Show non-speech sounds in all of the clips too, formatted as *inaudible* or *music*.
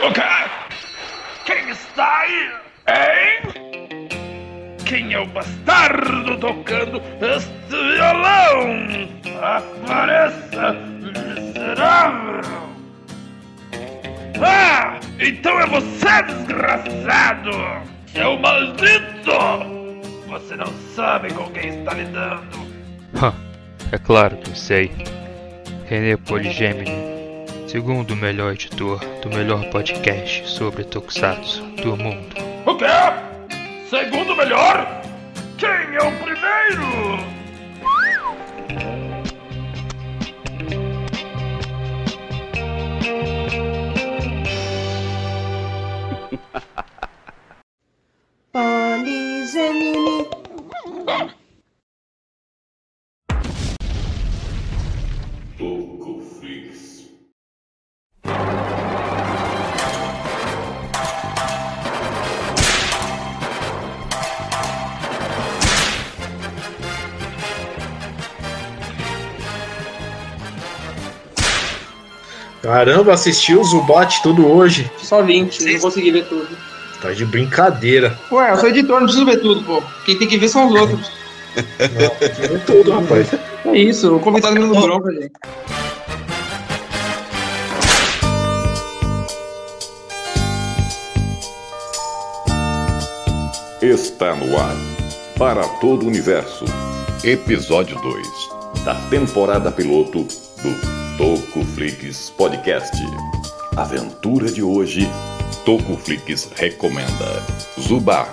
O quê? Quem está aí? Hein? Quem é o bastardo tocando este violão? Apareça, miserável! Ah! Então é você, desgraçado! Seu maldito! Você não sabe com quem está lidando! é claro que sei. René Poligemini, segundo melhor editor do melhor podcast sobre Tokusatsu do mundo. O quê? Segundo melhor? Quem é o primeiro? Poligemini. Caramba, assistiu o Zubat tudo hoje. Só 20, não consegui ver tudo. Tá de brincadeira. Ué, eu sou editor, não preciso ver tudo, pô. Quem tem que ver são os outros. É *laughs* tudo, rapaz. É isso, o convidado me dando bronca, gente. Está no ar para todo o universo. Episódio 2 da temporada piloto do Tocoflix Podcast. Aventura de hoje, Tocoflix recomenda Zuba,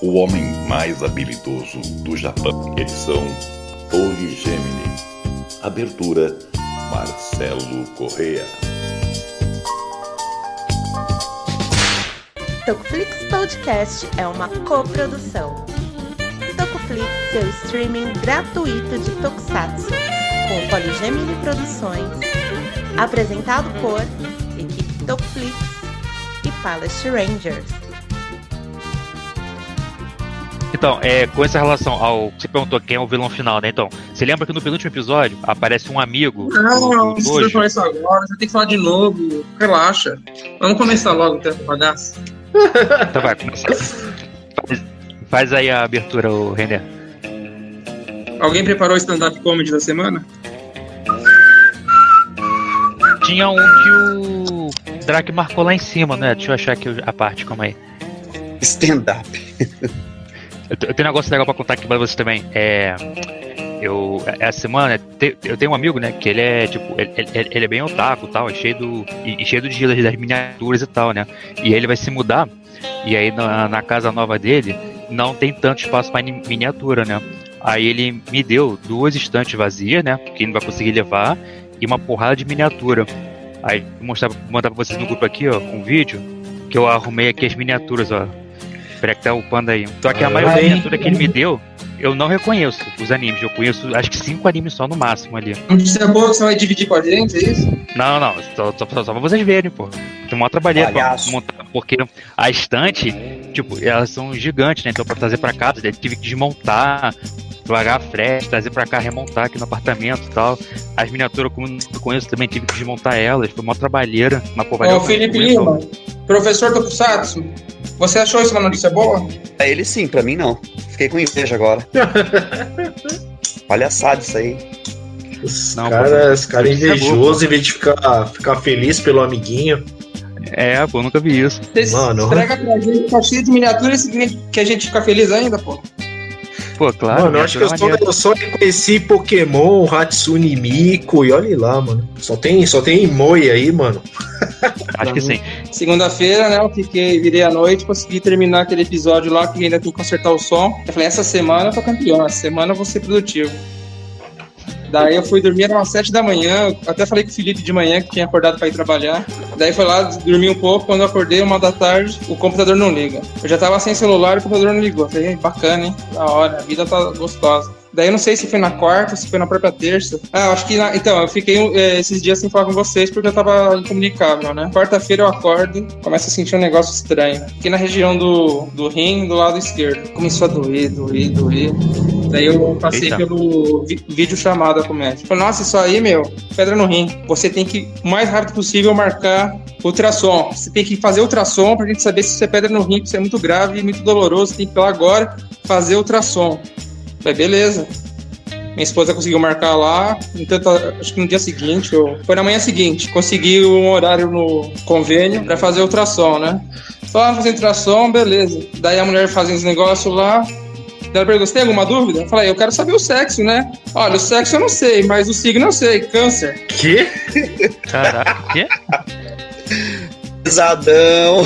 o homem mais habilidoso do Japão. Edição Poligêmini. Abertura Marcelo Correa. Tocoflix Podcast é uma coprodução. Tocoflix, seu streaming gratuito de Tokusatsu, com Poligemini Produções, apresentado por equipe Tocoflix e Palace Rangers. Então, é, com essa relação ao. Você perguntou quem é o vilão final, né? Então, você lembra que no penúltimo episódio aparece um amigo. Não, do- não do precisa falar isso agora, você tem que falar de novo. Relaxa. Vamos começar logo o tempo bagaço. Então vai, começa. Faz, faz aí a abertura, o René. Alguém preparou o stand-up comedy da semana? Tinha um que o Drake marcou lá em cima, né? Deixa eu achar aqui a parte, calma aí. Stand-up. Eu eu tenho um negócio legal pra contar aqui pra vocês também. É. Eu, essa semana, te- eu tenho um amigo, né, que ele é, tipo, ele, ele- ele é bem otaku e tal, é cheio do, e, e cheio de das, das miniaturas e tal, né, e aí ele vai se mudar, e aí na, na casa nova dele, não tem tanto espaço pra ni- miniatura, né, aí ele me deu duas estantes vazias, né, que ele não vai conseguir levar, e uma porrada de miniatura. Aí, vou mostrar, mandar pra vocês no grupo aqui, ó, um vídeo, que eu arrumei aqui as miniaturas, ó, Peraí que tá upando aí. Só que a maioria da miniatura que ele me deu, eu não reconheço os animes. Eu conheço acho que cinco animes só no máximo ali. Notícia boa que você vai dividir com a gente, é isso? Não, não, só, só, só, só pra vocês verem, pô. Tem uma trabalheira pra montar, porque a estante, tipo, elas são gigantes, né? Então pra trazer pra casa, eu tive que desmontar, pagar a frete, trazer pra cá, remontar aqui no apartamento e tal. As miniaturas, como eu não conheço, também tive que desmontar elas. Foi uma trabalheira, uma porra Ô, Felipe Lima, professor Tokusatsu, você achou isso uma notícia boa? Pra ele sim, pra mim não. Fiquei com inveja agora. *laughs* Palhaçada isso aí. Os Não, cara isso é invejoso em vez de ficar, ficar feliz pelo amiguinho. É, pô, nunca vi isso. Você Mano. entrega pra gente, tá cheio de miniaturas e que a gente fica feliz ainda, pô. Pô, claro. mano, eu acho que eu eu só reconheci Pokémon, Hatsune Miku e olha lá, mano. Só tem, só tem Moi aí, mano. Acho que sim. Segunda-feira, né, eu fiquei, virei à noite, consegui terminar aquele episódio lá que ainda tem que consertar o som. Eu falei, essa semana eu tô campeão, essa semana eu vou ser produtivo. Daí eu fui dormir, umas sete da manhã, até falei com o Felipe de manhã que tinha acordado pra ir trabalhar. Daí foi lá, dormi um pouco, quando eu acordei, uma da tarde, o computador não liga. Eu já tava sem celular e o computador não ligou. Eu falei, bacana, hein? Da hora, a vida tá gostosa. Daí eu não sei se foi na quarta, se foi na própria terça. Ah, eu acho que. na- Então, eu fiquei eh, esses dias sem falar com vocês porque eu tava incomunicável, né? Quarta-feira eu acordo, começo a sentir um negócio estranho. Fiquei na região do, do rim, do lado esquerdo. Começou a doer, doer, doer. Daí eu passei Eita. pelo vi vídeo chamada com o médico. Falei, nossa, isso aí, meu, pedra no rim. Você tem que, o mais rápido possível, marcar ultrassom. Você tem que fazer ultrassom pra gente saber se isso é pedra no rim, porque isso é muito grave e muito doloroso. Tem que ir lá agora fazer ultrassom. Falei, beleza. Minha esposa conseguiu marcar lá, então acho que no dia seguinte, ou foi na manhã seguinte, consegui um horário no convênio pra fazer ultrassom, né? Só fazer ultrassom, beleza. Daí a mulher fazendo os negócios lá. Ela perguntou: você tem alguma dúvida? Eu falei: eu quero saber o sexo, né? Olha, o sexo eu não sei, mas o signo eu sei, câncer. Que? Caraca, o quê? Pesadão.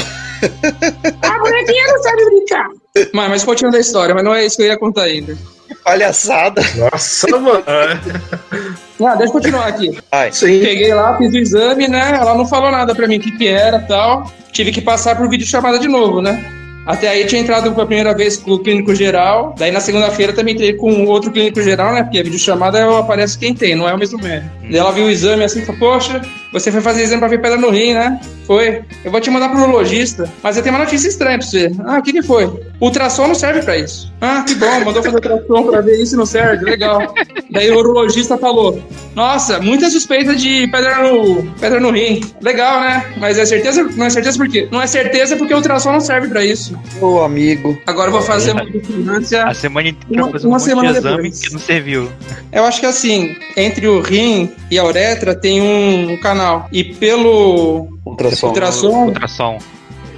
A bonequinha não sabe brincar. Mas, mas continuando a história, mas não é isso que eu ia contar ainda. Palhaçada. Nossa, mano. Ah, deixa eu continuar aqui. Ai. Peguei lá, fiz o exame, né? Ela não falou nada pra mim o que, que era tal. Tive que passar por vídeo chamada de novo, né? Até aí tinha entrado pela primeira vez com o clínico geral. Daí na segunda-feira também entrei com outro clínico geral, né? Porque a videochamada aparece quem tem, não é o mesmo médico. Daí ela viu o exame assim e falou: Poxa, você foi fazer exame pra ver pedra no rim, né? Foi. Eu vou te mandar pro urologista. Mas eu tenho uma notícia estranha pra você. Ah, o que que foi? Ultrassom não serve pra isso. Ah, que bom, mandou fazer ultrassom pra ver isso e não serve. Legal. Daí o urologista falou: Nossa, muita suspeita de pedra no, pedra no rim. Legal, né? Mas é certeza? Não é certeza por quê? Não é certeza porque o ultrassom não serve pra isso. ô amigo. Agora eu vou fazer uma vigilância. A semana inteira Uma- uma um semana de exame depois. que não serviu. Eu acho que assim, entre o rim e a uretra tem um canal. E pelo Ultrassom. ultrassom, Ultrassom.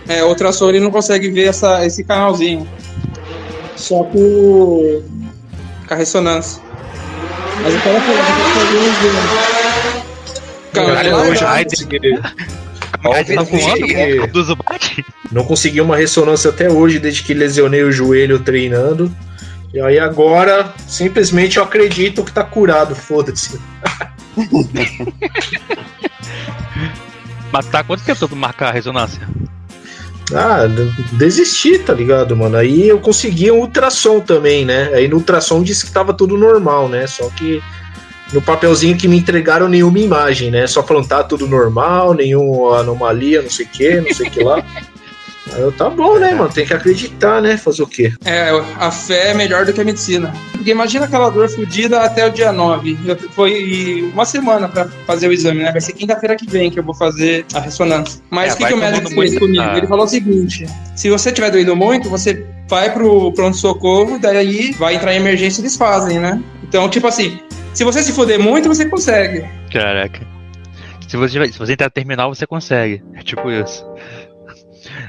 é, o ultrassom ele não consegue ver essa, esse canalzinho. Só com, com a ressonância. Mas que Caralho, Cara, hoje o que- Zubat? não consegui uma ressonância até hoje, desde que lesionei o joelho treinando. E aí agora, simplesmente eu acredito que tá curado, foda-se. *laughs* Mas tá quanto tempo pra marcar a ressonância? Ah, desisti, tá ligado, mano? Aí eu consegui um ultrassom também, né? Aí no ultrassom disse que tava tudo normal, né? Só que no papelzinho que me entregaram nenhuma imagem, né? Só falando tá tudo normal, nenhuma anomalia, não sei o que, não sei o que lá. *laughs* Aí eu, tá bom, né, mano? Tem que acreditar, né? Fazer o quê? É, a fé é melhor do que a medicina. Porque imagina aquela dor fodida até o dia 9. Eu- Foi uma semana pra fazer o exame, né? Vai ser quinta-feira que vem que eu vou fazer a ressonância. Mas É, o que, que o médico fez comigo? ah. Ele falou o seguinte: se você tiver doído muito, você vai pro pronto-socorro, daí vai entrar em emergência e eles fazem, né? Então, tipo assim, se você se foder muito, você consegue. Caraca. Se você, se você entrar no terminal, você consegue. É tipo isso.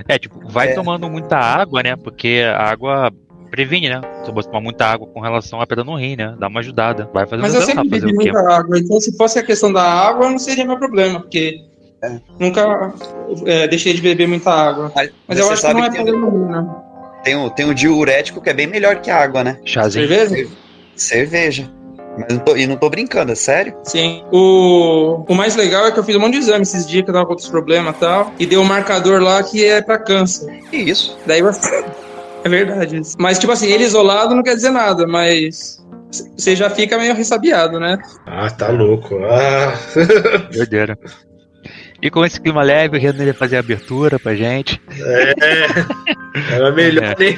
É, tipo, vai É. tomando muita água, né? Porque a água previne, né? Se você tomar muita água com relação à pedra no rim, né? Dá uma ajudada. Vai fazer Mas um eu sempre bebi muita água, então se fosse a questão da água, não seria meu problema, porque É. nunca é, deixei de beber muita água. Mas, Mas eu acho que não é pedra no rim, né? tem, o, tem o diurético que é bem melhor que a água, né? Chazinho. Cerveja? Cerveja. Mas não tô, e não tô brincando, é sério? Sim. O, o mais legal é que eu fiz um monte de exame esses dias que eu tava com outros problemas e tal. E deu um marcador lá que é pra câncer. Que isso? Daí você. *laughs* É verdade isso. Mas, tipo assim, ele isolado não quer dizer nada, mas. Você já fica meio ressabiado, né? Ah, tá louco. Ah. *laughs* Doideira. E com esse clima leve, o Renan ia fazer a abertura pra gente. É. *laughs* Era melhor nem.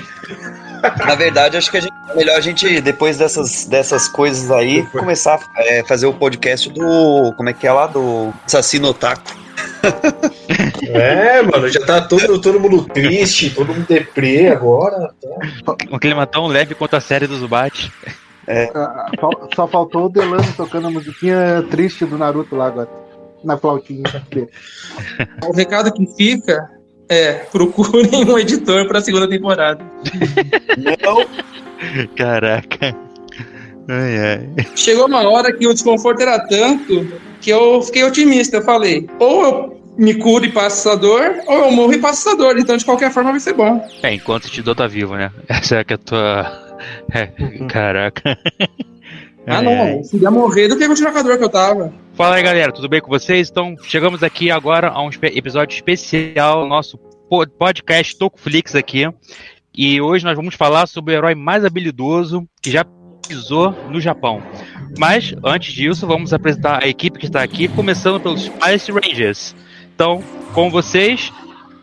Na verdade, acho que a gente, é melhor a gente, depois dessas, dessas coisas aí, começar a é, fazer o podcast do. Como é que é lá? Do Assassino Otaku. *laughs* É, mano, já tá todo, todo mundo triste, todo mundo deprê agora. Tá. Um clima tão leve quanto a série do Zubat. Ah, fal- Só faltou o Delano tocando a musiquinha triste do Naruto lá agora. Na flautinha dele. O recado que fica é: procurem *laughs* um editor pra segunda temporada. Não, Caraca. Ai, ai. Chegou uma hora que o desconforto era tanto que eu fiquei otimista. Eu falei: ou eu me curo e passo essa dor, ou eu morro e passo essa dor. Então, de qualquer forma, vai ser bom. É, enquanto o Tidô tá vivo, né? *laughs* Essa é que a tua. *laughs* É, caraca. Ah, Ai, não. ai. Eu queria morrer do que continuar com a dor que eu tava. Fala aí, galera, tudo bem com vocês? Então, chegamos aqui agora a um episódio especial, nosso po- podcast Tokuflix aqui. E hoje nós vamos falar sobre o herói mais habilidoso que já pisou no Japão. Mas, antes disso, vamos apresentar a equipe que está aqui, começando pelos Spice Rangers. Então, com vocês,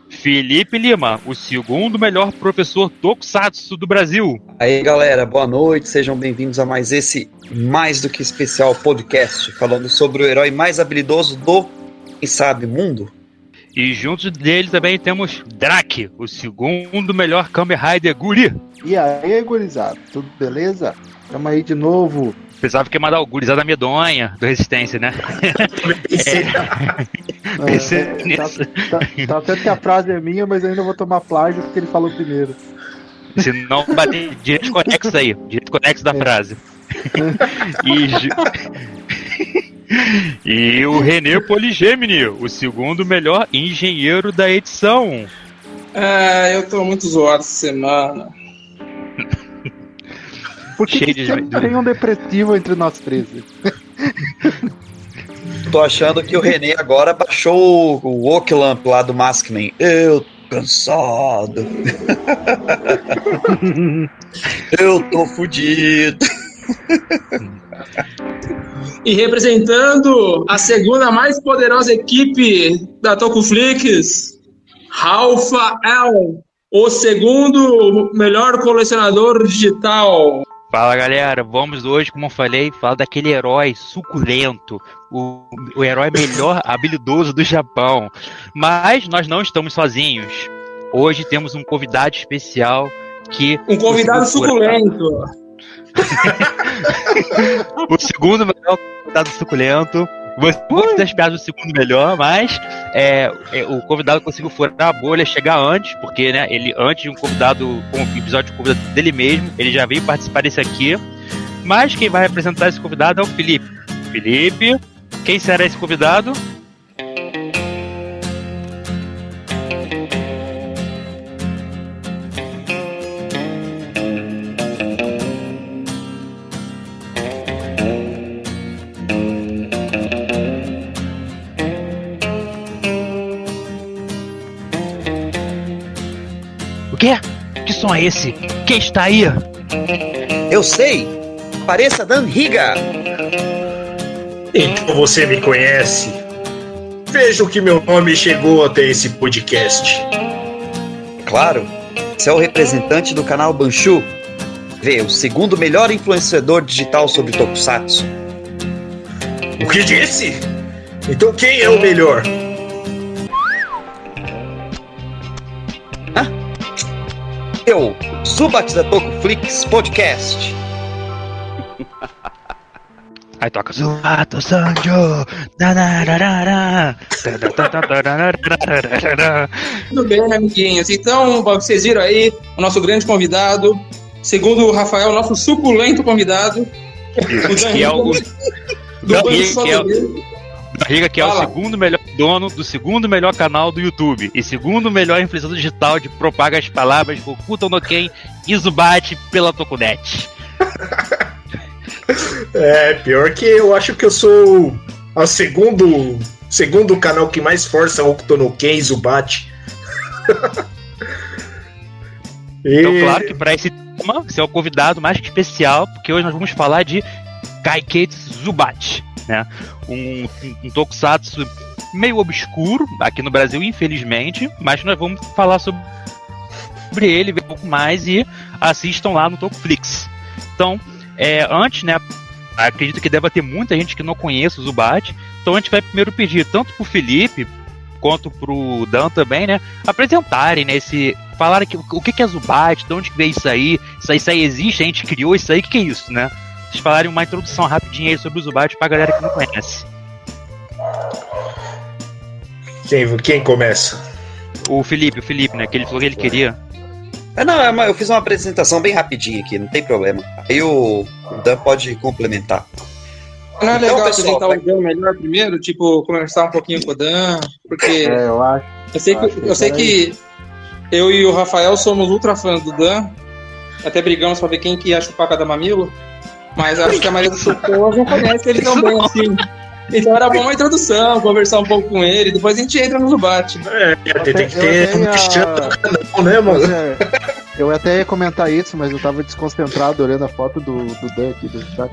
Felipe Lima, o segundo melhor professor Tokusatsu do Brasil. Aí, galera, boa noite. Sejam bem-vindos a mais esse mais do que especial podcast falando sobre o herói mais habilidoso do, quem sabe, mundo. E juntos dele também temos Drake, o segundo melhor Kamen Rider Guri. E aí, gurizada, tudo beleza? Tamo aí de novo. Pensava que ia mandar o gurizada medonha do Resistência, né? *laughs* Pensei É, nisso. tá, tá, tá certo que a frase é minha, mas eu ainda vou tomar plágio porque ele falou primeiro. Se não bater *laughs* direito conexo aí, direito conexo da frase. e, *laughs* e o René Poligemini, o segundo melhor engenheiro da edição. Ah, eu tô muito zoado essa semana. Por que, Cheio que de- tem um depressivo entre nós três? *laughs* Tô achando que o René agora baixou o Walk Lamp lá do Maskman. Eu tô cansado. *laughs* Eu tô fudido. E representando a segunda mais poderosa equipe da Tokuflix, Ralpha L, o segundo melhor colecionador digital. Fala galera, vamos hoje, como eu falei, falar daquele herói suculento, o, o herói melhor *laughs* habilidoso do Japão. Mas nós não estamos sozinhos. Hoje temos um convidado especial que. Um convidado suculento. *laughs* o segundo melhor convidado suculento. Você pode ter piadas do segundo melhor, mas é, é, o convidado conseguiu furar a bolha, chegar antes, porque né, ele antes de um convidado, com um episódio de convidado dele mesmo, ele já veio participar desse aqui. Mas quem vai representar esse convidado é o Felipe. Felipe, quem será esse convidado? O quê? Que som é esse? Quem está aí? Eu sei. Pareça Dan Riga. Então você me conhece. Vejo que meu nome chegou até esse podcast. Claro. Você é o representante do canal Banshu. Vê, o segundo melhor influenciador digital sobre Tokusatsu. O que disse? Então quem é o melhor? Eu, Zubat da Tokuflix Podcast. *laughs* Aí toca Zuato Sanjo. Tudo bem, amiguinhos. Então, vocês viram aí o nosso grande convidado, segundo o Rafael, nosso suculento convidado. O *laughs* Dan Que é o do Banco que é o- Dele. Riga, que é o segundo melhor dono do segundo melhor canal do YouTube e segundo melhor influenciador digital de propaga as palavras Okuta no Ken Izubate pela Tokunet. *laughs* É, pior que eu acho que eu sou o segundo, segundo canal que mais força o Octonoken e Zubat. *laughs* E- Então, claro que para esse tema, você é o convidado mais que especial, porque hoje nós vamos falar de Kaiketsu Zubat, né? Um, um, tokusatsu meio obscuro aqui no Brasil, infelizmente, mas nós vamos falar sobre, sobre ele, ver um pouco mais e assistam lá no Tokuflix. Então, é, antes, né? Acredito que deva ter muita gente que não conhece o Zubat, então a gente vai primeiro pedir tanto pro Felipe quanto pro Dan também, né? Apresentarem, né? Esse, falarem que, o que que é Zubat, de onde que veio isso aí, isso aí, isso aí existe, a gente criou isso aí, o que, que é isso, né? Vocês falarem uma introdução rapidinha aí sobre o Zubat pra galera que não conhece. Quem, quem começa? O Felipe, o Felipe, né? Que ele falou que ele queria. Ah, não, é eu fiz uma apresentação bem rapidinha aqui, não tem problema. Aí o, Dan pode complementar. Não é Então, legal pessoal, apresentar vai- o Dan melhor primeiro? Tipo, conversar um pouquinho com o Dan? Porque É, eu acho. eu sei, acho que, que eu sei que eu e o Rafael somos ultra fãs do Dan. Até brigamos pra ver quem que ia chupar cada mamilo. Mas acho que a maioria das pessoas não conhece ele tão bem assim. Então era bom uma introdução, conversar um pouco com ele, depois a gente entra no debate. É, tem, tem que Eu ter um a- do né, mano? É, Eu até ia comentar isso, mas eu tava desconcentrado olhando a foto do, do Dan aqui do chat.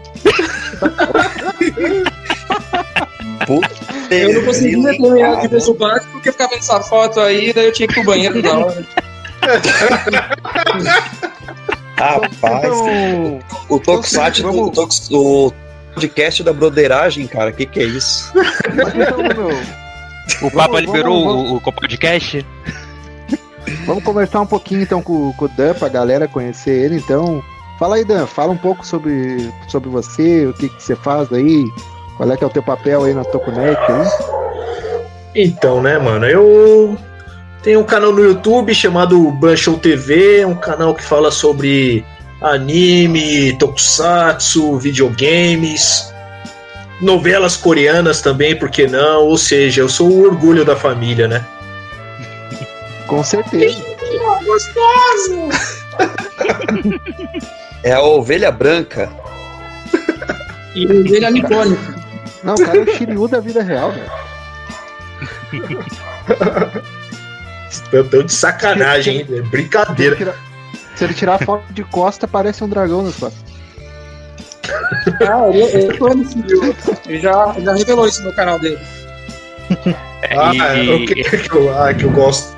Puta. Eu não conseguia terminar de ver Zubat porque ficava vendo essa foto aí, daí eu tinha que ir pro banheiro da hora. *laughs* Rapaz, Então, o Tokusatsu, vamos- o, o podcast da broderagem, cara, que que é isso? então, meu, O Papa Vamos- liberou vamos- o, o podcast? vamos conversar um pouquinho então com, com o Dan pra galera conhecer ele. Então, fala aí, Dan, fala um pouco sobre, sobre você, o que, que você faz aí, qual é que é o teu papel aí na Tokunet aí. Então, né, mano, eu tenho um canal no YouTube chamado Banshou TV, um canal que fala sobre anime, tokusatsu, videogames, novelas coreanas também, por que não? Ou seja, eu sou o orgulho da família, né? *laughs* Com certeza. *laughs* É a ovelha branca. E ele é icônico. Não, o cara é o Shiryu da vida real, velho. *laughs* Eu tô de sacanagem, hein? É Se ele brincadeira. tirar- Se ele tirar a foto de costa, parece um dragão nas costas. *laughs* Ah, ele, ele é icônico. Ele já, já revelou isso no canal dele. Ah, e, eu, que, que eu, ah, que eu gosto.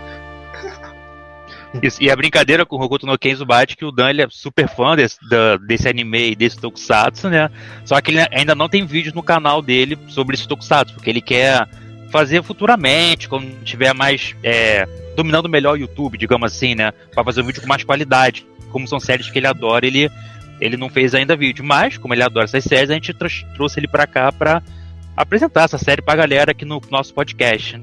Isso, e a brincadeira com o Hokuto no Ken Zubat que o Dan ele é super fã desse, da- desse anime e desse tokusatsu, né? Só que ele ainda não tem vídeos no canal dele sobre esse tokusatsu, porque ele quer fazer futuramente, quando tiver mais é, dominando melhor o YouTube, digamos assim, né? Pra fazer um vídeo com mais qualidade. Como são séries que ele adora, ele, ele não fez ainda vídeo. Mas, como ele adora essas séries, a gente trouxe ele pra cá pra apresentar essa série pra galera aqui no nosso podcast.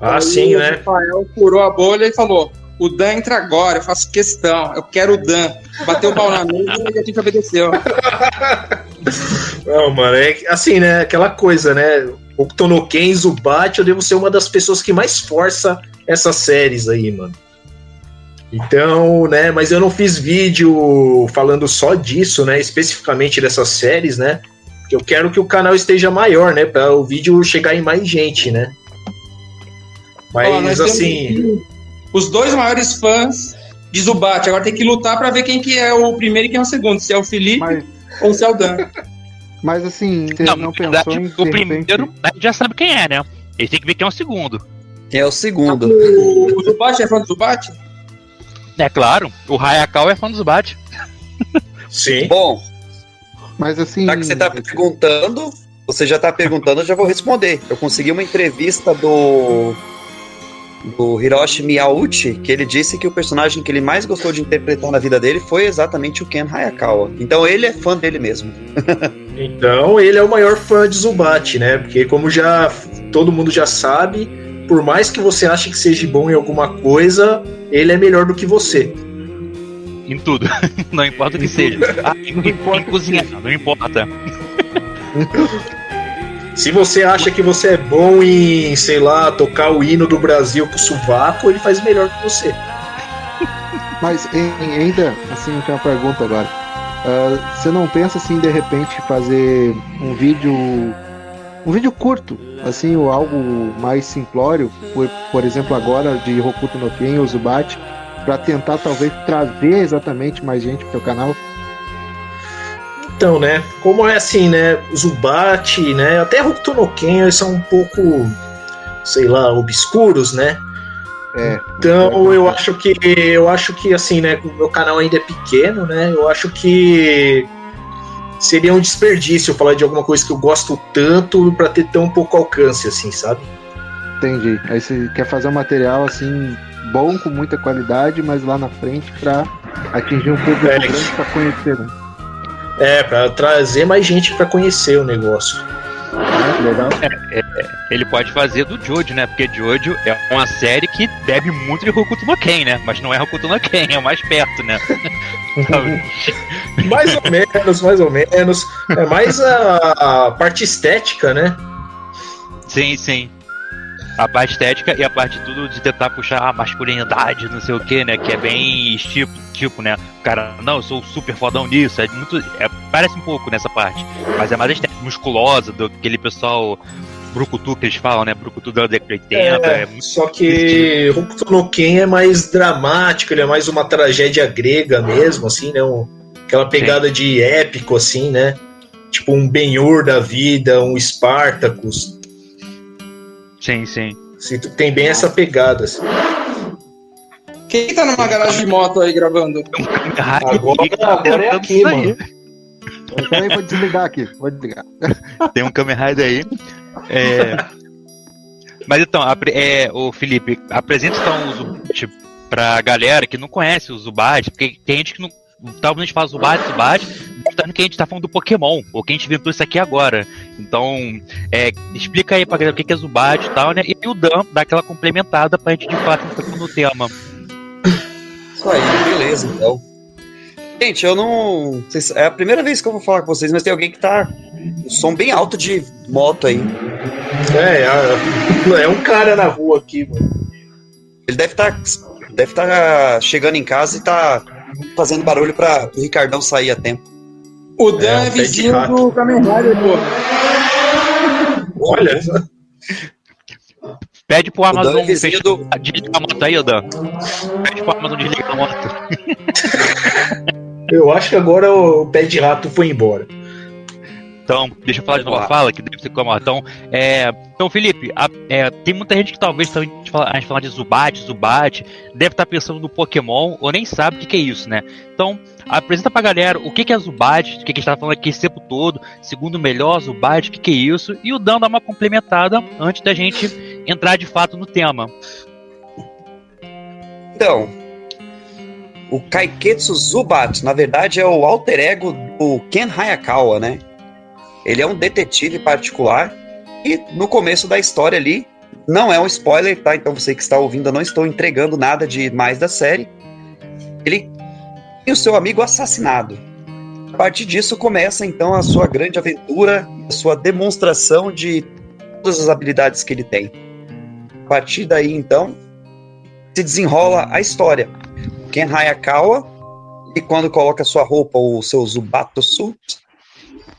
Ah, Aí sim, o né? Rafael furou a bolha e falou: O Dan entra agora, eu faço questão, eu quero o Dan. Bateu o pau na mesa e a gente obedeceu. *laughs* Não, mano, é assim, né? Aquela coisa, né? O Tonoken, Zubat, eu devo ser uma das pessoas que mais força essas séries aí, mano. Então, né? Mas eu não fiz vídeo falando só disso, né? Especificamente dessas séries, né? Porque eu quero que o canal esteja maior, né? Pra o vídeo chegar em mais gente, né? Mas Ó, nós temos assim. Os dois maiores fãs de Zubat. Agora tem que lutar pra ver quem que é o primeiro e quem é o segundo. Se é o Felipe Mas, ou se é o Dan. *laughs* mas assim, você Não, não, pensou verdade, em. o repente- primeiro já sabe quem é, né? Ele tem que ver quem é o segundo. Quem é o segundo? O, o Zubat é fã do Zubat? É claro, o Hayakawa é fã do Zubat. Sim. Bom, Mas assim. já que você tá perguntando, você já tá perguntando, eu já vou responder. Eu consegui uma entrevista do do Hiroshi Miyauchi, que ele disse que o personagem que ele mais gostou de interpretar na vida dele foi exatamente o Ken Hayakawa. Então ele é fã dele mesmo. *laughs* Então ele é o maior fã de Zubat, né? Porque como já todo mundo já sabe, por mais que você ache que seja bom em alguma coisa, ele é melhor do que você. Em tudo. *laughs* não importa o que seja. *laughs* Ah, em, em- em cozinhar, não importa. *laughs* Se você acha que você é bom em, sei lá, tocar o hino do Brasil com o sovaco, ele faz melhor que você. Mas em- ainda, assim, eu tenho uma pergunta agora. Ah, você não pensa assim, de repente, fazer um vídeo. Um vídeo curto, assim, ou algo mais simplório, por, por exemplo, agora de Hokuto no Ken ou Zubat, pra tentar talvez trazer exatamente mais gente pro teu canal? Então, né? Como é assim, né? Zubat, né? Até Hokuto no Ken, eles são um pouco, sei lá, obscuros, né? É. Então eu acho que eu acho que assim, né, o meu canal ainda é pequeno, né? Eu acho que seria um desperdício falar de alguma coisa que eu gosto tanto pra ter tão pouco alcance assim, sabe? Entendi. Aí você quer fazer um material assim bom, com muita qualidade, mas lá na frente pra atingir um público É. grande pra conhecer, né? É, pra trazer mais gente pra conhecer o negócio. Ah, legal. Ele pode fazer do Jojo, né? Porque Jojo é uma série que bebe muito de Hokuto no Ken, né? Mas não é Hokuto no Ken, é o mais perto, né? *laughs* Mais ou menos, mais ou menos. É mais a, a parte estética, né? sim, sim. A parte estética e a parte tudo de tentar puxar a masculinidade, não sei o que, né? Que é bem tipo, tipo, né? Cara, não, eu sou super fodão nisso. É muito. é- parece um pouco nessa parte. Mas é mais estética, musculosa, do aquele pessoal brucutu que eles falam, né? Brucutu da década de 80. É, muito Só que Hokuto no Ken é mais dramático, ele é mais uma tragédia grega mesmo, assim, né? Um- aquela pegada de épico, assim, né? Tipo um Ben-Hur da vida, um Spartacus. Sim, sim. Se tem bem essa pegada. Assim. Quem tá numa garagem de moto aí gravando? Agora, agora é aqui, mano. Peraí, vou desligar aqui. Vou desligar. *laughs* Tem um Kamen Rider aí. É... Mas então, é, o Felipe, apresenta então o Zubat pra galera que não conhece o Zubat, porque tem gente que não. Talvez a gente fala Zubat, Zubat, mostrando que a gente tá falando do Pokémon, ou que a gente inventou isso aqui agora. Então, é, explica aí pra galera o que é Zubat e tal, né? E o Dan dá aquela complementada pra gente de fato entrar no tema. Isso aí, beleza, então. Gente, eu não. É a primeira vez que eu vou falar com vocês, mas tem alguém que tá. com som bem alto de moto aí. É, é, é um cara na rua aqui, mano. Ele deve estar. deve tá chegando em casa e tá fazendo barulho pra o Ricardão sair a tempo. O Dan É, é, vizinho do Kamen Rider, pô. Olha, Pede pro Dan Amazon é vizinho do- desligar a moto aí, Dan. Pede pro Amazon desligar a moto. eu acho que agora o pé de rato foi embora. Então, deixa eu falar de nova fala, que deve ser como. Então, é, então Felipe, a- é, tem muita gente que talvez a gente fala, a falar de Zubat, Zubat, deve estar pensando no Pokémon ou nem sabe o que, que é isso, né? Então, apresenta pra galera o que, que é Zubat, o que, que a gente tá falando aqui esse tempo todo, segundo o melhor Zubat, o que, que é isso, e o Dan dá uma complementada antes da gente entrar de fato no tema. Então, o Kaiketsu Zubat, na verdade, é o alter ego do Ken Hayakawa, né? Ele é um detetive particular e no começo da história ali, não é um spoiler, tá? Então você que está ouvindo, eu não estou entregando nada de mais da série. Ele tem o seu amigo assassinado. A partir disso começa então a sua grande aventura, a sua demonstração de todas as habilidades que ele tem. A partir daí, então, se desenrola a história. Ken Hayakawa, e quando coloca sua roupa, o seu Zubato Suit,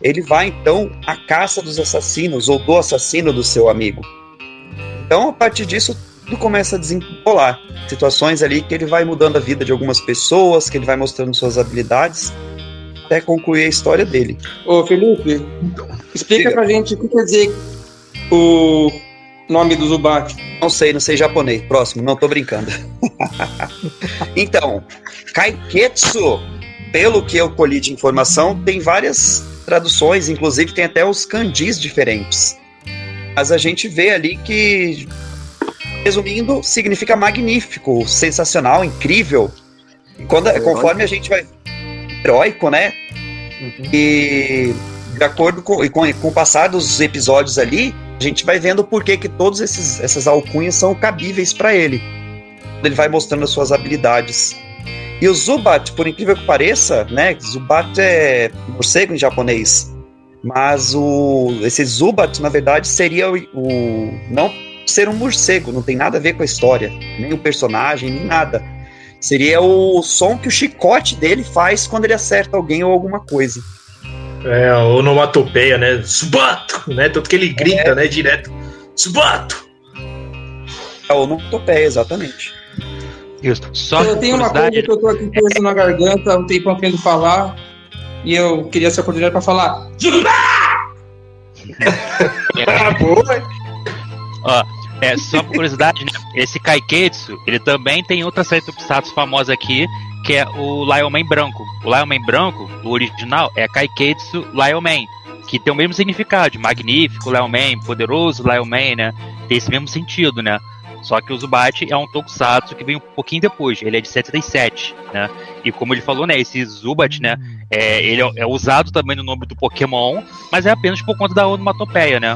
ele vai então à caça dos assassinos ou do assassino do seu amigo. Então, a partir disso, tudo começa a desenrolar. Situações ali que ele vai mudando a vida de algumas pessoas, que ele vai mostrando suas habilidades, até concluir a história dele. Ô, Felipe, explica Diga. pra gente o que quer dizer o nome do Zubat. Não sei, não sei japonês. Próximo, não tô brincando. *laughs* então, Kaiketsu, pelo que eu colhi de informação, tem várias traduções, inclusive tem até os kanjis diferentes. Mas a gente vê ali que, resumindo, significa magnífico, sensacional, incrível. E quando, conforme a gente vai. Heróico, né? E de acordo com, com, com o passar dos episódios ali, a gente vai vendo por que que todas essas alcunhas são cabíveis para ele. Ele vai mostrando as suas habilidades. E o Zubat, por incrível que pareça, né? Zubat é morcego em japonês. Mas o esse Zubat, na verdade, seria o, o não ser um morcego, não tem nada a ver com a história, nem o personagem, nem nada. Seria o som que o chicote dele faz quando ele acerta alguém ou alguma coisa. É, onomatopeia, né? Subato! Né? Tanto que ele grita, né? Direto. Subato! É onomatopeia, exatamente. Isso. Só eu tenho uma coisa que eu tô aqui com isso na garganta, um tempão querendo falar, e eu queria essa oportunidade pra falar. *laughs* Ah, boa! Ó, é, só por curiosidade, né? Esse Kaiketsu, ele também tem outra série de Tokusatsu famosa aqui, que é o Lion Man branco. O Lion Man branco, o original, é Kaiketsu Lion Man, que tem o mesmo significado, de magnífico Lion Man, poderoso Lion Man, né? Tem esse mesmo sentido, né? Só que o Zubat é um Tokusatsu que vem um pouquinho depois, ele é de 77, né? E como ele falou, né, esse Zubat, né, é, ele é, é usado também no nome do Pokémon, mas é apenas por conta da onomatopeia, né?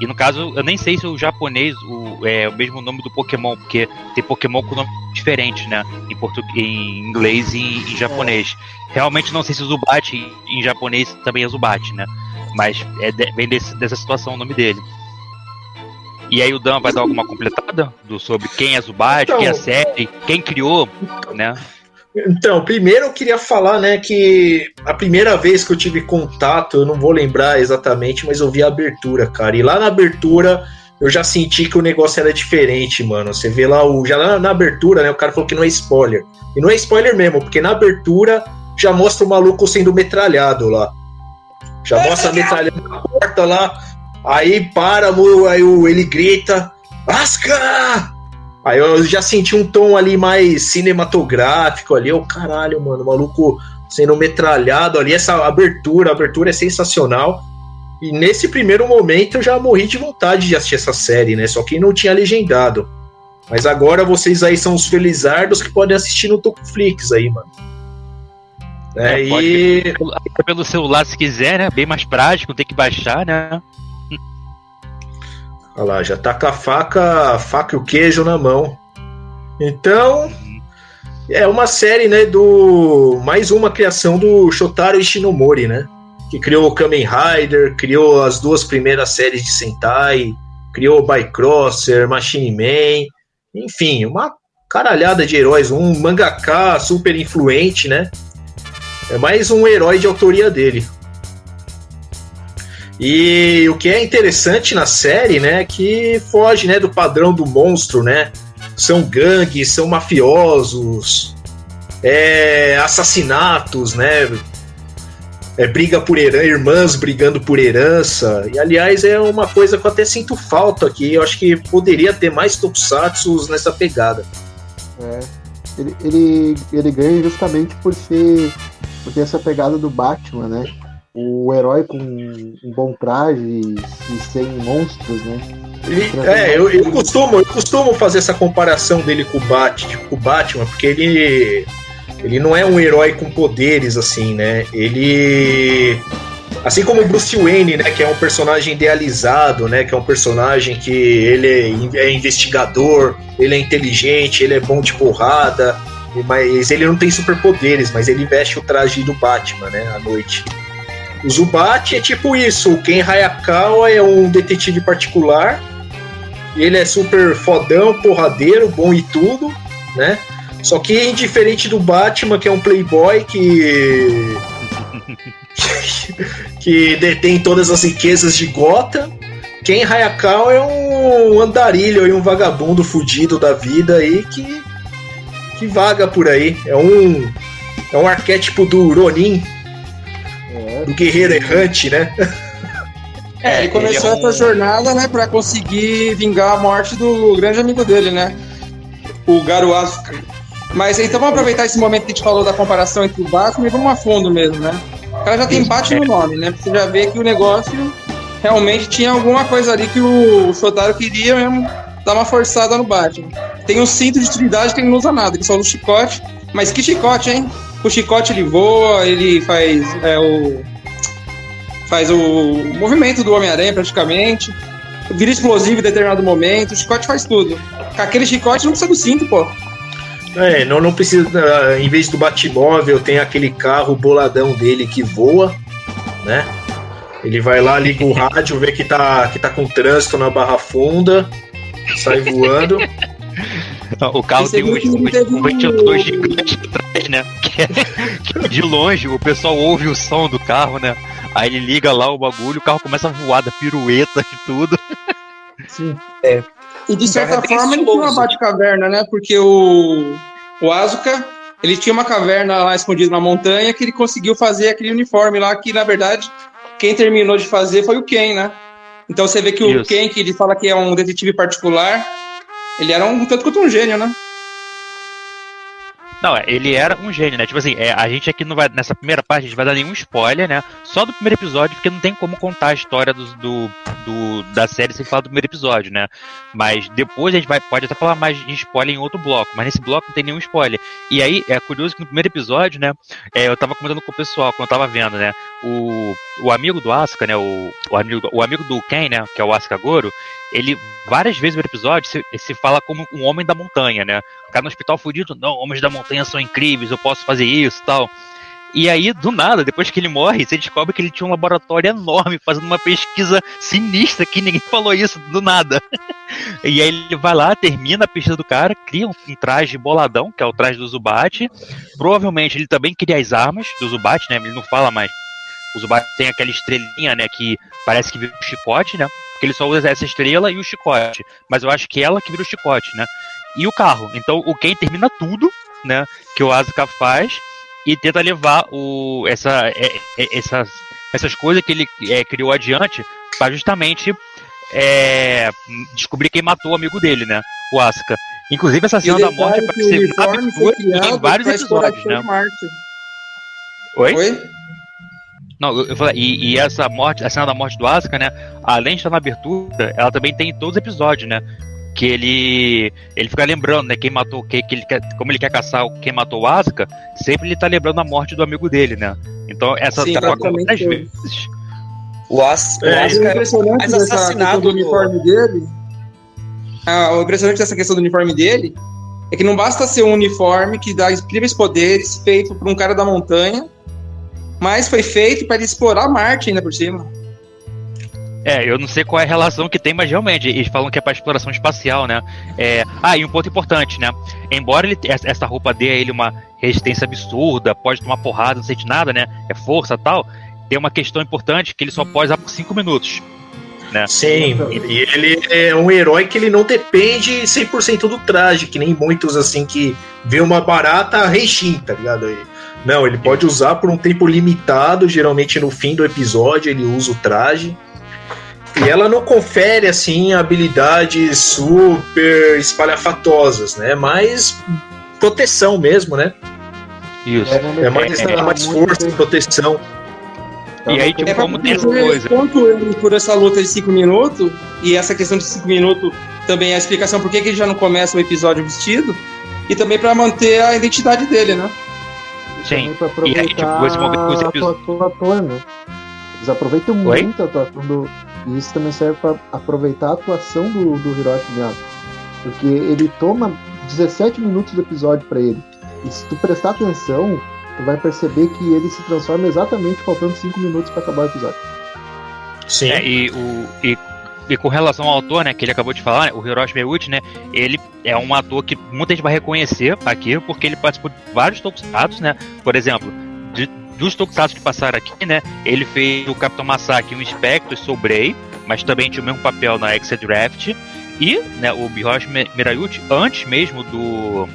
E no caso, eu nem sei se o japonês o, é o mesmo nome do Pokémon, porque tem Pokémon com nome diferente, né? Em, português, em inglês e em, em japonês. Realmente não sei se o Zubat em, em japonês também é Zubat, né? Mas é de, vem desse, dessa situação o nome dele. E aí o Dan vai dar alguma completada do, sobre quem é Zubat, Então- quem é a série, quem criou, né? Então, primeiro eu queria falar, né, que a primeira vez que eu tive contato, eu não vou lembrar exatamente, mas eu vi a abertura, cara. E lá na abertura eu já senti que o negócio era diferente, mano. Você vê lá o. Já lá na abertura, né? O cara falou que não é spoiler. E não é spoiler mesmo, porque na abertura já mostra o maluco sendo metralhado lá. Já mostra a metralhada na porta lá. Aí para, aí ele grita. Asuka! Aí eu já senti um tom ali mais cinematográfico ali, o caralho, mano, o maluco sendo metralhado ali, essa abertura, a abertura é sensacional. E nesse primeiro momento eu já morri de vontade de assistir essa série, né? Só que não tinha legendado. Mas agora vocês aí são os felizardos que podem assistir no Tocoflix aí, mano. É, É, e... Pelo celular se quiser, né? Bem mais prático, tem que baixar, né? Olha lá, já tá com a faca, a faca e o queijo na mão. Então, é uma série, né, do... Mais uma criação do Shotaro Ishinomori, né? Que criou o Kamen Rider, criou as duas primeiras séries de Sentai, criou Bycrosser, Machine Man, enfim, uma caralhada de heróis, um mangaka super influente, né? É mais um herói de autoria dele. E o que é interessante na série, né, é que foge, né, do padrão do monstro, né? São gangues, são mafiosos, é, assassinatos, né? É, briga por herança, irmãs brigando por herança. E aliás, é uma coisa que eu até sinto falta aqui. Eu acho que poderia ter mais tokusatsu nessa pegada. É, ele, ele, ele ganha justamente por ser por ter essa pegada do Batman, né? O herói com um bom traje e sem monstros, né? Ele- é, eu, eu costumo, eu costumo fazer essa comparação dele com o, Bat, tipo, com o Batman, porque ele, ele não é um herói com poderes, assim, né? Ele. Assim como o Bruce Wayne, né? Que é um personagem idealizado, né? Que é um personagem que ele é é investigador, ele é inteligente, ele é bom de porrada, mas ele não tem superpoderes, mas ele veste o traje do Batman, né? À noite. O Zubat é tipo isso, o Ken Hayakawa é um detetive particular, ele é super fodão, porradeiro, bom e tudo, né? Só que diferente do Batman, que é um playboy que *laughs* que detém todas as riquezas de Gotham, Ken Hayakawa é um andarilho e um vagabundo fudido da vida aí que que vaga por aí. É um é um arquétipo do Ronin, do guerreiro errante, né? É, ele começou ele é um- essa jornada, né, pra conseguir vingar a morte do grande amigo dele, né? O Garu Asuka. Mas então vamos aproveitar esse momento que a gente falou da comparação entre o Batman e vamos a fundo mesmo, né? O cara já tem Batman no nome, né? Você já vê que o negócio realmente tinha alguma coisa ali que o Shotaro queria mesmo dar uma forçada no Batman. Tem um cinto de utilidade que ele não usa nada, que só usa o chicote. Mas que chicote, hein? O chicote ele voa, ele faz é, o faz o movimento do Homem-Aranha praticamente. Vira explosivo em determinado momento. O chicote faz tudo. Com aquele chicote não precisa do cinto, pô. É, não, não precisa. ah, Em vez do Batmóvel, tem aquele carro boladão dele que voa, né? Ele vai lá, liga o rádio, vê que tá, que tá com trânsito na Barra Funda, sai voando. *laughs* O carro tem um, um, um ventilador gigante *laughs* né? Que, é- de longe o pessoal ouve o som do carro, né? Aí ele liga lá o bagulho, o carro começa a voar, da pirueta e tudo. sim. E de certa Então é forma ele tinha uma estiloso. Batcaverna, né? Porque o, o Asuka, ele tinha uma caverna lá escondida na montanha que ele conseguiu fazer aquele uniforme lá que, na verdade, quem terminou de fazer foi o Ken, né? Então você vê que o Isso. Ken, que ele fala que é um detetive particular, ele era um tanto quanto um gênio, né? Não, é, ele era um gênio, né? Tipo assim, é, a gente aqui não vai. Nessa primeira parte, a gente vai dar nenhum spoiler, né? Só do primeiro episódio, porque não tem como contar a história do, do, do- da série sem falar do primeiro episódio, né? Mas depois a gente vai, pode até falar mais de spoiler em outro bloco, mas nesse bloco não tem nenhum spoiler. E aí, é curioso que no primeiro episódio, né? é, eu tava comentando com o pessoal quando eu tava vendo, né? O, o amigo do Asuka, né? O, o, amigo, o amigo do Ken, né? Que é o Asuka Goro, ele várias vezes no episódio se, se fala como um homem da montanha, né? O cara no hospital fudido, não, homens da montanha são incríveis, eu posso fazer isso tal. E aí, do nada, depois que ele morre, você descobre que ele tinha um laboratório enorme fazendo uma pesquisa sinistra que ninguém *laughs* falou isso do nada. *laughs* e aí ele vai lá, termina a pesquisa do cara, cria um, um traje boladão, que é o traje do Zubat. Provavelmente ele também cria as armas do Zubat, né? Ele não fala mais. O Zubat tem aquela estrelinha, né? Que parece que vira um chicote, né? Porque ele só usa essa estrela e o chicote. Mas eu acho que ela que vira o chicote, né? E o carro. Então o Ken termina tudo, né? Que o Asuka faz e tenta levar o, essa, é, é, essas, essas coisas que ele é, criou adiante para justamente é, descobrir quem matou o amigo dele, né? O Asuka. Inclusive, essa cena da morte aparece na abertura e em vários episódios, né? Oi? Oi? Não, eu, eu falei, e, e, essa morte, a cena da morte do Asuka, né? Além de estar na abertura, ela também tem em todos os episódios, né? Que ele ele fica lembrando, né? Quem matou, que, que ele quer, como ele quer caçar quem matou o Asuka, sempre ele tá lembrando a morte do amigo dele, né? Então essa Sim, tá várias vezes. O Asuka é, é impressionante assassinado do uniforme dele. Ah, o impressionante dessa questão do uniforme dele é que não basta ser um uniforme que dá incríveis poderes feito por um cara da montanha mas foi feito para explorar Marte ainda por cima. É, eu não sei qual é a relação que tem, mas realmente, eles falam que é para exploração espacial, né? É... Ah, e um ponto importante, né? Embora ele, essa roupa dê a ele uma resistência absurda, pode tomar porrada, não sente nada, né? É força tal. Tem uma questão importante que ele só pode usar por 5 minutos. Né? Sim, e ele é um herói que ele não depende 100% do traje, que nem muitos assim que vê uma barata reixim, tá ligado? Não, ele pode usar por um tempo limitado, geralmente no fim do episódio ele usa o traje. E ela não confere assim habilidades super espalhafatosas, né? Mais proteção mesmo, né? Isso. É, mais, é, é mais força, proteção. E aí, tipo, é como tem essa coisa. Ponto ele por essa luta de 5 minutos, e essa questão de 5 minutos também é a explicação por que ele já não começa o episódio vestido, e também para manter a identidade dele, né? Sim. Pra aproveitar e aí, tipo, esse momento que os a né? Eles aproveitam Oi? muito a atuação do. E isso também serve para aproveitar a atuação do, do Hiroshi Miyata. Porque ele toma 17 minutos do episódio para ele. E se tu prestar atenção, tu vai perceber que ele se transforma exatamente faltando 5 minutos para acabar o episódio. Sim. É, e, o, e, e com relação ao ator, né, que ele acabou de falar, né, o Hiroshi Miyauchi, né, ele é um ator que muita gente vai reconhecer aqui, porque ele participou de vários tokusatsu, né, por exemplo, de, dos tokusatsu que passaram aqui, né, ele fez o Capitão Masaki, o Inspector, Sobrei, mas também tinha o mesmo papel na Extra Draft, e, né, o Hiroshi Mirayuchi, antes mesmo do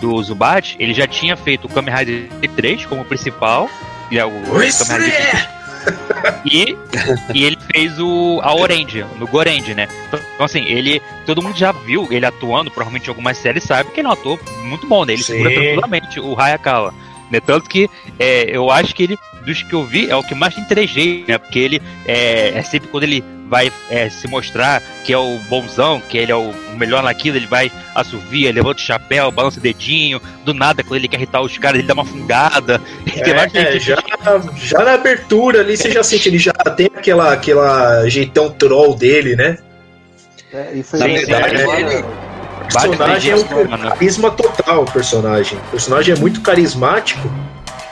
do Zubat, ele já tinha feito o Kamen Rider 3 como principal, e é o Kamen Rider 3 e, e ele fez o a Orange, no Gorange, né? Então, assim, ele. Todo mundo já viu ele atuando, provavelmente em algumas séries, sabe que ele é um ator muito bom, né? Ele Sim. segura tranquilamente o Hayakawa. Né? Tanto que é, eu acho que ele, dos que eu vi, é o que mais 3G, né? Porque ele é, é sempre quando ele vai é, se mostrar que é o bonzão, que ele é o melhor naquilo, ele vai assovia, levanta o chapéu, balança o dedinho, do nada, quando ele quer irritar os caras, ele dá uma fungada. *laughs* É, jeitos já, já na abertura ali você já sente, ele já tem aquela, aquela jeitão troll dele, né? É, e foi Na verdade, ele, O personagem é um mano. carisma total, o personagem. O personagem é muito carismático.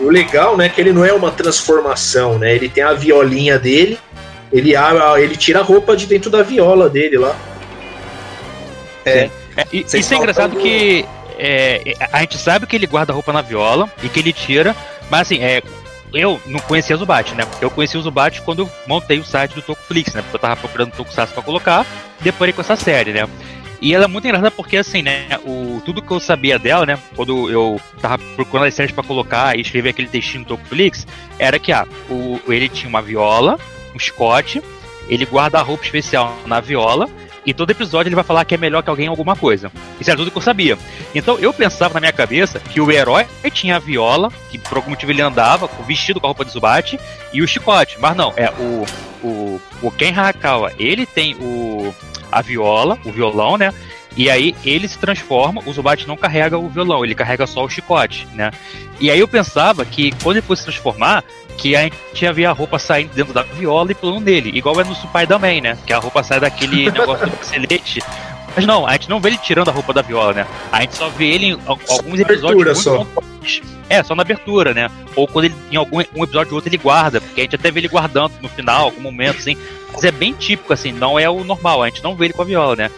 O legal, né, é que ele não é uma transformação, né? Ele tem a violinha dele, ele, a- ele tira a roupa de dentro da viola dele lá. É, e, Vocês isso é engraçado falam- que é, a gente sabe que ele guarda a roupa na viola e que ele tira, mas assim, é, eu não conhecia o Zubat, né? Eu conheci o Zubat quando eu montei o site do Tokuflix, né? Porque eu tava procurando Tokusatsu pra colocar, depois com essa série, né? E ela é muito engraçada porque, assim, né? O, tudo que eu sabia dela, né? Quando eu tava procurando as séries pra colocar e escrever aquele textinho no Tokuflix, era que, ah, o, ele tinha uma viola, um Scott, ele guarda roupa especial na viola, e todo episódio ele vai falar que é melhor que alguém alguma coisa. Isso era tudo que eu sabia. Então eu pensava na minha cabeça que o herói tinha a viola, que por algum motivo ele andava vestido com a roupa de Zubat, e o chicote. Mas não, é o, o, o Ken Harakawa, ele tem o, a viola, o violão, né? E aí ele se transforma, o Zubat não carrega o violão, ele carrega só o chicote, né? E aí eu pensava que quando ele fosse se transformar, que a gente ia ver a roupa saindo dentro da viola e pulando nele, igual é no Supai também, né? Que a roupa sai daquele *laughs* negócio do pixelete. Mas não, a gente não vê ele tirando a roupa da viola, né? A gente só vê ele em alguns episódios só. É, só na abertura, né? Ou quando ele, em algum um episódio ou outro ele guarda, porque a gente até vê ele guardando no final, algum momento, assim. Mas é bem típico, assim, não é o normal, a gente não vê ele com a viola, né?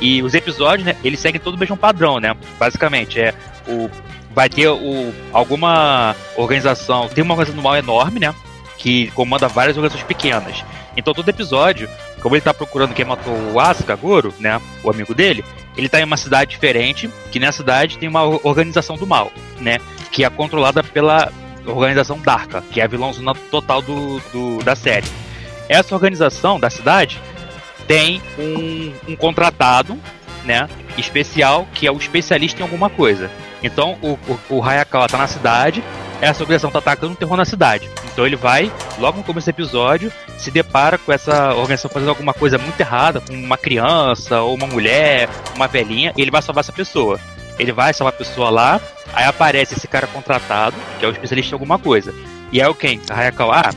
E os episódios, né, eles seguem todo o mesmo padrão, né? Basicamente, é o vai ter o, alguma organização, tem uma organização mal enorme, né? Que comanda várias organizações pequenas. Então todo episódio, como ele tá procurando quem matou o Asuka Goro, né? O amigo dele, ele tá em uma cidade diferente, que nessa cidade tem uma or- organização do mal, né? Que é controlada pela organização Darka, que é a vilãozona total do, do, da série. Essa organização da cidade tem um, um contratado, né, especial, que é o especialista em alguma coisa. Então o, o, o Hayakawa tá na cidade, essa organização tá atacando um terror na cidade. Então ele vai, logo no começo do episódio, se depara com essa organização fazendo alguma coisa muito errada, com uma criança, ou uma mulher, uma velhinha, e ele vai salvar essa pessoa. Ele vai salvar a pessoa lá, aí aparece esse cara contratado, que é o especialista em alguma coisa. E é o Ken, Hayakawa, ah,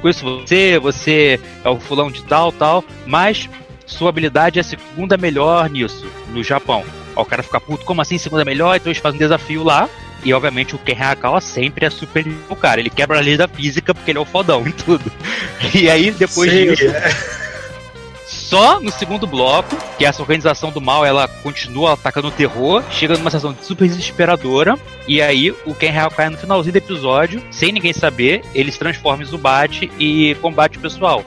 conheço você, você é o fulano de tal, tal, mas sua habilidade é a segunda melhor nisso, no Japão. Aí o cara fica puto, como assim segunda melhor? Então eles fazem um desafio lá, e obviamente o Ken Hayakawa sempre é super o cara. Ele quebra a lei da física porque ele é o fodão em tudo. *laughs* E aí, depois Sim, disso, é. só no segundo bloco, que essa organização do mal ela continua atacando o terror, chega numa situação super desesperadora, e aí o Ken Hayakawa no finalzinho do episódio, sem ninguém saber, ele se transforma em Zubat e combate o pessoal.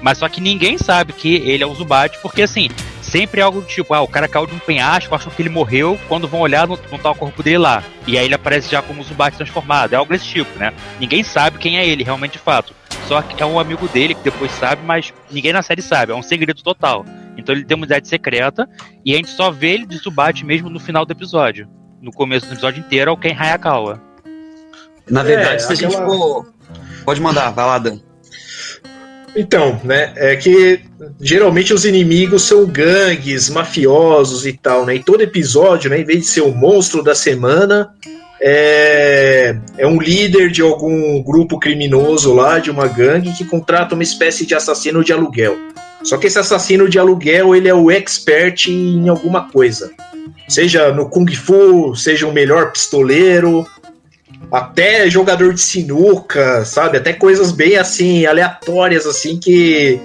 Mas só que ninguém sabe que ele é o Zubat, porque assim, sempre algo do tipo, ah, o cara caiu de um penhasco, acham que ele morreu, quando vão olhar, não, não tá o corpo dele lá. E aí ele aparece já como Zubat transformado. É algo desse tipo, né? Ninguém sabe quem é ele, realmente de fato. Só que é um amigo dele que depois sabe, mas ninguém na série sabe. É um segredo total. Então ele tem uma idade secreta e a gente só vê ele de Zubat mesmo no final do episódio. No começo do episódio inteiro é o Ken Hayakawa. Na verdade, É, se a gente for. Pode mandar, vai lá, Dan. Então, né, é que geralmente os inimigos são gangues, mafiosos e tal, né? E todo episódio, né, em vez de ser o monstro da semana, é, é um líder de algum grupo criminoso lá, de uma gangue, que contrata uma espécie de assassino de aluguel. Só que esse assassino de aluguel, ele é o expert em alguma coisa. Seja no Kung Fu, seja o melhor pistoleiro, até jogador de sinuca, sabe? Até coisas bem assim, aleatórias, assim, que,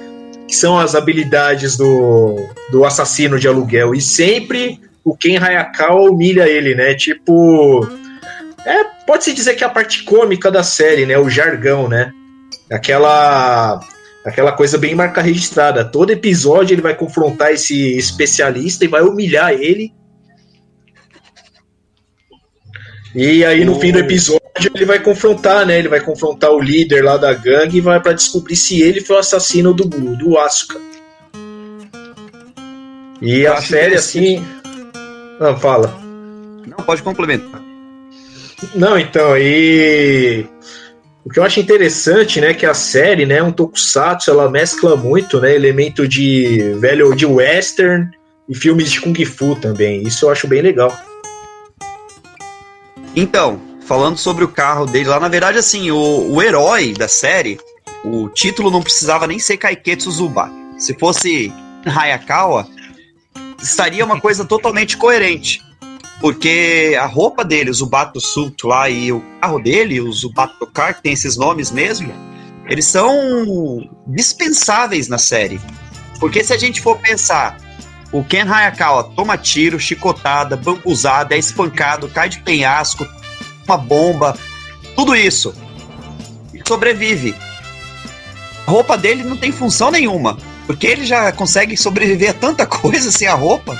que são as habilidades do, do assassino de aluguel. E sempre o Ken Hayakawa humilha ele, né? Tipo. É, pode-se dizer que é a parte cômica da série, né? O jargão, né? Aquela. Aquela coisa bem marca registrada. Todo episódio ele vai confrontar esse especialista e vai humilhar ele. E aí no fim do episódio ele vai confrontar, né? Ele vai confrontar o líder lá da gangue e vai pra descobrir se ele foi o assassino do do Asuka. E Eu a série assim, não fala. Não, pode complementar. Não, então, aí. O que eu acho interessante, né, que a série, né, um tokusatsu, ela mescla muito, né, elemento de velho de western e filmes de kung fu também. Isso eu acho bem legal. Então, falando sobre o carro dele lá, na verdade, assim, o, o herói da série, o título não precisava nem ser Kaiketsu Zuba. Se fosse Hayakawa, estaria uma coisa totalmente coerente. Porque a roupa dele, o Zubato Suit lá e o carro dele, o Zubato Car, que tem esses nomes mesmo, eles são dispensáveis na série. Porque se a gente for pensar, o Ken Hayakawa toma tiro, chicotada, bambuzada, é espancado, cai de penhasco, uma bomba, tudo isso. E sobrevive. A roupa dele não tem função nenhuma, porque ele já consegue sobreviver a tanta *laughs* coisa sem a roupa.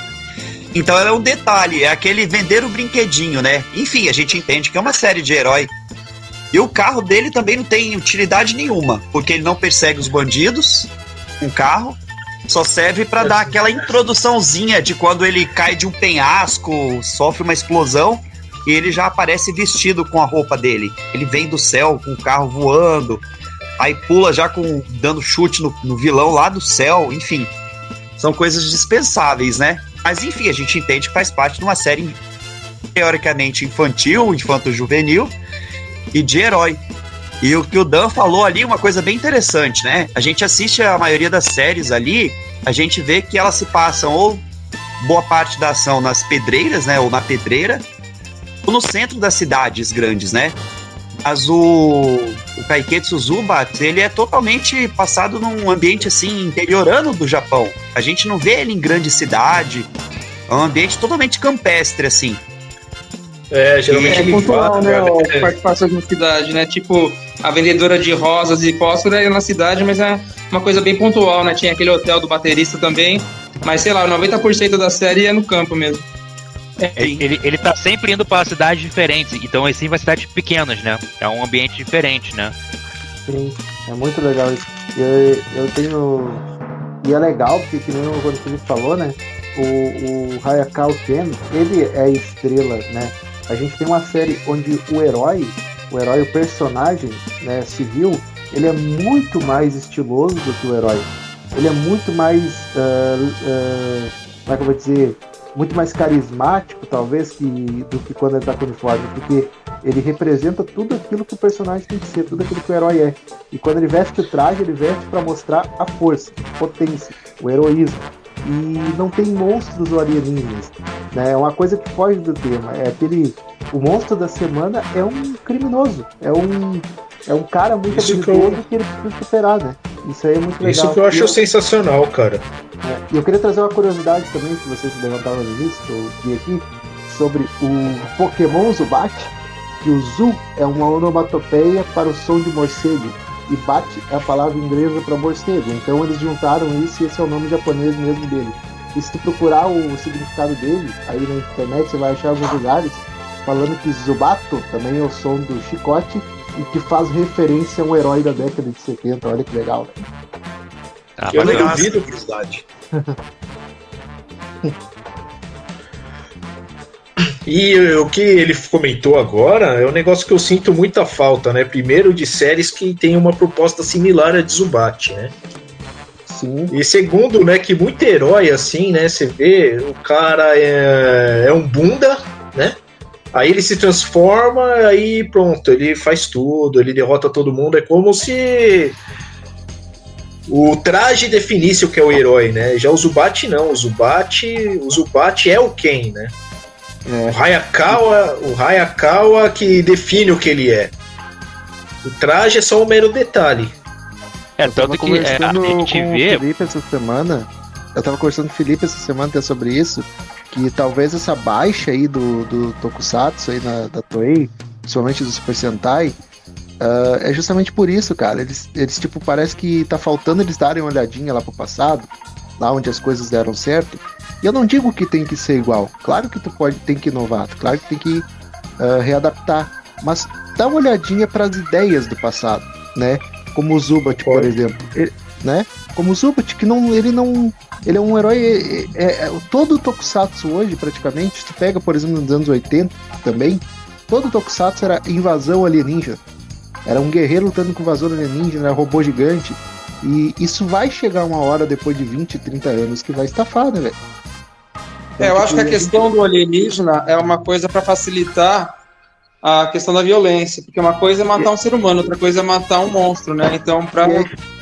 Então é um detalhe, é aquele vender o brinquedinho, né? Enfim, a gente entende que é uma série de herói. E o carro dele também não tem utilidade nenhuma, porque ele não persegue os bandidos o carro, só serve pra dar aquela introduçãozinha de quando ele cai de um penhasco, sofre uma explosão e ele já aparece vestido com a roupa dele. Ele vem do céu com o carro voando, aí pula já com dando chute no, no vilão lá do céu, enfim. São coisas dispensáveis, né? Mas enfim, a gente entende que faz parte de uma série teoricamente infantil, infanto-juvenil e de herói. E o que o Dan falou ali, uma coisa bem interessante, né? A gente assiste a maioria das séries ali, a gente vê que elas se passam ou boa parte da ação nas pedreiras, né? Ou na pedreira, ou no centro das cidades grandes, né? Mas o, o Kaiketsu Zubat, ele é totalmente passado num ambiente assim, interiorano do Japão. A gente não vê ele em grande cidade. É um ambiente totalmente campestre, assim. É, geralmente É ele pontual, né? é. participação na cidade, né? Tipo, a vendedora de rosas e fósforo é na cidade, mas é uma coisa bem pontual, né? Tinha aquele hotel do baterista também. Mas sei lá, 90% da série é no campo mesmo. Ele, ele, ele tá sempre indo para cidades diferentes, então assim vai cidades pequenas, né? É um ambiente diferente, né? Sim, é muito legal isso. Eu, eu tenho E é legal, porque que nem o Felipe falou, né? O, o Hayakawa Ken, ele é estrela, né? A gente tem uma série onde o herói, o herói, o personagem né, civil, ele é muito mais estiloso do que o herói. Ele é muito mais, uh, uh, como é que eu vou dizer, muito mais carismático, talvez, que, do que quando ele está com uniforme, porque ele representa tudo aquilo que o personagem tem que ser, tudo aquilo que o herói é. E quando ele veste o traje, ele veste para mostrar a força, a potência, o heroísmo. E não tem monstros ou alienígenas. Né? É uma coisa que foge do tema. É aquele. O monstro da semana é um criminoso. É um, é um cara muito Isso habilidoso que eu- que ele precisa superar, né? Isso aí é muito legal. Isso que eu acho eu- sensacional, cara. é, E eu queria trazer uma curiosidade também, que vocês se levantaram no início, que eu vi aqui, sobre o Pokémon Zubat, que o Zu é uma onomatopeia para o som de morcego, e Bat é a palavra inglesa para morcego. Então eles juntaram isso e esse é o nome japonês mesmo dele. E se tu procurar o significado dele, aí na internet você vai achar alguns lugares falando que Zubato também é o som do chicote e que faz referência a um herói da década de 70. Olha que legal, né? Ah, Eu duvido. curiosidade. *laughs* E o que ele comentou agora é um negócio que eu sinto muita falta, né? Primeiro de séries que tem uma proposta similar a de Zubat, né? Sim. E segundo, né, que muito herói assim, né? Você vê, o cara é, é um bunda, né? Aí ele se transforma, aí pronto, ele faz tudo, ele derrota todo mundo. É como se o traje definisse o que é o herói, né? Já o Zubat não, o Zubat, o Zubat é o Ken, né? É. O Hayakawa, o Hayakawa que define o que ele é. O traje é só um mero detalhe. É, Eu tanto que é, a conversando gente com vê. o Felipe essa semana. Eu tava conversando com o Felipe essa semana até sobre isso. Que talvez essa baixa aí do, do Tokusatsu aí na, da Toei, principalmente do Super Sentai, ah, é justamente por isso, cara. Eles, eles, tipo, parece que tá faltando eles darem uma olhadinha lá pro passado, lá onde as coisas deram certo. E eu não digo que tem que ser igual. Claro que tu pode, tem que inovar, claro que tem que ah, readaptar. Mas dá uma olhadinha para as ideias do passado, né? Como o Zubat, por exemplo. Ele- né? Como o Zubat, que não, ele não. Ele é um herói. É, é- é- todo o Tokusatsu hoje, praticamente, se tu pega, por exemplo, nos anos 80 também, todo o Tokusatsu era invasão alienígena. Era um guerreiro lutando com invasor alienígena, era robô gigante. E isso vai chegar uma hora depois de 20, 30 anos que vai estafar, né, velho? É, eu acho que a questão do alienígena é uma coisa para facilitar a questão da violência, porque uma coisa é matar um ser humano, outra coisa é matar um monstro, né? Então, pra,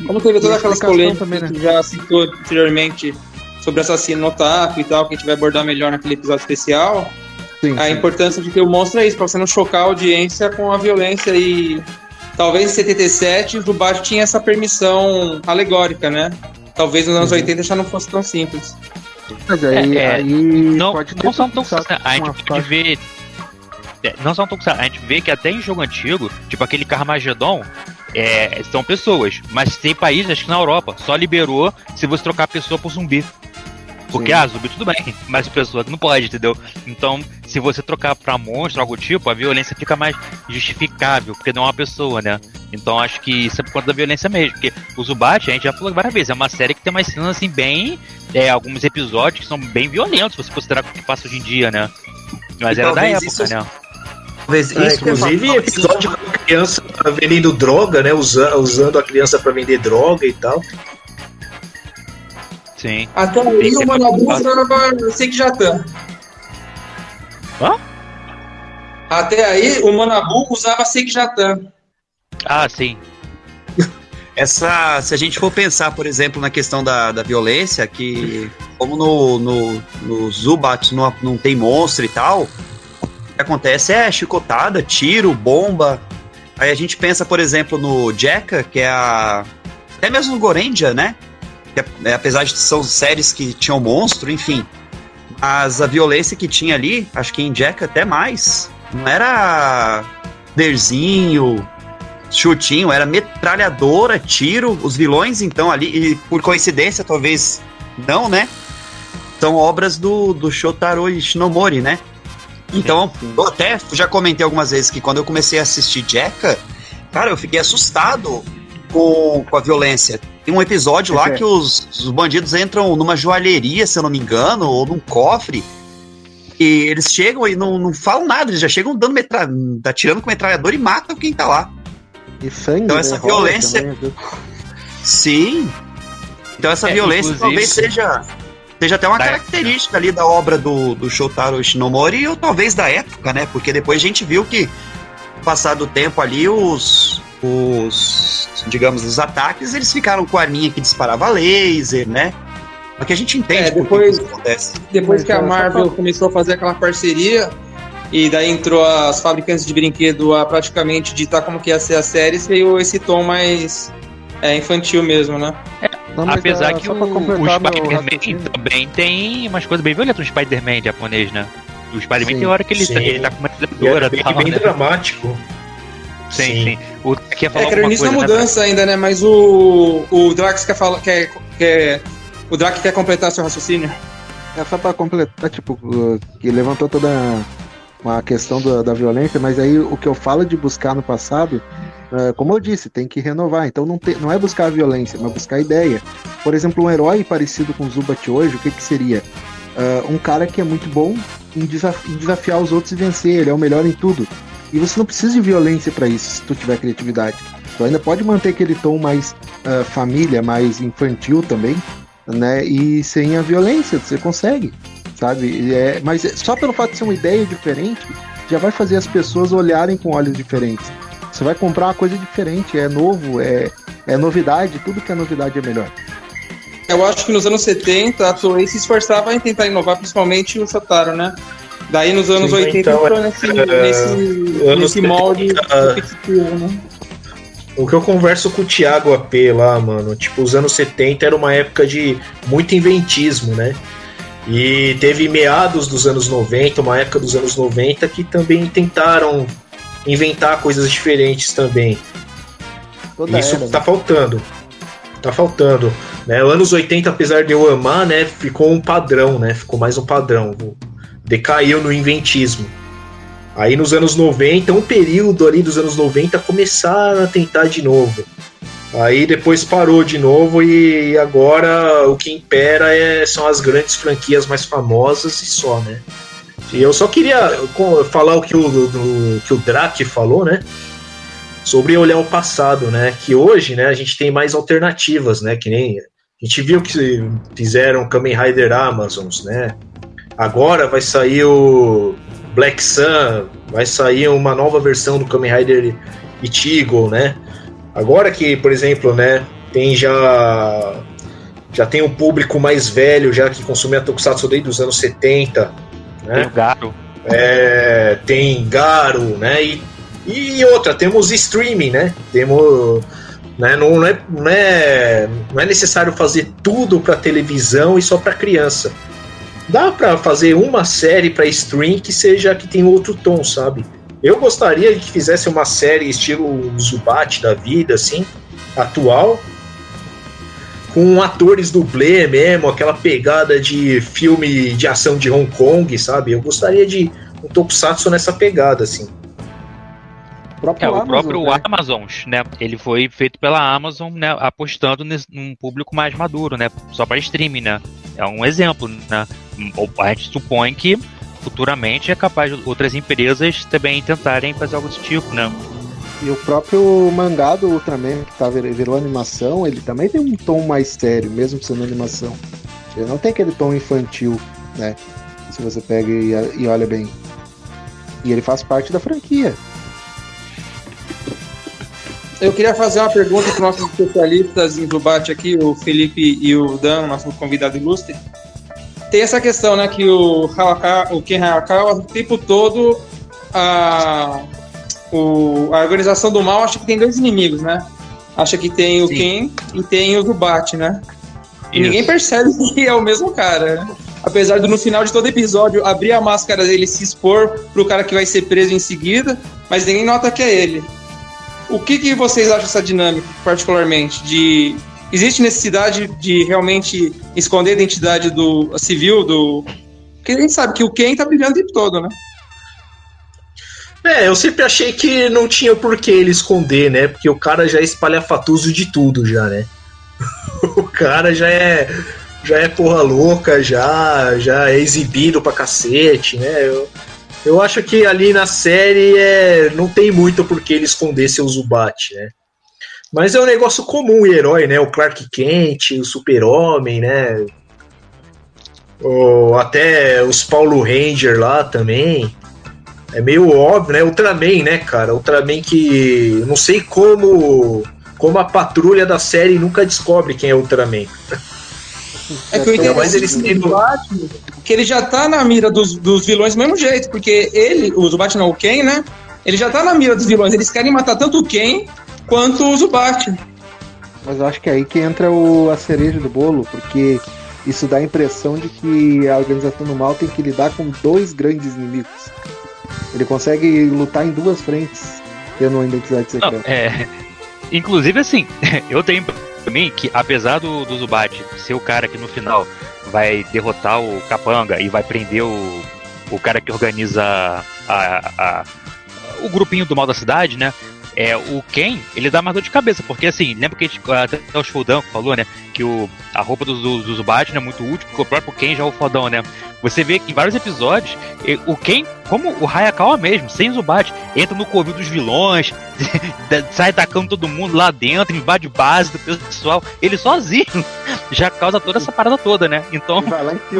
como teve e todas a aquelas explicação polêmicas também, né? que já citou anteriormente sobre assassino no otaku e tal, que a gente vai abordar melhor naquele episódio especial, Sim, a sim. importância de ter o monstro é isso, pra você não chocar a audiência com a violência e talvez em 77 o Zubat tinha essa permissão alegórica, né? Talvez nos anos Uhum. 80 já não fosse tão simples. Mas aí, É, é, aí Não, não são tão Tokusatsu A gente pode ver. é, Não são tão A gente vê que até em jogo antigo, tipo aquele Carmageddon, é, são pessoas. Mas tem países, acho que na Europa, só liberou se você trocar a pessoa por zumbi. Porque, Sim. ah, zumbi tudo bem, mas pessoa não pode, entendeu? Então, se você trocar pra monstro, algo tipo, a violência fica mais justificável, porque não é uma pessoa, né? Então acho que isso é por conta da violência mesmo. Porque o Zubat, a gente já falou várias vezes, é uma série que tem umas cenas assim bem. É, alguns episódios que são bem violentos, se você considerar o que passa hoje em dia, né? Mas E era da época, isso- né? Talvez É, isso que inclusive, episódio com a criança vendendo droga, né? usa- usando a criança pra vender droga e tal. Sim. Até aí Tem que o ser Manabu preocupado. usava Sekijatan. Hã? Até aí o Manabu usava Sekijatan. Ah, sim. *laughs* Essa, se a gente for pensar, por exemplo, na questão da, da violência, que como no, no, no Zubat não, não tem monstro e tal, o que acontece é chicotada, tiro, bomba. Aí a gente pensa, por exemplo, no Jekka, que é a. Até mesmo no Gorendia, né? Que é- é, apesar de são séries que tinham monstro, enfim. Mas a violência que tinha ali, acho que em Jekka até mais, não era derzinho, chutinho, era metralhadora, tiro, os vilões então ali, e por coincidência talvez não, né? São obras do, do Shotaro Ishinomori, né? Então, eu até já comentei algumas vezes que quando eu comecei a assistir Jekka, cara, eu fiquei assustado com, com a violência. Tem um episódio lá É. que os, os bandidos entram numa joalheria, se eu não me engano, ou num cofre. E eles chegam e não, não falam nada, eles já chegam dando metra... atirando com metralhador e matam quem tá lá. E sangue, Então né, essa rola violência- também. Sim. Então essa É, violência talvez seja, seja até uma Da característica ali da obra do, do Shotaro Shinomori ou talvez da época, né? Porque depois a gente viu que, passado o tempo ali, os, os digamos, os ataques, eles ficaram com a arminha que disparava laser, né? Porque a gente entende É, que depois- isso acontece. Depois Mas que a é, Marvel começou a fazer aquela parceria, e daí entrou as fabricantes de brinquedo a praticamente ditar como que ia ser a série, veio esse tom mais é, infantil mesmo, né? Não, mas, Apesar ah, que o, o Spider-Man também tem umas coisas bem violentas no Spider-Man japonês, né? O Spider-Man Sim. tem hora que ele, Sim. tá, ele tá com uma E é bem, tal, bem né? dramático. Sim, sim. O ia falar É, que era o alguma início da coisa, né, mudança ainda, né? Mas o, o Drax quer falar. Quer, quer, o Drax quer completar seu raciocínio. É só pra completar, tipo, uh, que levantou toda uma questão da, da violência, mas aí o que eu falo de buscar no passado, uh, como eu disse, tem que renovar. Então não, tem, não é buscar a violência, mas buscar a ideia. Por exemplo, um herói parecido com o Zubat hoje, o que, que seria? Uh, um cara que é muito bom em, desaf- em desafiar os outros e vencer, ele é o melhor em tudo. E você não precisa de violência pra isso, se tu tiver criatividade. Tu ainda pode manter aquele tom mais uh, família, mais infantil também, né? E sem a violência, você consegue, sabe? É, mas é- só pelo fato de ser uma ideia diferente, já vai fazer as pessoas olharem com olhos diferentes. Você vai comprar uma coisa diferente, é novo, é, é novidade, tudo que é novidade é melhor. Eu acho que nos anos 70 a Toei se esforçava em tentar inovar, principalmente o Shotaro, né? Daí nos anos Sim, 80 então, entrou nesse, é, nesse, anos nesse molde 70, repetitivo, né? O que eu converso com o Thiago AP lá, mano, tipo, os anos 70 era uma época de muito inventismo, né? E teve meados dos anos 90, uma época dos anos 90 que também tentaram inventar coisas diferentes também. Toda Isso era, tá né? faltando. Tá faltando. Né? Anos 80, apesar de eu amar, né, ficou um padrão, né? Ficou mais um padrão. Decaiu no inventismo. Aí nos anos 90, um período ali dos anos 90, começaram a tentar de novo. Aí depois parou de novo e agora o que impera é, são as grandes franquias mais famosas e só, né? E eu só queria falar o que o, do- que o Drake falou, né? Sobre olhar o passado, né? Que hoje, né, a gente tem mais alternativas, né? Que nem a gente viu que fizeram Kamen Rider Amazons, né? Agora vai sair o Black Sun, vai sair uma nova versão do Kamen Rider Ichigo, né? Agora que, por exemplo, né, tem já já tem um público mais velho já que consumia Tokusatsu desde os anos 70, Tem né? o Garo. É, tem Garo, né? E, e outra, temos streaming, né? Temos. Né, não, não, é, não, é, não é necessário fazer tudo para televisão e só para criança. Dá para fazer uma série para stream que seja que tem outro tom, sabe? Eu gostaria que fizesse uma série estilo Zubat da vida, assim, atual, com atores dublê mesmo, aquela pegada de filme de ação de Hong Kong, sabe? Eu gostaria de um tokusatsu nessa pegada, assim. O próprio É, o Amazon, próprio né? Amazon, né? Ele foi feito pela Amazon, né? Apostando nesse- num público mais maduro, né? Só para streaming, né? É um exemplo, né? A gente supõe que futuramente é capaz de outras empresas também tentarem fazer algo desse tipo, né? E o próprio mangá do Ultraman, que tá, vir- virou animação, ele também tem um tom mais sério, mesmo sendo animação. Ele não tem aquele tom infantil, né? Se você pega e, e olha bem. E ele faz parte da franquia. Eu queria fazer uma pergunta para nossos especialistas em Zubat aqui, o Felipe e o Dan, nosso convidado ilustre. Tem essa questão, né, que o, o Ken Hayakawa, o tempo todo, a, o- a organização do mal acha que tem dois inimigos, né? Acha que tem o Sim. Ken e tem o Zubat, né? E Isso. ninguém percebe *laughs* que é o mesmo cara, né? Apesar de no final de todo episódio abrir a máscara dele e se expor pro cara que vai ser preso em seguida, mas ninguém nota que é ele. O que, que vocês acham dessa dinâmica, particularmente? De existe necessidade de realmente esconder a identidade do civil do porque a gente sabe que o Ken tá brilhando o tempo todo, né? É, eu sempre achei que não tinha por que ele esconder, né? Porque o cara já é espalhafatoso de tudo já, né? *laughs* cara já é já é porra louca, já já é exibido pra cacete, né? Eu, eu acho que ali na série é, não tem muito por que ele esconder seu Zubat, né? Mas é um negócio comum o herói, né? O Clark Kent, o Super-Homem, né? Ou até os Paulo Ranger lá também. É meio óbvio, né? Ultraman, né, cara? Ultraman que. Não sei como. Como a patrulha da série nunca descobre quem é Ultraman. *laughs* É que eu entendo mas eles têm- que ele já tá na mira dos, dos vilões do mesmo jeito, porque ele, o Zubat não, o Ken, né? Ele já tá na mira dos vilões. Eles querem matar tanto o Ken quanto o Zubat. Mas eu acho que é aí que entra o, a cereja do bolo, porque isso dá a impressão de que a organização do mal tem que lidar com dois grandes inimigos. Ele consegue lutar em duas frentes, tendo uma identidade Não, secreta. é. Inclusive, assim, *laughs* eu tenho pra mim que, apesar do, do Zubat ser o cara que no final vai derrotar o Capanga e vai prender o, o cara que organiza a, a- o grupinho do mal da cidade, né? É, o Ken, ele dá mais dor de cabeça, porque assim, lembra que a gente, até o Shodan falou, né? Que o, a roupa do, do, do Zubat não é muito útil, porque o próprio Ken já é o fodão, né? Você vê que em vários episódios, o Ken, como o Hayakawa mesmo, sem Zubat, entra no covil dos vilões, *laughs* da- sai atacando todo mundo lá dentro, invade base do pessoal, ele sozinho *laughs* já causa toda essa parada toda, né? Então,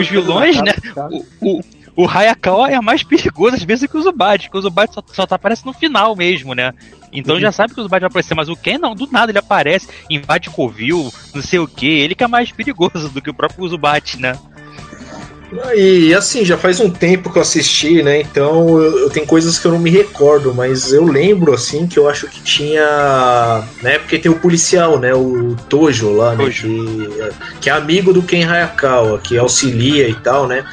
os vilões, né? o, o, o Hayakawa é mais perigoso às vezes que o Zubat, porque o Zubat só, só tá aparece no final mesmo, né? Então já sabe que o Zubat vai aparecer, mas o Ken não, do nada ele aparece, invade covil, não sei o que, ele que é mais perigoso do que o próprio Zubat, né? E assim, já faz um tempo que eu assisti, né? Então eu, eu tenho coisas que eu não me recordo, mas eu lembro assim que eu acho que tinha. Né, porque tem o policial, né? O Tojo lá, né? Tojo. Que, que é amigo do Ken Hayakawa, que auxilia e tal, né?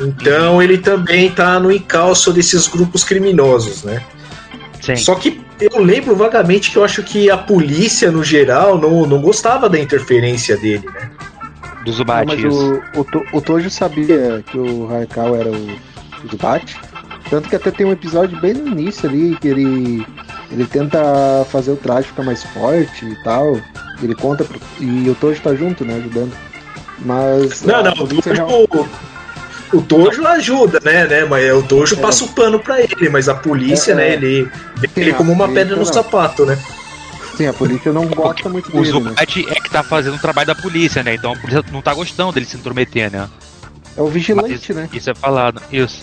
Então ele também tá no encalço desses grupos criminosos, né? Sim. Só que eu lembro vagamente que eu acho que a polícia, no geral, não, não gostava da interferência dele, né? Do Não, Zubat, mas o, o, o Tojo sabia que o Raikal era o, o Zubat. Tanto que até tem um episódio bem no início ali que ele, ele tenta fazer o traje ficar mais forte e tal. Ele conta pro, e o Tojo tá junto, né, ajudando. Mas Não, não, o polícia real- Tojo, o Tojo ajuda, né, né? Mas o Tojo passa o pano pra ele, mas a polícia, É, né, é. ele vê Sim, ele como uma pedra no não. sapato, né? Sim, a polícia não gosta muito O dele, né? Zubat é que tá fazendo o trabalho da polícia, né? Então a polícia não tá gostando dele se intrometer, né? É o vigilante, Mas né? Isso é falado, isso.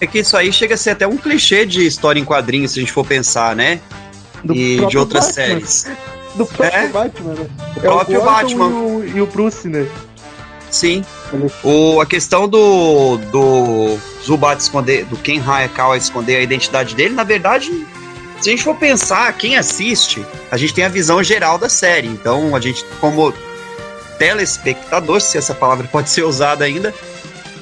É que isso aí chega a ser até um clichê de história em quadrinhos, se a gente for pensar, né? Do e de outras Batman. séries. Do próprio É? Batman, né? O próprio é o Batman. E o, e o Bruce, né? Sim. O, a questão do, do Zubat esconder, do Ken Hayakawa esconder a identidade dele, na verdade, se a gente for pensar, quem assiste, a gente tem a visão geral da série. Então, a gente, como telespectador, se essa palavra *laughs* pode ser usada ainda,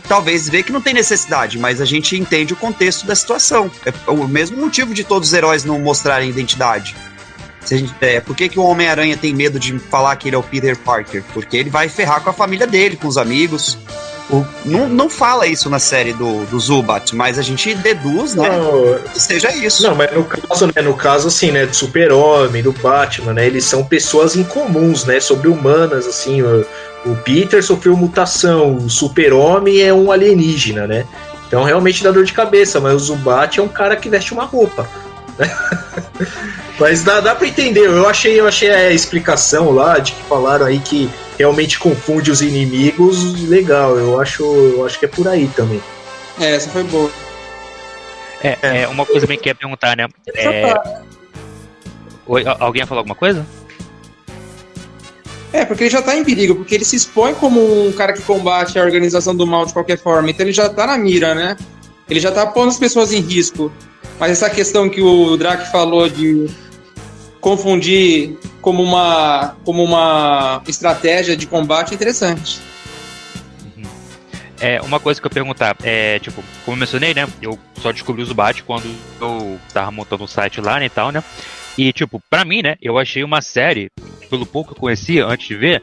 talvez vê que não tem necessidade, mas a gente entende o contexto da situação. É o mesmo motivo de todos os heróis não mostrarem identidade. Gente, é, por que, que o Homem-Aranha tem medo de falar que ele é o Peter Parker? Porque ele vai ferrar com a família dele, com os amigos. O- não, não fala isso na série do, do Zubat, mas a gente deduz, né? Não, Que seja isso. não, mas no caso, né, no caso, assim, né, do Super-Homem, do Batman, né, eles são pessoas incomuns, né, sobre-humanas, assim, o, o Peter sofreu mutação, o Super-Homem é um alienígena, né, então realmente dá dor de cabeça, mas o Zubat é um cara que veste uma roupa? *laughs* mas dá, dá pra entender, eu achei, eu achei a explicação lá, de que falaram aí que realmente confunde os inimigos, legal, eu acho, eu acho que é por aí também. É, essa foi boa. É, é, uma coisa bem que eu ia perguntar, né? É... Oi, al- alguém ia falar alguma coisa? É, porque ele já tá em perigo, porque ele se expõe como um cara que combate a organização do mal de qualquer forma, então ele já tá na mira, né? Ele já tá pondo as pessoas em risco. Mas essa questão que o Drake falou de confundir como uma, como uma estratégia de combate é interessante. É, uma coisa que eu perguntar, é, tipo, como eu mencionei, né? Eu só descobri o Zubat quando eu tava montando um site lá, né, e tal, né? E, tipo, pra mim, né, eu achei uma série, pelo pouco que eu conhecia antes de ver,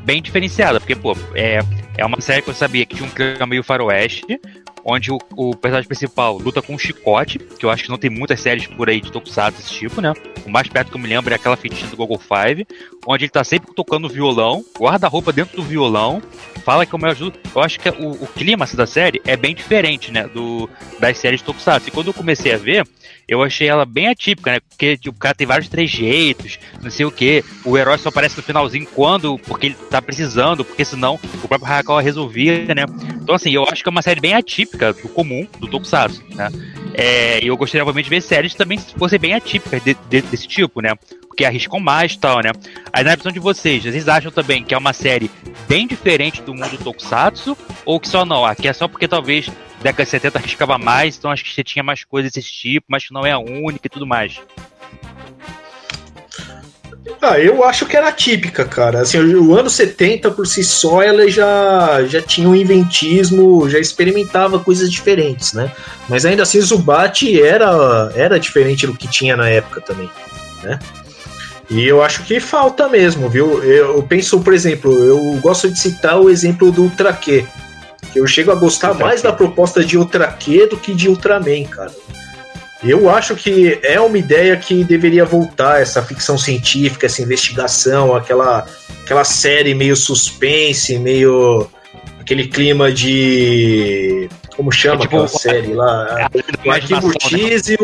bem diferenciada, porque, pô, é, é uma série que eu sabia que tinha um clima meio faroeste, onde o, o personagem principal luta com um chicote, que eu acho que não tem muitas séries por aí de tokusatsu desse tipo, né? O mais perto que eu me lembro é aquela fitinha do Google Five, onde ele tá sempre tocando violão, guarda a roupa dentro do violão, fala que é o meu ajuda. Eu acho que o, o clima da série é bem diferente, né, do, das séries de tokusatsu. E quando eu comecei a ver, eu achei ela bem atípica, né? Porque tipo, o cara tem vários trejeitos, não sei o que. O herói só aparece no finalzinho quando, porque ele tá precisando, porque senão o próprio Hayakawa resolvia, né? Então, assim, eu acho que é uma série bem atípica do comum, do Tokusatsu, né? É, e eu gostaria, obviamente, de ver séries que também fossem bem atípicas de, de, desse tipo, né? Porque arriscam mais e tal, né? Aí, na visão de vocês, vocês acham também que é uma série bem diferente do mundo Tokusatsu? Ou que só não? Aqui é só porque talvez década de 70 arriscava mais, então acho que você tinha mais coisas desse tipo, mas que não é a única e tudo mais. Ah, eu acho que era típica, cara. Assim, o ano 70 por si só, ela já, já tinha um inventismo, já experimentava coisas diferentes, né? Mas ainda assim, Zubat era, era diferente do que tinha na época também, né? E eu acho que falta mesmo, viu? Eu penso, por exemplo, eu gosto de citar o exemplo do Ultra Q. Eu chego a gostar mais da proposta de Ultra Q do que de Ultraman, cara. Eu acho que é uma ideia que deveria voltar, essa ficção científica, essa investigação, aquela, aquela série meio suspense, meio. aquele clima de. Como chama é tipo, aquela série lá? É o Arquivo X.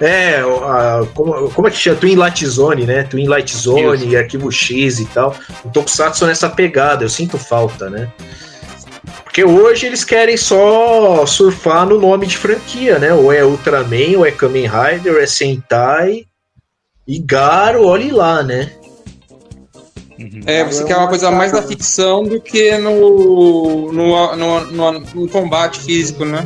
É, a, como, como é que chama? Twin Light Zone, né? Twin Light Zone, Isso. Arquivo X e tal. O Tokusatsu nessa pegada, eu sinto falta, né? Porque hoje eles querem só surfar no nome de franquia, né? Ou é Ultraman, ou é Kamen Rider, ou é Sentai. E Garo, olhe lá, né? Uhum. É, você quer uma coisa mais da ficção do que no, no, no, no, no combate físico, né?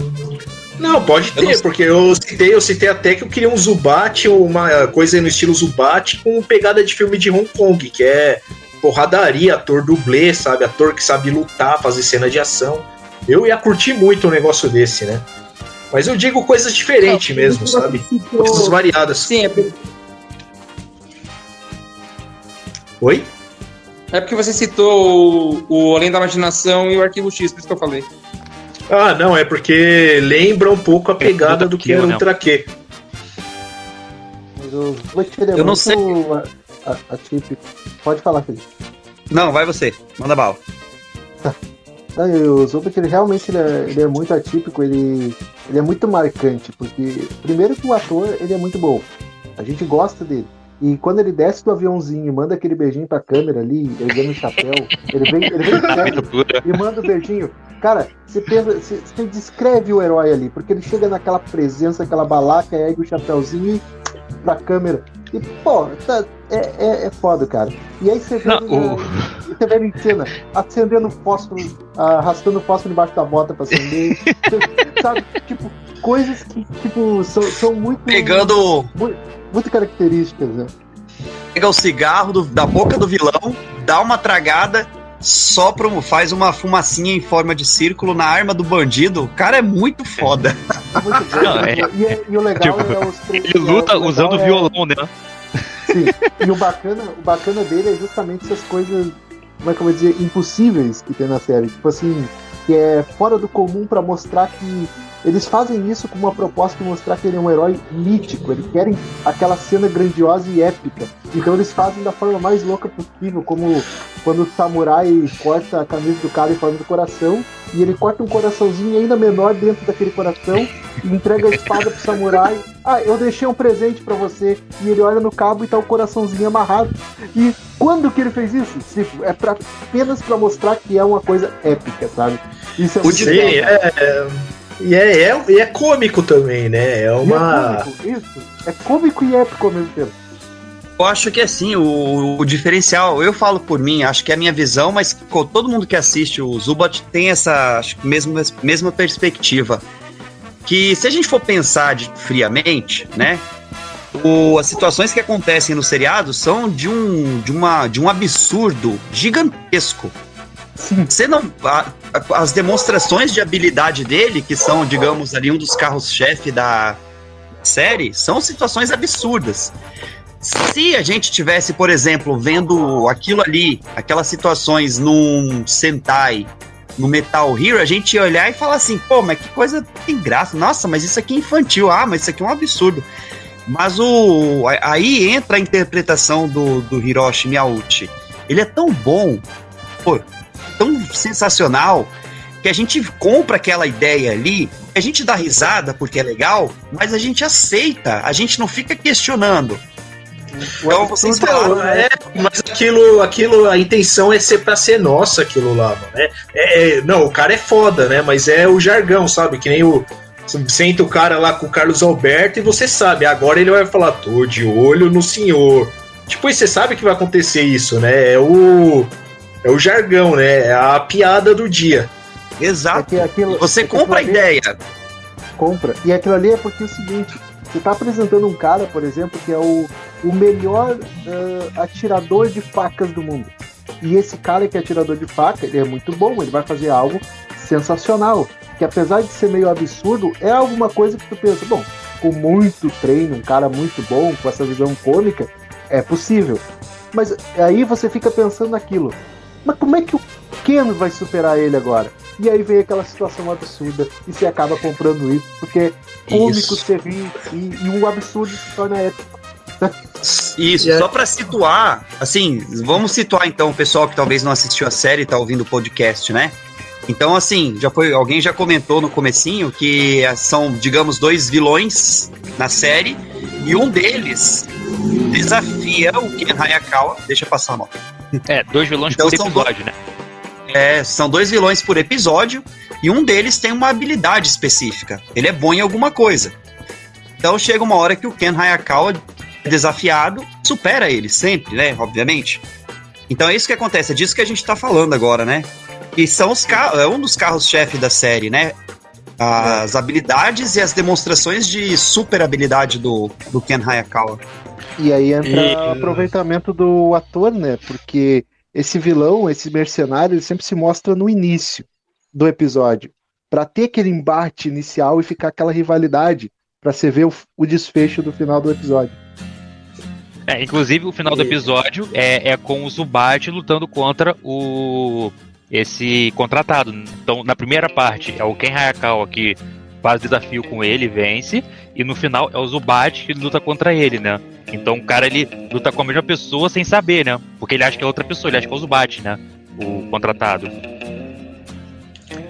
Não, pode ter, eu porque eu citei, eu citei até que eu queria um Zubat, uma coisa no estilo Zubat, com pegada de filme de Hong Kong, que é porradaria, ator dublê, sabe? Ator que sabe lutar, fazer cena de ação. Eu ia curtir muito um negócio desse, né? Mas eu digo coisas diferentes é, mesmo, sabe? Citou... Coisas variadas. Sim, é porque... Oi? É porque você citou o, o Além da Imaginação e o Arquivo X, por isso que eu falei. Ah, não, é porque lembra um pouco a pegada do que era o Ultra Q. Eu não sei a, a chip. Pode falar, Felipe. Não, vai você. Manda bala. Não, o Zubat, ele realmente ele é, ele é, muito atípico, ele, ele é muito marcante, porque primeiro que o ator ele é muito bom. A gente gosta dele. E quando ele desce do aviãozinho e manda aquele beijinho pra câmera ali, erguendo o chapéu, ele vem, ele vem *laughs* sério e manda o beijinho. Cara, você pensa, você, você, descreve o herói ali, porque ele chega naquela presença, aquela balaca, ergue o chapéuzinho e pra câmera. E, pô, tá, é, é, é foda, cara. E aí você vê, Não, o... você vê ele em cena acendendo fósforo, arrastando fósforo embaixo da bota pra acender. *laughs* sabe? Tipo, coisas que tipo, são, são muito. Pegando. Muito, muito características, né? Pega o cigarro do, da boca do vilão, dá uma tragada sopra, faz uma fumacinha em forma de círculo na arma do bandido. O cara é muito foda. É muito Não, é, e, e, e, o legal tipo, é os Ele luta o usando o é... violão, né? Sim. E o bacana, o bacana dele é justamente essas coisas, como é que eu vou dizer, impossíveis que tem na série. Tipo assim, que é fora do comum para mostrar que eles fazem isso com uma proposta de mostrar que ele é um herói mítico. Eles querem aquela cena grandiosa e épica. Então eles fazem da forma mais louca possível, como quando o samurai corta a camisa do cara em forma do coração, e ele corta um coraçãozinho ainda menor dentro daquele coração e entrega a espada pro samurai. Ah, eu deixei um presente para você. E ele olha no cabo e tá o coraçãozinho amarrado. E quando que ele fez isso? Tipo, é pra, apenas para mostrar que é uma coisa épica, sabe? Isso é o muito é, é, e é, é, e é cômico também, né? É uma. é cômico, isso. É cômico e épico ao mesmo tempo. Eu acho que assim, o, o, diferencial, eu falo por mim, acho que é a minha visão, mas todo mundo que assiste o Zubat tem essa acho, mesma, mesma perspectiva. Que se a gente for pensar de, friamente, né? O, as situações que acontecem no seriado são de um, de uma, de um absurdo gigantesco. Você não. A, a, as demonstrações de habilidade dele, que são, digamos, ali um dos carros-chefe da série, são situações absurdas. Se a gente tivesse, por exemplo, vendo aquilo ali, aquelas situações num Sentai no Metal Hero, a gente ia olhar e falar assim, pô, mas que coisa tem graça. Nossa, mas isso aqui é infantil. Ah, mas isso aqui é um absurdo. Mas o aí entra a interpretação do, do Hiroshi Miyauchi. Ele é tão bom, pô, tão sensacional, que a gente compra aquela ideia ali, a gente dá risada porque é legal, mas a gente aceita, a gente não fica questionando. Então vocês falaram, é, mas aquilo, aquilo, a intenção é ser pra ser nossa aquilo lá, mano. É, é, não, o cara é foda, né? Mas é o jargão, sabe? Que nem o. Senta o cara lá com o Carlos Alberto e você sabe, agora ele vai falar, tô de olho no senhor. Tipo, você sabe que vai acontecer isso, né? É o. É o jargão, né? É a piada do dia. Exato. É aquilo, você é compra a ideia. Compra. E aquilo ali é porque é o seguinte: você está apresentando um cara, por exemplo, que é o, o melhor uh, atirador de facas do mundo. E esse cara que é atirador de faca, ele é muito bom, ele vai fazer algo sensacional. Que apesar de ser meio absurdo, é alguma coisa que tu pensa, bom, com muito treino, um cara muito bom, com essa visão cômica, é possível. Mas aí você fica pensando naquilo. Mas como é que o Ken vai superar ele agora? E aí vem aquela situação absurda e você acaba comprando isso, porque é cômico você ri e, e um absurdo se torna épico. Isso, só para situar, assim, vamos situar então o pessoal que talvez não assistiu a série e tá ouvindo o podcast, né? Então, assim, já foi, alguém já comentou no comecinho que são, digamos, dois vilões na série e um deles desafia o Ken Hayakawa. Deixa eu passar a mão. É, dois vilões então, por episódio, dois, né? É, são dois vilões por episódio e um deles tem uma habilidade específica. Ele é bom em alguma coisa. Então chega uma hora que o Ken Hayakawa é desafiado, supera ele sempre, né? Obviamente. Então é isso que acontece, é disso que a gente tá falando agora, né? E são os carros, é um dos carros-chefe da série, né? As habilidades e as demonstrações de super habilidade do, do Ken Hayakawa. E aí entra e... o aproveitamento do ator, né? Porque esse vilão, esse mercenário, ele sempre se mostra no início do episódio, para ter aquele embate inicial e ficar aquela rivalidade, para você ver o, o, desfecho do final do episódio. É, inclusive o final do episódio é, é com o Zubat lutando contra o esse contratado. Então, na primeira parte é o Ken Hayakawa que faz desafio com ele, vence, e no final é o Zubat que luta contra ele, né? Então o cara ele luta com a mesma pessoa sem saber, né? Porque ele acha que é outra pessoa, ele acha que é o Zubat, né? O contratado.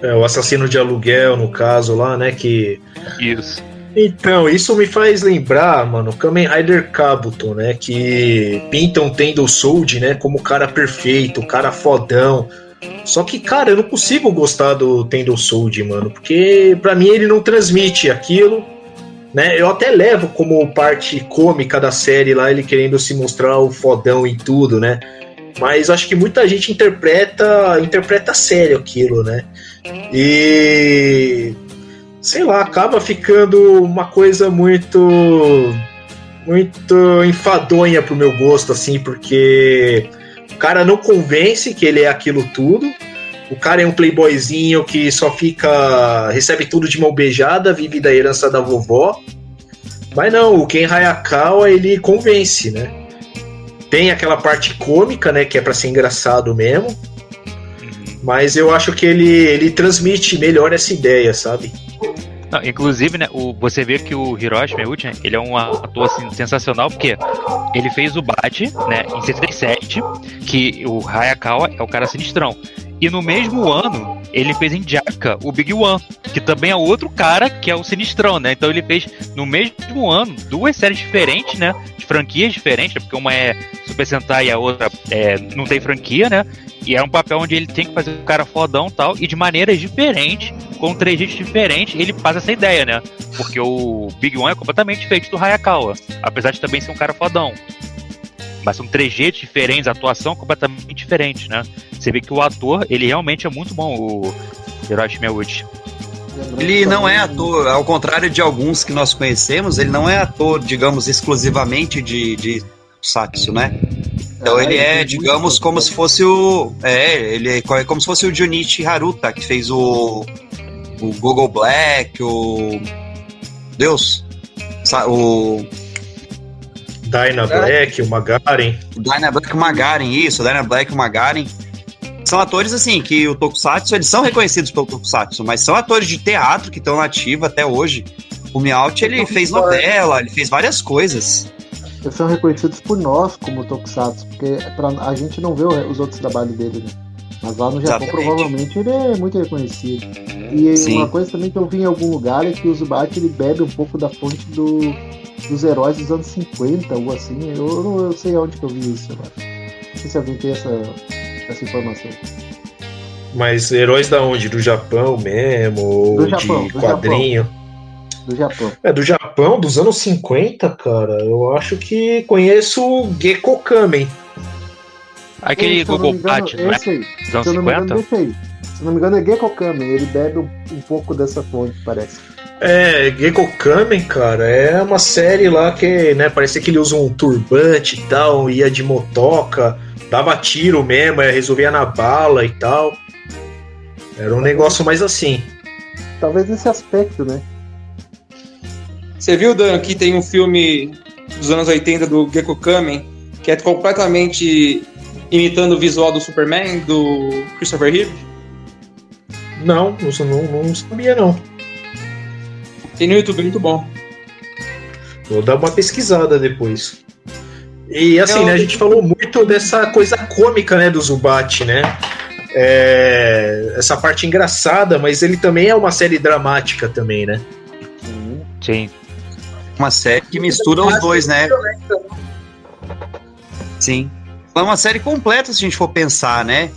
É, o assassino de aluguel, no caso lá, né? Que. Isso. Então, isso me faz lembrar, mano, Kamen Rider Kabuto, né? Que pintam Tendo Sold, né? Como o cara perfeito, o cara fodão só que, cara, eu não consigo gostar do Tendo Sold, mano, porque para mim ele não transmite aquilo, né? Eu até levo como parte cômica da série lá, ele querendo se mostrar o fodão em tudo, né? Mas acho que muita gente interpreta interpreta sério aquilo, né? E sei lá, acaba ficando uma coisa muito muito enfadonha pro meu gosto assim, porque o cara não convence que ele é aquilo tudo. O cara é um playboyzinho que só fica. recebe tudo de mão beijada, vive da herança da vovó. Mas não, o Ken Hayakawa ele convence, né? Tem aquela parte cômica, né? Que é para ser engraçado mesmo. Mas eu acho que ele, ele transmite melhor essa ideia, sabe? Não, inclusive, né, o, você vê que o Hiroshi Meucci, ele é um ator assim, sensacional, porque ele fez o Bat, né, em 77, que o Hayakawa é o cara sinistrão. E no mesmo ano, ele fez em Jaka o Big One, que também é outro cara que é o Sinistrão, né? Então ele fez no mesmo ano duas séries diferentes, né? De franquias diferentes, né? porque uma é Super Sentai e a outra é, não tem franquia, né? E é um papel onde ele tem que fazer o cara fodão tal, e de maneiras diferentes, com trejeitos diferentes, ele passa essa ideia, né? Porque o Big One é completamente diferente do Hayakawa, apesar de também ser um cara fodão. Mas são trejeitos diferentes, a atuação completamente diferente, né? Você vê que o ator, ele realmente é muito bom, o Hiroshi Miyauchi. Ele não é ator, ao contrário de alguns que nós conhecemos, ele não é ator, digamos, exclusivamente de, de Satsu, né? Então ele é, digamos, como se fosse o. É, ele é como se fosse o Junichi Haruta, que fez o. O Google Black, o. Deus! O. Dyna Black, o Magaren. Dyna Black e o Magaren, isso, Dyna Black e o Magaren. São atores, assim, que o Tokusatsu, eles são reconhecidos pelo Tokusatsu, mas são atores de teatro que estão ativos até hoje. O Miyaut, ele fez novela, ele fez várias coisas. São reconhecidos por nós como Tokusatsu, porque pra, a gente não vê os outros trabalhos dele, né? Mas lá no Japão, Exatamente. provavelmente, ele é muito reconhecido. E Sim. uma coisa também que eu vi em algum lugar é que o Zubat ele bebe um pouco da fonte do, dos heróis dos anos 50, ou assim. Eu não eu sei onde que eu vi isso agora. Não sei se alguém tem essa, essa informação. Mas heróis da onde? Do Japão mesmo? Ou Do Japão, de do quadrinho? Do Japão. É, do Japão, dos anos 50, cara, eu acho que conheço o Gecko Kamen. Aquele não Google Pat, não é? esse aí. Dos anos Se eu não me engano, 50? esse aí. Se eu não me engano, é Gecko Kamen. Ele bebe um, um pouco dessa fonte, parece. É, Gecko Kamen, cara, é uma série lá que, né, parecia que ele usa um turbante e tal, ia de motoca, dava tiro mesmo, resolvia na bala e tal. Era um negócio mais assim. Talvez nesse aspecto, né? Você viu, Dan, que tem um filme dos anos 80 do Gecko Kamen, que é completamente imitando o visual do Superman, do Christopher Reeve? Não, isso não, não sabia não. Tem no YouTube, muito bom. Vou dar uma pesquisada depois. E assim, Eu- né, a gente falou muito dessa coisa cômica, né, do Zubat, né? É, essa parte engraçada, mas ele também é uma série dramática também, né? Sim. Uma série que mistura os dois, né? Sim. É uma série completa, se a gente for pensar, né?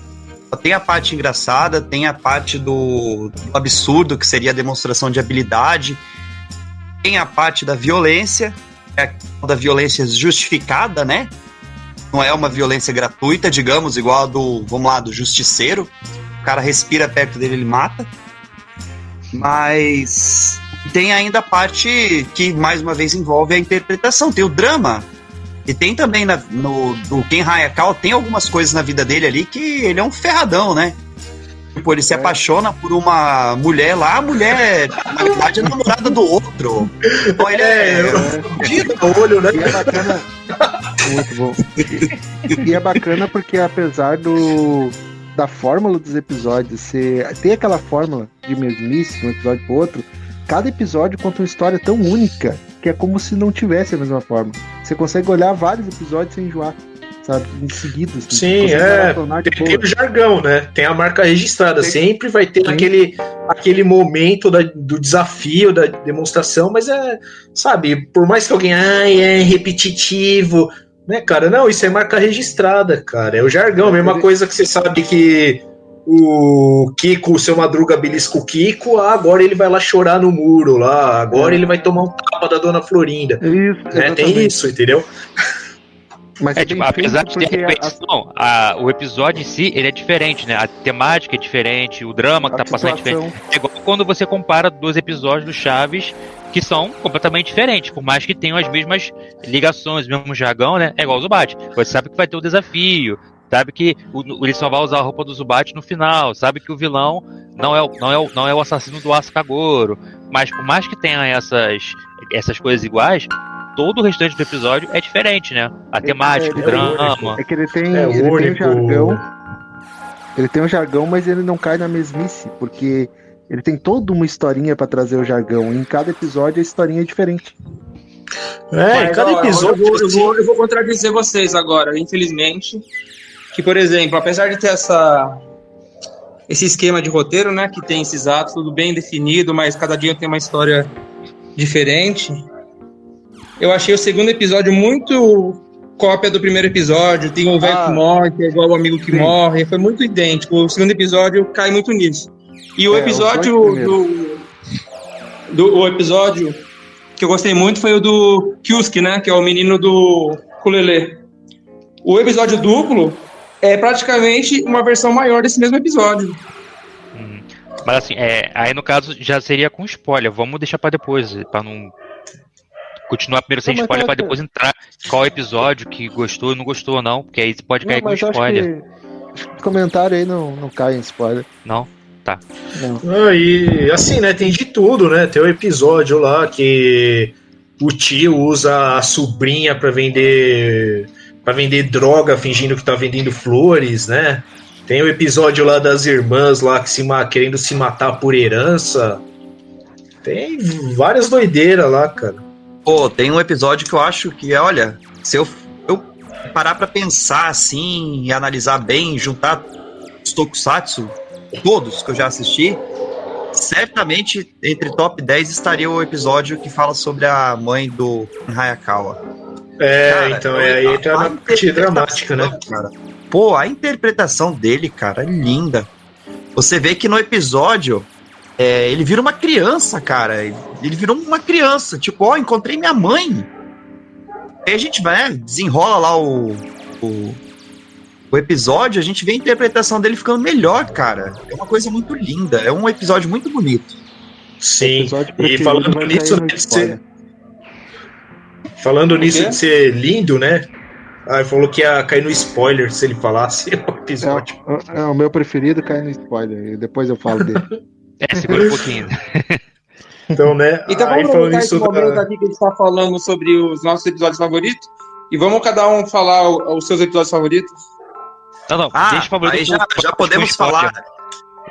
Tem a parte engraçada, tem a parte do, do absurdo, que seria a demonstração de habilidade, tem a parte da violência, é da violência justificada, né? Não é uma violência gratuita, digamos, igual a do, vamos lá, do justiceiro. O cara respira perto dele, ele mata. Mas tem ainda a parte que, mais uma vez, envolve a interpretação. Tem o drama. E tem também na- no do Ken Hayakawa, tem algumas coisas na vida dele ali que ele é um ferradão, né? Tipo, ele se apaixona por uma mulher lá, a mulher, na verdade, é namorada do outro. Então ele é. fudido. *laughs* olho, né? E é bacana. Muito bom. E é bacana porque apesar do da fórmula dos episódios ser ter aquela fórmula de mesmice de um episódio pro outro, cada episódio conta uma história tão única que é como se não tivesse a mesma forma. Você consegue olhar vários episódios sem enjoar, sabe? Em seguida. assim. Sim, é. Tem, tem o jargão, né? Tem a marca registrada. Tem- Sempre vai ter aquele, aquele momento da- do desafio, da demonstração, mas é, sabe, por mais que alguém, ai, é repetitivo, né, cara? Não, isso é marca registrada, cara. É o jargão, a mesma coisa que você sabe que o Kiko, o seu Madruga belisca o Kiko, ah, agora ele vai lá chorar no muro lá, agora É. ele vai tomar um tapa da dona Florinda. Isso, Né? Tem isso, entendeu? Mas É, é tipo, apesar de ter porque a- repetição, a- o episódio em si, ele é diferente, né? A temática é diferente, o drama que a tá passando é diferente. situação- É igual quando você compara dois episódios do Chaves que são completamente diferentes, por mais que tenham as mesmas ligações, o mesmo jargão, né? É igual o Zubat. Você sabe que vai ter o desafio, sabe que o, ele só vai usar a roupa do Zubat no final, sabe que o vilão não é, o- não é, o- não é o assassino do Asakagoro. Mas por mais que tenha essas, essas coisas iguais, todo o restante do episódio é diferente, né? A temática, é o drama. É que ele tem, É ele o tem um jargão. Ele tem um jargão, mas ele não cai na mesmice, porque ele tem toda uma historinha pra trazer o jargão. E em cada episódio a historinha é diferente. É, Mas, em cada ó, episódio. Eu vou, eu, vou, eu vou contradizer vocês agora, infelizmente. Que, por exemplo, apesar de ter essa, esse esquema de roteiro, né? Que tem esses atos, tudo bem definido, mas cada dia tem uma história diferente. Eu achei o segundo episódio muito cópia do primeiro episódio. Tem o velho Ah. que morre, que é igual o amigo que Sim. morre. Foi muito idêntico. O segundo episódio cai muito nisso. E o É, episódio do, do. O episódio que eu gostei muito foi o do Kyusuke, né? Que é o menino do ukulele. O episódio duplo é praticamente uma versão maior desse mesmo episódio. Hum. Mas assim, é, aí no caso já seria com spoiler. Vamos deixar pra depois, pra não continuar primeiro sem Não, spoiler, acho- depois entrar qual episódio que gostou e não gostou ou não, porque aí pode cair com acho spoiler. que comentário aí não, não cai em spoiler. Não? Não. Ah, e assim, né? Tem de tudo, né? Tem o episódio lá que o tio usa a sobrinha pra vender para vender droga fingindo que tá vendendo flores, né? Tem o episódio lá das irmãs lá que se querendo se matar por herança. Tem várias doideiras lá, cara. Pô, tem um episódio que eu acho que, olha, se eu, eu parar pra pensar assim e analisar bem, juntar os tokusatsu, todos que eu já assisti, certamente entre top 10 estaria o episódio que fala sobre a mãe do Hayakawa. É, Cara, então é aí entra a na parte dramática, né? interpretação, cara. Pô, a interpretação dele, cara, é linda. Você vê que no episódio é, ele vira uma criança, cara. Ele virou uma criança. Tipo, ó, encontrei minha mãe. Aí a gente vai, né, desenrola lá o, o, o episódio, a gente vê a interpretação dele ficando melhor, cara. É uma coisa muito linda. É um episódio muito bonito. Sim. E falando nisso, cair no falando nisso quê? de ser lindo, né? Ah, ele falou que ia cair no spoiler se ele falasse *laughs* o episódio. É, é o meu preferido cai no spoiler. e Depois eu falo dele. *laughs* É, segura um pouquinho. *laughs* Então, né? Então vamos aproveitar esse momento da... aqui que a gente tá falando sobre os nossos episódios favoritos. E vamos cada um falar o- os seus episódios favoritos. Não, não, Ah, deixa o favorito aí já, pro- já podemos falar,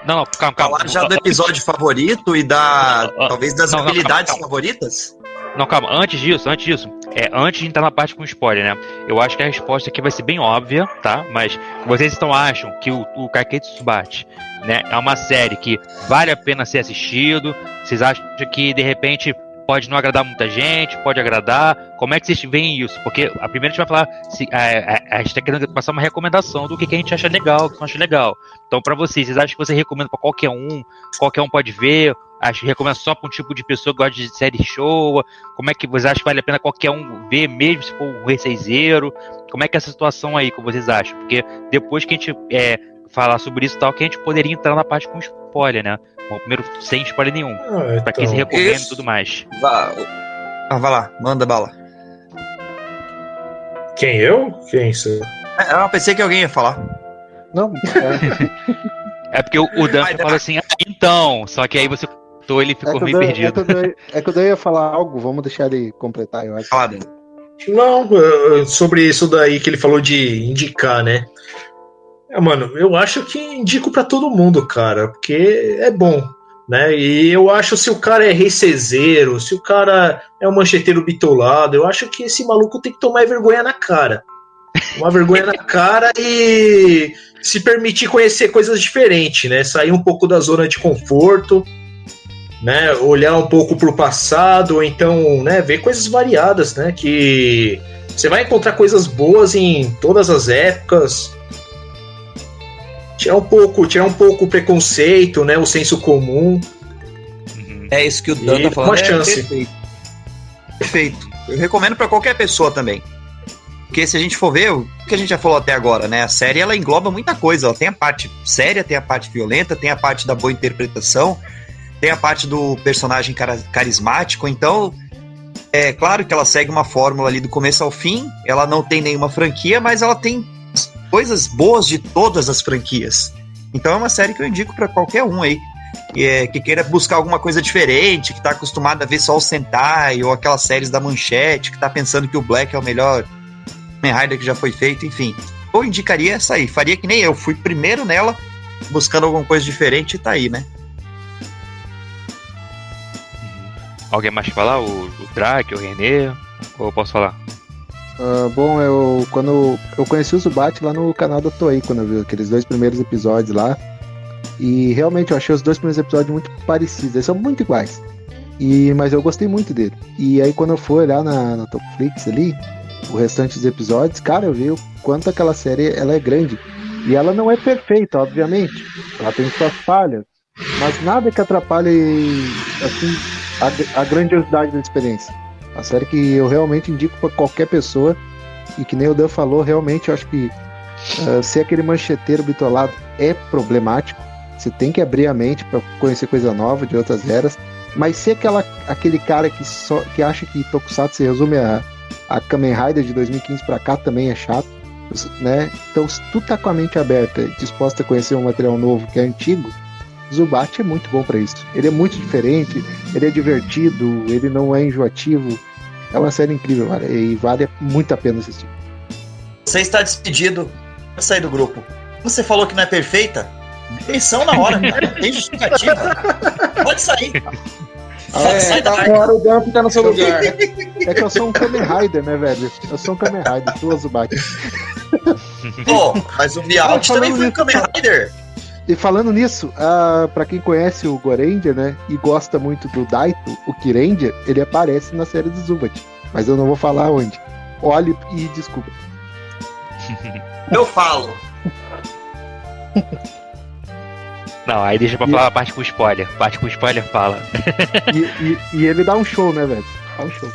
Não, não, calma, calma. falar já do episódio favorito e da. Não, não, talvez das não, não, habilidades calma, calma. favoritas? Não, calma, antes disso, antes disso, é, antes de entrar na parte com spoiler, né? Eu acho que a resposta aqui vai ser bem óbvia, tá? Mas vocês então acham que o, o Tsubate, né, é uma série que vale a pena ser assistido? Vocês acham que de repente pode não agradar muita gente, pode agradar? Como é que vocês veem isso? Porque a primeira a gente vai falar, se, a, a, a gente tá querendo passar uma recomendação do que, que a gente acha legal, o que não acha legal. Então, pra vocês, vocês acham que você recomenda pra qualquer um? Qualquer um pode ver? Acho que recomenda só pra um tipo de pessoa que gosta de série show? Como é que vocês acham que vale a pena qualquer um ver, mesmo se for um receizeiro? Como é que é essa situação aí, como vocês acham? Porque depois que a gente é, falar sobre isso e tal, que a gente poderia entrar na parte com spoiler, né? Bom, primeiro, sem spoiler nenhum. Ah, Pra quem se então, recomenda e Isso. tudo mais. Vá, ah, vai lá, manda bala. Quem, eu? Quem? Você? É, Eu pensei que alguém ia falar. Não, é, *laughs* É porque o, o Dan fala assim, ah, então, só que aí você cortou, ele é, ficou que meio eu, dei- é, perdido. que eu é que eu dei ia falar algo, vamos deixar ele completar, eu acho. Fala. Não, sobre isso daí que ele falou de indicar, né? É, mano, eu acho que indico pra todo mundo, cara, porque é bom, né? E eu acho se o cara é recezeiro, se o cara é um mancheteiro bitolado, eu acho que esse maluco tem que tomar vergonha na cara. Tomar vergonha na cara e se permitir conhecer coisas diferentes, né? Sair um pouco da zona de conforto, né? Olhar um pouco pro passado, ou então, né, ver coisas variadas, né? Que você vai encontrar coisas boas em todas as épocas. Tirar um pouco, tirar um pouco o preconceito, né? O senso comum. Uhum. É isso que o Dan tá falando. uma é chance. Perfeito. Perfeito. Eu recomendo pra qualquer pessoa também. Porque se a gente for ver o que a gente já falou até agora, né? A série ela engloba muita coisa. Ela tem a parte séria, tem a parte violenta, tem a parte da boa interpretação, tem a parte do personagem cara- carismático. Então, é claro que ela segue uma fórmula ali do começo ao fim. Ela não tem nenhuma franquia, mas ela tem coisas boas de todas as franquias. Então é uma série que eu indico pra qualquer um aí que, é, que queira buscar alguma coisa diferente, que tá acostumado a ver só o Sentai ou aquelas séries da Manchete, que tá pensando que o Black é o melhor Kamen que já foi feito, enfim. Eu indicaria essa aí, faria que nem eu, fui primeiro nela, buscando alguma coisa diferente e tá aí, né? Alguém mais falar? O, o Drake, o René? Ou eu posso falar? Ah, bom, eu quando eu conheci o Zubat lá no canal da Toei, quando eu vi aqueles dois primeiros episódios lá. E realmente eu achei os dois primeiros episódios muito parecidos, eles são muito iguais. E, mas eu gostei muito dele. E aí quando eu fui olhar na, na Topflix ali, o restante dos episódios, cara, eu vi o quanto aquela série ela é grande. E ela não é perfeita, obviamente. Ela tem suas falhas. Mas nada que atrapalhe assim, a, a grandiosidade da experiência. A série que eu realmente indico para qualquer pessoa. E que nem o Dan falou, realmente eu acho que ah, ser aquele mancheteiro bitolado é problemático. Você tem que abrir a mente para conhecer coisa nova de outras eras. Mas ser aquela, aquele cara que, só, que acha que Tokusatsu se resume a, a Kamen Rider de 2015 para cá também é chato. Né? Então, se tu tá com a mente aberta e disposta a conhecer um material novo que é antigo, Zubat é muito bom para isso. Ele é muito diferente, ele é divertido, ele não é enjoativo. É uma série incrível, cara, e vale muito a pena assistir. Você está despedido, vai sair do grupo. você falou que não é perfeita? Demissão na hora, cara. *laughs* Tem justificativa. Pode sair. É, Sai da tá área. fora o Dump tá no seu lugar. É que eu sou um Kamen Rider, né, velho? Eu sou um Kamen Rider, tu Azubaki. Pô, mas o Não, também foi um Kamen Rider. E falando nisso, ah, pra quem conhece o Goranger, né, e gosta muito do Daito, o Kiranger, ele aparece na série do Zubat. Mas eu não vou falar onde. Olhe e desculpa. *laughs* Eu falo. Não, aí deixa pra E- falar a parte com spoiler. Parte com spoiler fala. *laughs* E, e- e ele dá um show, né, velho? Dá um show.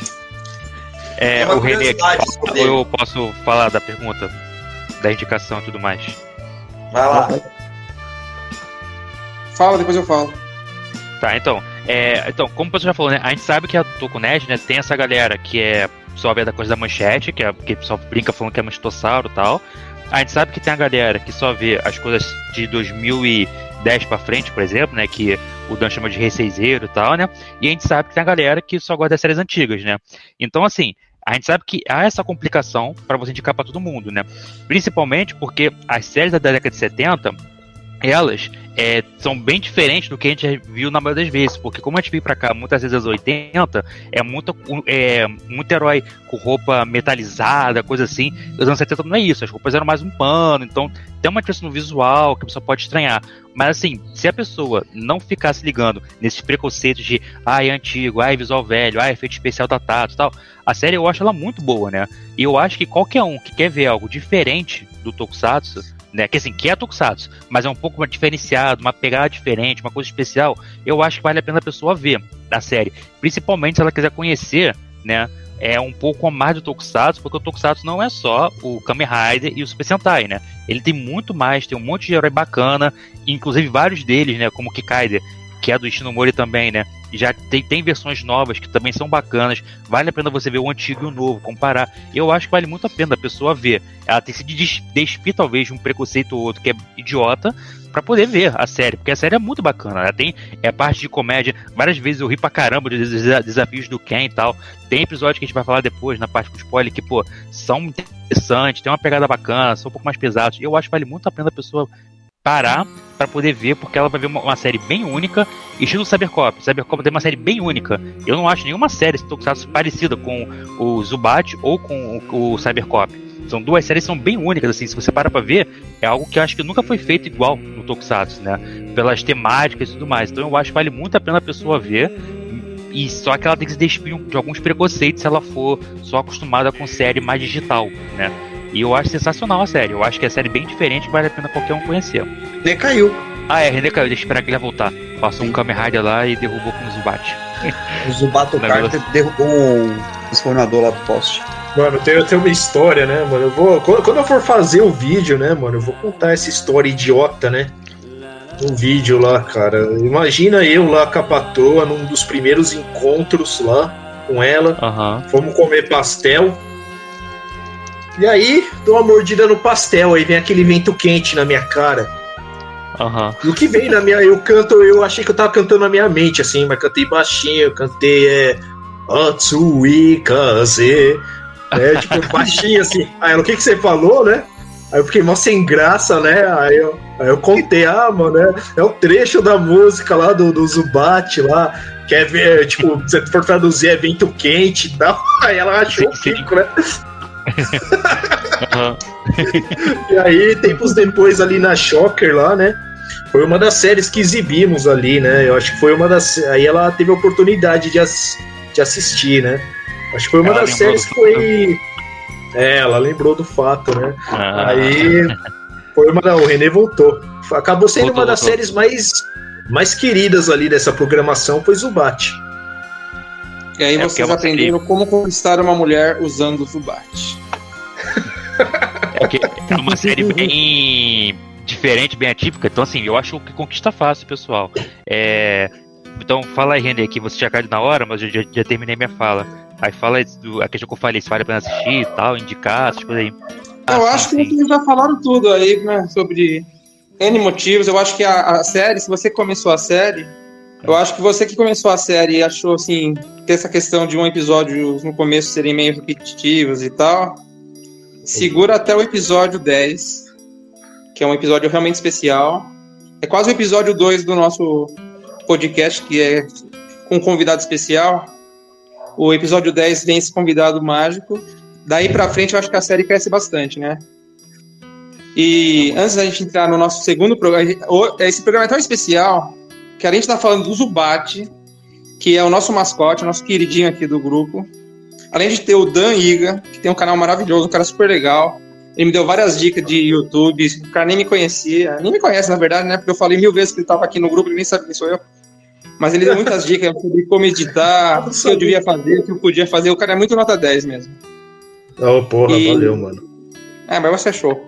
É, o ou eu posso falar da pergunta, da indicação e tudo mais. Vai lá. Fala, depois eu falo. Tá, então, é, então, como você já falou, né, a gente sabe que a Tokunet, né, tem essa galera que é só vê da coisa da manchete, que, é, que o pessoal brinca falando que é mastossauro e tal. A gente sabe que tem a galera que só vê as coisas de 2010 pra frente, por exemplo, né, que o Dan chama de receizeiro e tal, né, e a gente sabe que tem a galera que só gosta das séries antigas, né. Então, assim, a gente sabe que há essa complicação para você indicar para todo mundo, né? Principalmente porque as séries da década de 70, elas é, são bem diferentes do que a gente viu na maioria das vezes, porque como a gente veio pra cá muitas vezes anos 80, é muito, é, muito herói com roupa metalizada, coisa assim. Os anos 70 não é isso, as roupas eram mais um pano, então tem uma diferença no visual que a pessoa pode estranhar. Mas assim, se a pessoa não ficar se ligando nesses preconceitos de ai, é antigo, ai, visual velho, ai, efeito especial datado e tal, a série eu acho ela muito boa, né? E eu acho que qualquer um que quer ver algo diferente do Tokusatsu, né? Que assim, que é Tokusatsu, mas é um pouco mais diferenciado, uma pegada diferente, uma coisa especial, eu acho que vale a pena a pessoa ver a série. Principalmente se ela quiser conhecer, né? É um pouco mais do Tokusatsu, porque o Tokusatsu não é só o Kamen Rider e o Super Sentai, né? Ele tem muito mais, tem um monte de herói bacana, inclusive vários deles, né? Como o Kikaider, que é do Ishinomori também, né? Já tem, tem versões novas que também são bacanas. Vale a pena você ver o antigo e o novo, comparar. Eu acho que vale muito a pena a pessoa ver. Ela tem que se des- despir, talvez, de um preconceito ou outro que é idiota, pra poder ver a série, porque a série é muito bacana. Ela tem é parte de comédia. Várias vezes eu ri pra caramba dos desa- desafios do Ken e tal. Tem episódios que a gente vai falar depois, na parte com spoiler, que, pô, são interessantes, tem uma pegada bacana, são um pouco mais pesados. Eu acho que vale muito a pena a pessoa parar pra poder ver, porque ela vai ver uma, uma série bem única, estilo Cybercop. Cybercop tem uma série bem única. Eu não acho nenhuma série Tokusatsu parecida com o Zubat ou com o, o Cybercop. São duas séries são bem únicas, assim, se você parar pra ver, é algo que eu acho que nunca foi feito igual no Tokusatsu, né? Pelas temáticas e tudo mais. Então eu acho que vale muito a pena a pessoa ver. E só que ela tem que se despir de alguns preconceitos se ela for só acostumada com série mais digital, né? E eu acho sensacional a série. Eu acho que é série bem diferente vale a pena qualquer um conhecer. Nem caiu. Ah, é, René caiu, deixa eu esperar que ele vai voltar. Passou um Kamen Rider lá e derrubou com o Zubat. O. *laughs* Carter derrubou um transformador lá do poste. Mano, tem, tem uma história, né, mano? Eu vou, quando, quando eu for fazer o vídeo, né, mano, eu vou contar essa história idiota, né? Um vídeo lá, cara. Imagina eu lá com a patroa num dos primeiros encontros lá com ela. Aham. Fomos comer pastel. E aí, dou uma mordida no pastel, aí vem aquele vento quente na minha cara. Aham. E o que vem na minha. Eu canto, eu achei que eu tava cantando na minha mente, assim, mas cantei baixinho, eu cantei é. Atsui Kaze. É, tipo, *laughs* baixinho assim. Aí ela, o que, que você falou, né? Aí eu fiquei mó sem graça, né? Aí eu, aí eu contei, ah, mano, é, é o trecho da música lá do, do Zubat lá. Que é, é, tipo, se for traduzir, é vento quente e tal. *laughs* Aí ela achou o pico, né? Aham. *laughs* E aí, tempos depois, ali na Shocker lá, né? Foi uma das séries que exibimos ali, né? Eu acho que foi uma das. Aí ela teve a oportunidade de, ass- de assistir, né? Acho que foi uma Ela das séries que foi. É, ela lembrou do fato, né? Ah. Aí foi uma da. O René voltou. Acabou sendo Voltou, uma das voltou. séries mais, mais queridas ali dessa programação, foi Zubat. E aí É, vocês é uma aprenderam como conquistar uma mulher usando o Zubat. É que é uma série bem diferente, bem atípica. Então, assim, eu acho que conquista fácil, pessoal. É, Então, fala aí, René, que você tinha caído na hora, mas eu já, já terminei minha fala. Aí fala do, a questão que eu falei, se vale a pena assistir e tal, indicar, essas coisas aí. Ah, eu acho que sim. vocês já falaram tudo aí, né? Sobre N motivos. Eu acho que a, a série, se você começou a série, eu acho que você que começou a série achou assim, que essa questão de um episódio no começo serem meio repetitivos e tal, segura até o episódio 10. que é um episódio realmente especial. É quase o episódio 2 do nosso podcast, que é com um convidado especial. O episódio 10 vem esse convidado mágico. Daí pra frente eu acho que a série cresce bastante, né? E antes da gente entrar no nosso segundo programa, esse programa é tão especial que a gente tá falando do Zubat, que é o nosso mascote, o nosso queridinho aqui do grupo. Além de ter o Dan Iga, que tem um canal maravilhoso, um cara super legal. Ele me deu várias dicas de YouTube, o cara nem me conhecia, nem me conhece na verdade, né? Porque eu falei mil vezes que ele estava aqui no grupo, ele nem sabe quem sou eu. Mas ele deu muitas dicas *laughs* sobre como editar, o que eu devia fazer, o que eu podia fazer. O cara é muito nota 10 mesmo. Oh, porra, e... valeu, mano. É, mas você é show.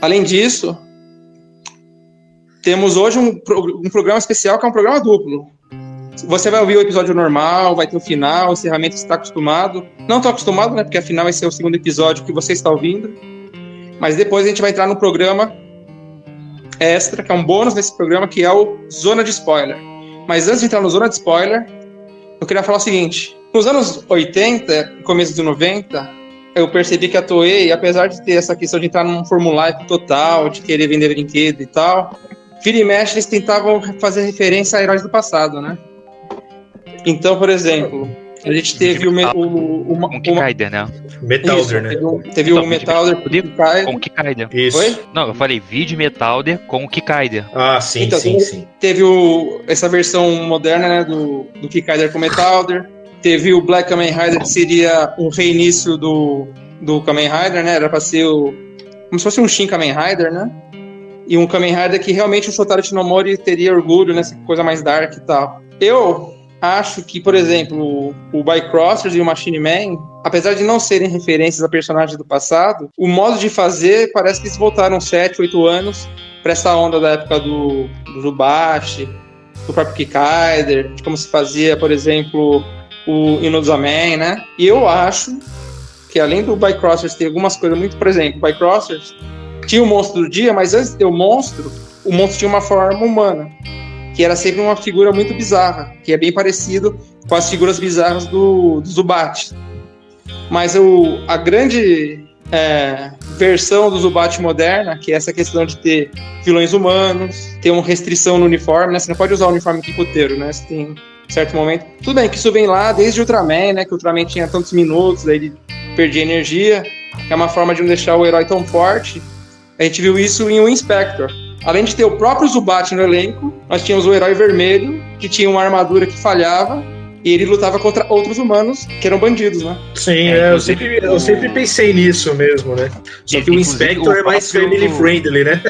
Além disso, temos hoje um, um programa especial que é um programa duplo. Você vai ouvir o episódio normal, vai ter o final, o encerramento está acostumado. Não estou acostumado, né? Porque afinal esse é o segundo episódio que você está ouvindo. Mas depois a gente vai entrar no programa extra, que é um bônus nesse programa, que é o Zona de Spoiler. Mas antes de entrar no Zona de Spoiler, eu queria falar o seguinte. Nos anos 80, começo dos 90, eu percebi que a Toei, apesar de ter essa questão de entrar num formulário total, de querer vender brinquedo e tal, vira e mexe, eles tentavam fazer referência a heróis do passado, né? Então, por exemplo, a gente teve o, o, o, o, o Kikaider, né? Metalder, né? Teve, teve o Metalder com o Kikaider. Isso. Foi? Não, eu falei vídeo Metalder com o Kikaider. Ah, sim, então, sim, teve, sim. Teve o, essa versão moderna né, do, do Kikaider com o Metalder. Teve o Black Kamen Rider, que seria um reinício do, do Kamen Rider, né? Era pra ser o. Como se fosse um Shin Kamen Rider, né? E um Kamen Rider que realmente o Shotaro Shinomori teria orgulho nessa coisa mais dark e tal. Eu acho que, por exemplo, o Bycrossers e o Machine Man, apesar de não serem referências a personagens do passado, o modo de fazer parece que eles voltaram 7, 8 anos para essa onda da época do, do do próprio Kikaider, de como se fazia, por exemplo, o Inuzaman, né? E eu acho que além do Bycrossers ter algumas coisas muito, por exemplo, o Bycrossers tinha o monstro do dia, mas antes de ter o monstro, o monstro tinha uma forma humana que era sempre uma figura muito bizarra, que é bem parecido com as figuras bizarras do, do Zubat. Mas o, a grande é, versão do Zubat moderna, que é essa questão de ter vilões humanos, ter uma restrição no uniforme, né? Você não pode usar o uniforme picoteiro, né? Você tem certo momento. Tudo bem que isso vem lá desde Ultraman, né? Que o Ultraman tinha tantos minutos, daí ele perdia energia. É uma forma de não deixar o herói tão forte. A gente viu isso em o Inspector. Além de ter o próprio Zubat no elenco, nós tínhamos o herói vermelho, que tinha uma armadura que falhava, e ele lutava contra outros humanos que eram bandidos, né? Sim, é, eu, sempre, eu sempre pensei nisso mesmo, né? Só que o Inspector é mais family friendly, né?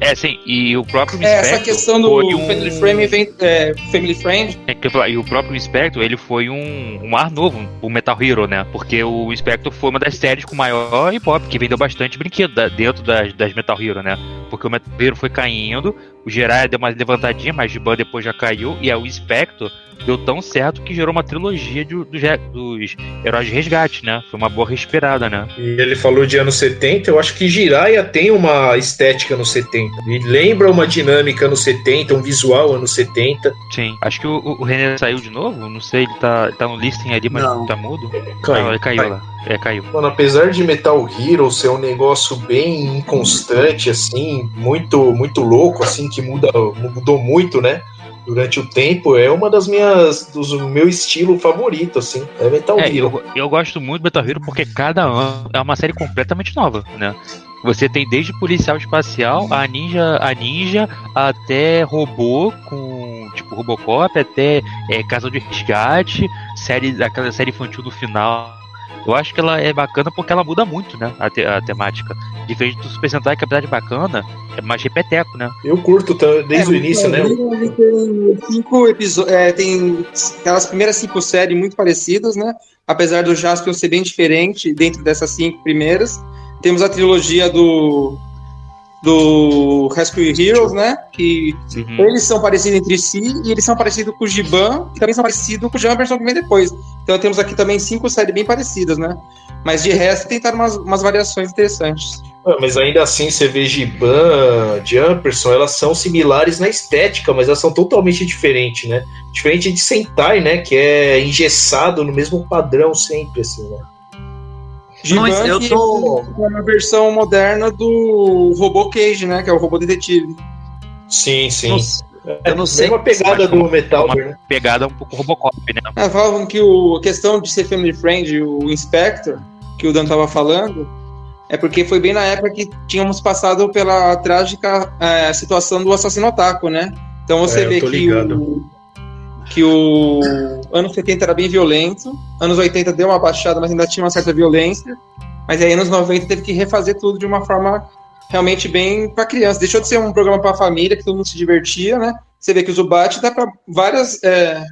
É, sim, e o próprio é, Essa questão do um... Family Frame vem, é, Family Friend. É, que e o próprio Inspector, ele foi um, um ar novo o Metal Hero, né? Porque o Inspector foi uma das séries com maior hip hop, que vendeu bastante brinquedo da, dentro das, das Metal Hero, né? Porque o Metal Hero foi caindo, o Jiraiya deu uma levantadinha, mas de ban depois já caiu, e é o Inspector deu tão certo que gerou uma trilogia de, dos, dos heróis de resgate, né? Foi uma boa respirada, né? E ele falou de anos 70, eu acho que Jiraiya tem uma estética nos 70. E lembra uma dinâmica nos 70, um visual anos 70. Sim. Acho que o, o René saiu de novo, não sei, ele tá, tá no listing ali, mas não. tá mudo. Caiu. Não, ele caiu lá. É, caiu. Mano, apesar de Metal Hero ser um negócio bem inconstante, assim, muito, muito louco, assim, que muda, mudou muito, né? Durante o tempo, é uma das minhas. dos meu estilo favorito, assim. É Metal é, Hero. Eu, eu gosto muito do Metal Hero porque cada ano é uma série completamente nova, né? Você tem desde policial espacial, a ninja, a ninja, até robô com tipo Robocop, até é, Casa de Resgate, série, aquela série infantil do final eu acho que ela é bacana porque ela muda muito, né? A, te, a temática. Diferente do Super Sentai, que apesar de bacana, é mais repeteco, né? Eu curto desde é, o início, né? Tem cinco episódios. É, tem aquelas primeiras cinco séries muito parecidas, né? Apesar do Jaspion ser bem diferente dentro dessas cinco primeiras. Temos a trilogia do do Rescue Heroes, né? Que uhum. eles são parecidos entre si e eles são parecidos com o Giban e também são parecidos com o versão que vem depois. Então temos aqui também cinco séries bem parecidas, né? Mas de resto tentaram umas, umas variações interessantes. Ah, mas ainda assim, você vê Giban, Jumperson, elas são similares na estética, mas elas são totalmente diferentes, né? Diferente de Sentai, né? Que é engessado no mesmo padrão sempre, assim, né? Giban, Mas eu tô- é uma versão moderna do robô Cage, né? Que é o robô detetive. Sim, sim. Não- eu não sei. Mesma pegada do Metal Gear, né? Pegada um pouco Robocop, né? É, falavam que o, a questão de ser family friend, o Inspector, que o Dan tava falando, é porque foi bem na época que tínhamos passado pela trágica é, situação do assassino otaku, né? Então você É, vê que o, que o anos 70 era bem violento, anos 80 deu uma baixada, mas ainda tinha uma certa violência, mas aí anos 90 teve que refazer tudo de uma forma realmente bem para criança. Deixou de ser um programa para família que todo mundo se divertia, né? Você vê que o Zubat dá para várias é,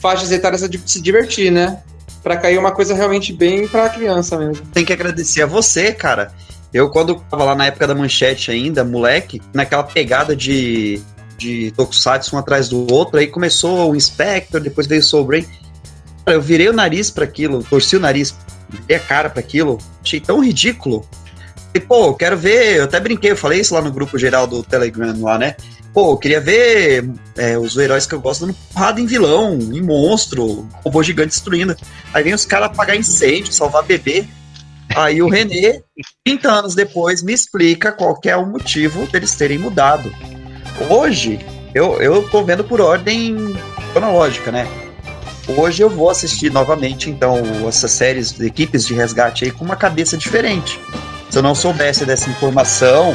faixas etárias se divertir, né? Pra cair uma coisa realmente bem pra criança mesmo. tem que agradecer a você, cara. Eu, quando tava lá na época da manchete ainda, moleque, naquela pegada de, de Tokusatsu um atrás do outro, aí começou o Inspector, depois veio o Soul Brain. Cara, eu virei o nariz pra aquilo, torci o nariz, virei a cara pra aquilo, achei tão ridículo. E, pô, quero ver, eu até brinquei, eu falei isso lá no grupo geral do Telegram lá, né? Pô, eu queria ver é, os heróis que eu gosto dando porrada em vilão, em monstro, robô gigante destruindo. Aí vem os caras apagar incêndio, salvar bebê. Aí o René, 30 anos depois, me explica qual é o motivo deles terem mudado. Hoje, eu, eu tô vendo por ordem cronológica, né? Hoje eu vou assistir novamente, então, essas séries de equipes de resgate aí com uma cabeça diferente. Se eu não soubesse dessa informação,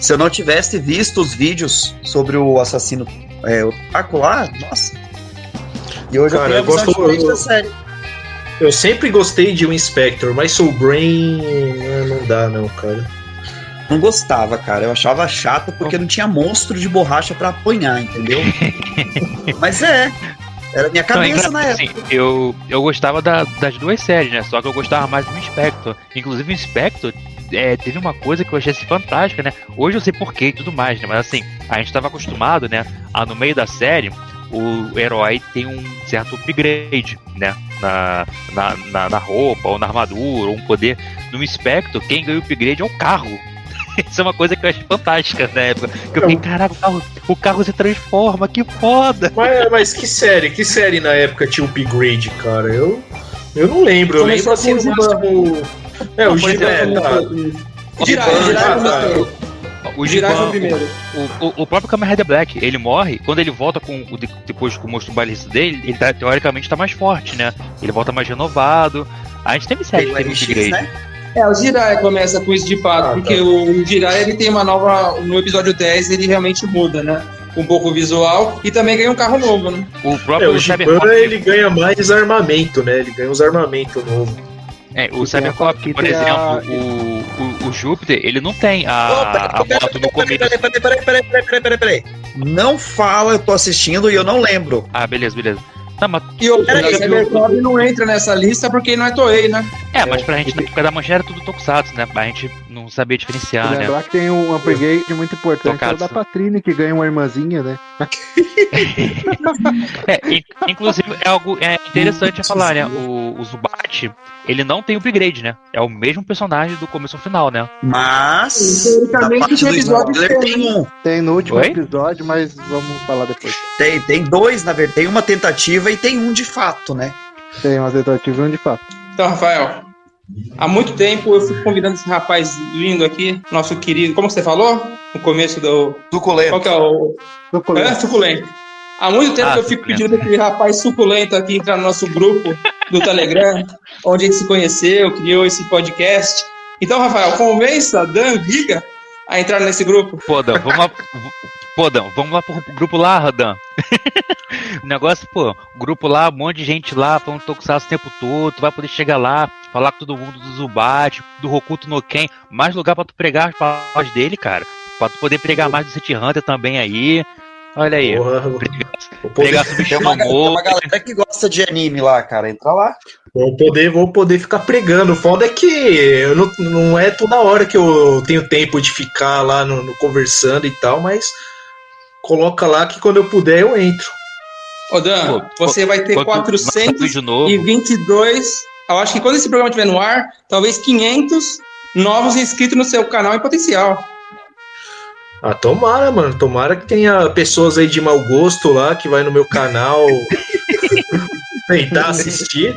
se eu não tivesse visto os vídeos sobre o assassino é, o Taco lá, nossa. E hoje Cara, eu eu tenho a visão gosto- eu- da série. Eu sempre gostei de um Inspector, mas Soul Brain eh, não dá, não, cara. Não gostava, cara. Eu achava chato porque não tinha monstro de borracha pra apanhar, entendeu? *laughs* Mas é. Era minha Então, é cabeça engraçado, na época. assim, eu, eu gostava da- das duas séries, né? Só que eu gostava mais do Inspector. Inclusive, o Inspector é, teve uma coisa que eu achei assim, fantástica, né? Hoje eu sei porquê e tudo mais, né? Mas assim, a gente estava acostumado, né? A no meio da série, o herói tem um certo upgrade, né? Na, na, na, na roupa, ou na armadura, ou um poder. No Inspector, quem ganha o upgrade é o carro. *laughs* Isso é uma coisa que eu acho fantástica na época. Que eu fiquei, caraca, o carro, o carro se transforma, que foda! Mas, mas que série? Que série na época tinha upgrade, cara? Eu, eu não lembro. Eu lembro assim o no máximo. É, o exemplo, é, tá. Girar, Giban, tá, começou. O Giban, o primeiro. O, o, o próprio Kamen Rider Black, ele morre, quando ele volta com o de- depois com o monstro balista dele, ele tá, teoricamente tá mais forte, né? Ele volta mais renovado. A gente teve série Tem que o teve MX, upgrade. né? É, o Jiraiya começa com isso de fato, Ah, porque tá. o Jiraiya ele tem uma nova. No episódio 10 ele realmente muda, né? Um pouco o visual e também ganha um carro novo, né? O É, próprio o Giban Cybercop, ele ganha mais armamento, né? Ele ganha uns armamentos novos. é, o a- por exemplo, a- o, o, o Júpiter, ele não tem a, a peraí, moto no começo. peraí, peraí, peraí, peraí, peraí, peraí, peraí, peraí. Não fala, eu tô assistindo e eu não lembro. Ah, beleza, beleza. Tá, mas, E o Cybercop não entra nessa lista porque não é Toei, né? é, mas pra gente, na época da manchete era tudo Tokusatsu, né? A gente não sabia diferenciar, né? lembrar que tem um upgrade muito importante, é o da Patrine, que ganha uma irmãzinha, né? *laughs* É, in- inclusive, é algo é interessante a falar, né? O, o Zubat, ele não tem upgrade, né? É o mesmo personagem do começo ao final, né? Mas. Parte do tem, tem um. Tem no último Oi? episódio, mas vamos falar depois. Tem, tem dois, na verdade. Tem uma tentativa e tem um de fato, né? Tem uma tentativa e um de fato. Então, Rafael, há muito tempo eu fico convidando esse rapaz lindo aqui, nosso querido. Como você falou? No começo do. Suculento. Qual que é o. Suculento. É, suculento. Há muito tempo Ah, que eu fico suculento. pedindo aquele rapaz suculento aqui entrar no nosso grupo do Telegram, *laughs* onde a gente se conheceu, criou esse podcast. Então, Rafael, convença Dan Viga a entrar nesse grupo. Pô, Dan, vamos lá. Pô, Dan, vamos lá pro grupo lá, Dan. *laughs* o negócio, pô, o grupo lá, um monte de gente lá falando Tokusatsu o tempo todo, tu vai poder chegar lá, falar com todo mundo do Zubat, do Hokuto no Ken, mais lugar pra tu pregar as palavras dele, cara. Pra tu poder pregar mais do City Hunter também aí. Olha aí. Porra, Pregar, vou poder, pregar sobre *laughs* Tem uma, tem uma galera que gosta de anime lá, cara. Entra lá. vou poder, vou poder ficar pregando. O foda é que eu não, não é toda hora que eu tenho tempo de ficar lá no, no conversando e tal, mas coloca lá que quando eu puder eu entro. Ô, Dan, Pô, você vai ter lançar 422. vídeo novo, Eu acho que quando esse programa estiver no ar, talvez 500 novos inscritos no seu canal em potencial. Ah, tomara, mano. Tomara que tenha pessoas aí de mau gosto lá que vai no meu canal *laughs* tentar assistir.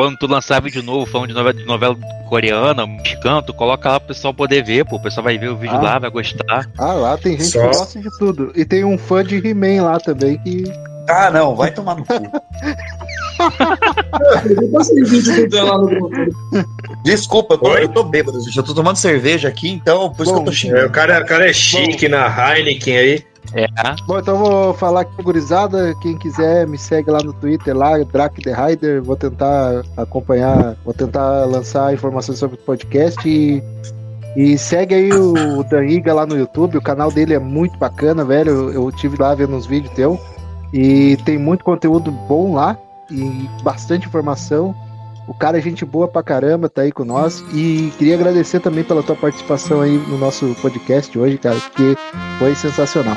Quando tu lançar vídeo novo falando de novela, de novela coreana, mexicana, tu coloca lá pro pessoal poder ver, pô. O pessoal vai ver o vídeo Ah. lá, vai gostar. Ah, lá tem gente Só- que gosta de tudo. E tem um fã de He-Man lá também que. Ah, não, vai tomar no cu. Eu postei vídeo do Dan lá no grupo. Desculpa, eu tô, Oi? eu tô bêbado, gente. Eu tô tomando cerveja aqui, então por isso Bom, que eu tô É, xingando. o, cara, o cara é chique na Heineken aí. É, Bom, então vou falar aqui, gurizada. Quem quiser, me segue lá no Twitter, lá, Drac The Rider. Vou tentar acompanhar, vou tentar lançar informações sobre o podcast. E, e segue aí o Dan Iga lá no YouTube. O canal dele é muito bacana, velho. Eu, eu tive lá vendo uns vídeos teu. E tem muito conteúdo bom lá. E bastante informação. O cara é gente boa pra caramba, tá aí com nós. E queria agradecer também pela tua participação aí no nosso podcast hoje, cara, porque foi sensacional.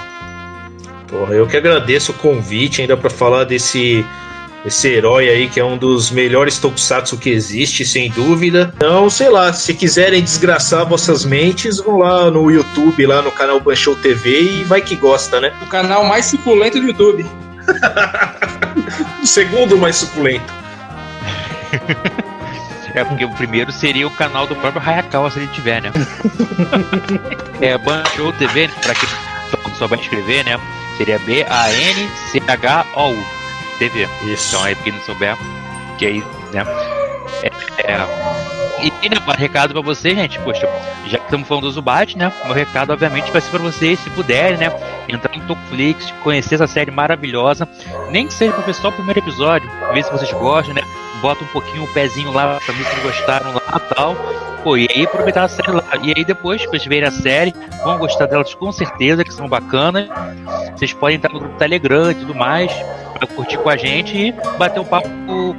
Porra, eu que agradeço o convite ainda pra falar desse esse herói aí que é um dos melhores tokusatsu que existe, sem dúvida. Então, sei lá, se quiserem desgraçar vossas mentes, vão lá no YouTube, lá no canal Banshou TV e vai que gosta, né? O canal mais suculento do YouTube. *laughs* O segundo mais suculento. *laughs* É, porque o primeiro seria o canal do próprio Hayakawa se ele tiver, né? *laughs* é, Banshou TV, né, pra quem só vai escrever, né? Seria B-A-N-C-H-O-U TV. Isso. Então aí, quem não souber, que aí, né? É, é, e, né, recado pra vocês, gente, poxa, já que estamos falando do Zubat, né? Meu recado, obviamente, vai ser pra vocês, se puderem, né? Entrar no Tokuflix, conhecer essa série maravilhosa. Nem que seja ver só o primeiro episódio, ver se vocês gostam, né? Bota um pouquinho o pezinho lá pra ver se gostaram lá e tal. Pô, e aí aproveitar a série lá. E aí depois, vocês verem a série, vão gostar delas com certeza, que são bacanas. Vocês podem entrar no grupo Telegram e tudo mais, pra curtir com a gente e bater um papo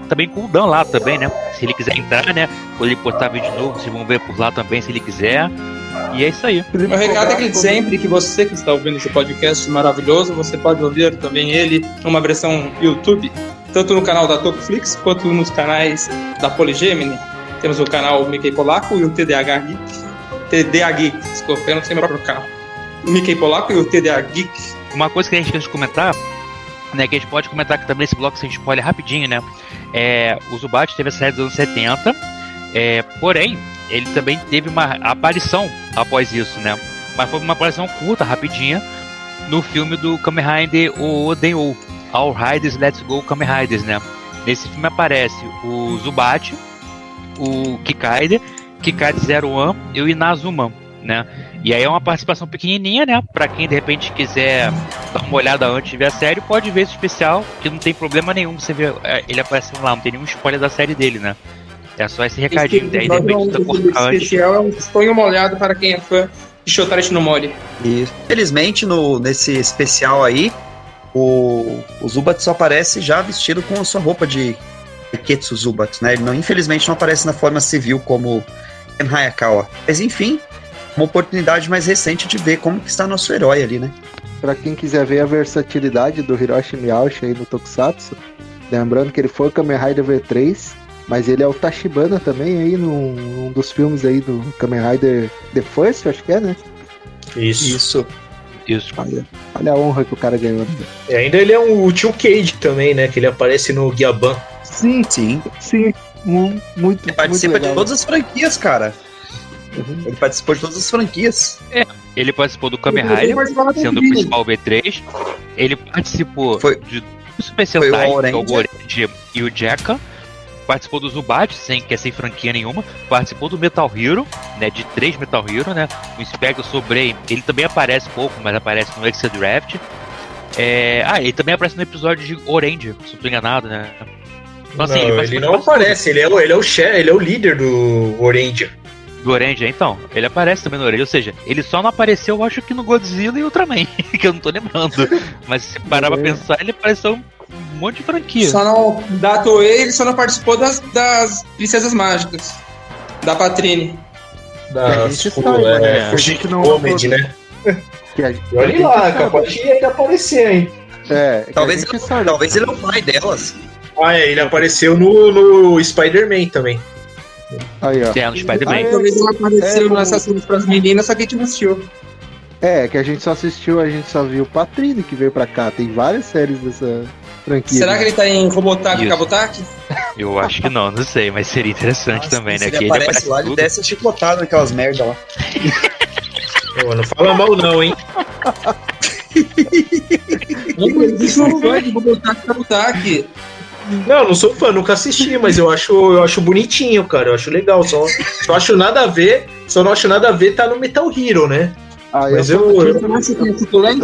também com o Dan lá também, né? Se ele quiser entrar, né? Quando ele postar vídeo novo, vocês vão ver por lá também se ele quiser. E é isso aí. Meu recado é que sempre que você que está ouvindo esse podcast maravilhoso, você pode ouvir também ele numa versão YouTube, tanto no canal da Tokuflix quanto nos canais da Poligemini. Temos o canal Mickey Polaco e o TDH Geek. TDA Geek, desculpa, eu não sei meu próprio canal. O Mickey Polaco e o TDA Geek. Uma coisa que a gente quer comentar, né, que a gente pode comentar aqui também nesse bloco sem spoiler rapidinho, né? É, o Zubat teve a série dos anos 70, é, porém, ele também teve uma aparição após isso, né? Mas foi uma aparição curta, rapidinha, no filme do Kamen Rider O All Riders Let's Go Kamen Riders, né? Nesse filme aparece o Zubat, o Kikaide, Kikaide Zero One e o Inazuma, né? E aí é uma participação pequenininha, né? Pra quem de repente quiser dar uma olhada antes de ver a série, pode ver esse especial, que não tem problema nenhum você ver é, ele aparecendo lá, não tem nenhum spoiler da série dele, né? É só esse recadinho, daí de repente Esse cortar antes. especial é um põe uma olhada para quem é fã de Shotari no Mori. E, felizmente, no, nesse especial aí, o, o Zubat só aparece já vestido com a sua roupa de Ketsu Zubat, né? Ele não, infelizmente não aparece na forma civil como Ken Hayakawa. Mas enfim, uma oportunidade mais recente de ver como que está nosso herói ali, né? Pra quem quiser ver a versatilidade do Hiroshi Miyauchi aí no Tokusatsu, lembrando que ele foi o Kamen Rider V3, mas ele é o Tachibana também aí num, num dos filmes aí do Kamen Rider The First, acho que é, né? Isso. Isso. Isso. Olha, olha a honra que o cara ganhou. Né? E ainda ele é um, o Tio Cage também, né? Que ele aparece no Guiaban. Sim, Sim. sim. Mu- Muito, Ele participa muito de todas as franquias, cara. Uhum. Ele participou de todas as franquias. Ele participou do Kamen Rider, sendo o principal B3. Ele participou Foi- de Super o Sentai, que é o Orange. Orange e o Jekka. Participou do Zubat, sem, que é sem franquia nenhuma. Participou do Metal Hero, né? De três Metal Hero, né? O Inspector Sobre, ele também aparece pouco, mas aparece no Extra Draft. É, ah, ele também aparece no episódio de Orange, se eu não tô enganado, né? Então, assim, não, ele participou não aparece, ele é, o- ele é o chefe, ele é o líder do Orange. Do Orange, então. Ele aparece também no Orange, ou seja, ele só não apareceu, eu acho que no Godzilla e Ultraman, *laughs* que eu não tô lembrando. Mas se parar pra É. pensar, ele apareceu um monte de franquia. Só não, da Toei, ele só não participou das, das Princesas Mágicas. Da Patrine. Da gente sabe, é, né? Gente não- Comedy, né? *laughs* Que a- E a olha gente lá, sabe. capaz de até aparecer, hein? É, que Talvez, gente sabe. talvez ele é o pai delas. Ah, é, ele apareceu no, no Spider-Man também. Aí, ó. É, no Spider-Man. Ah. Talvez ela apareceu É, como- nessas cenas pras meninas, só que a gente não assistiu. É, que a gente só assistiu, a gente só viu Patrine que veio pra cá. Tem várias séries dessa franquia. Será né? que ele tá em Robotaki e. Kabotaki? Eu acho que não, não sei, mas seria interessante também, né? Ele ele aparece aparece lá, ele tudo. desce chicotado naquelas merda lá. *laughs* Pô, não fala mal não, hein? Existe um fã de Bubutaque Kabutaki. Não, não sou fã, nunca assisti, mas eu acho, eu acho bonitinho, cara. Eu acho legal. Só, só acho nada a ver. Só não acho nada a ver tá no Metal Hero, né? Ah, Mas eu, tô eu- no eu- eu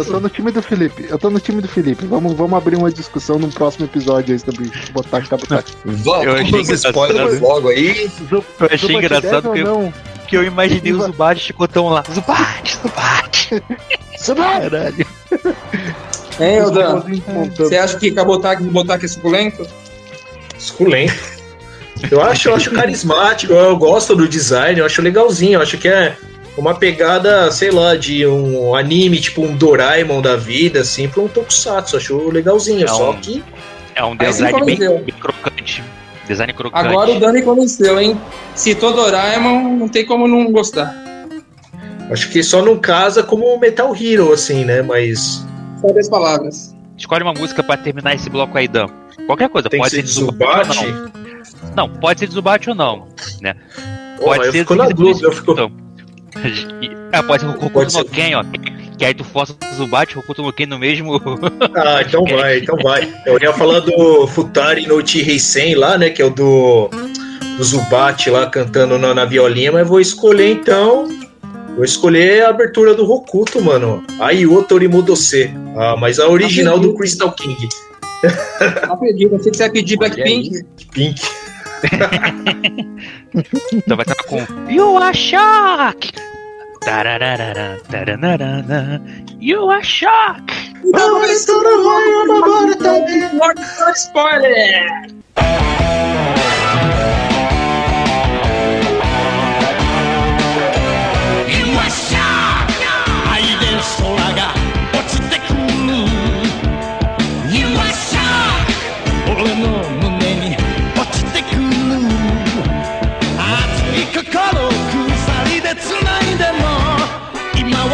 tô no time do Felipe. Eu tô no time do Felipe. Vamos, vamos abrir uma discussão num próximo episódio aí sobre botar botar. Vamos, Eu achei spoilers logo aí. Eu achei engraçado que eu, não? Que eu imaginei o Zubat. Zubat chicotão lá. Zubat, Zubat. Caralho. Hein, Dan? Montando. Você acha que Kabutaki Bubutaque é suculento? Suculento. Eu acho, eu acho carismático, eu gosto do design, eu acho legalzinho, eu acho que é uma pegada, sei lá, de um anime, tipo um Doraemon da vida, assim, pra um Tokusatsu, acho legalzinho, É só um- que É um design bem, convenceu. bem crocante. Design crocante. Agora o Dani convenceu, hein? Citou Doraemon, não tem como não gostar. acho que só não casa como o Metal Hero, assim, né, mas Sabe as palavras. Escolhe uma música pra terminar esse bloco aí, Dan. Qualquer coisa, tem pode ser ou Zubat. não. Não, pode ser de Zubat ou não, né? Pode eu ser fico na dúvida, eu fico... Então. *laughs* Ser o Hokuto no. Ken, ó. Que aí tu força o Zubat e o Hokuto no Ken no mesmo. *laughs* Ah, então vai, então vai. Eu ia falar do Futari no Chiheisen lá, né, que é o do, do Zubat lá cantando na, na violinha, mas vou escolher então... Vou escolher a abertura do Hokuto, mano. Aiyo Torimodose. Ah, mas a original do Crystal King. Não acredito, achei que você ia pedir Blackpink. Pink. Então vai estar com You are shock! Tarararara, taranarana, You are shock! Lord Spoiler!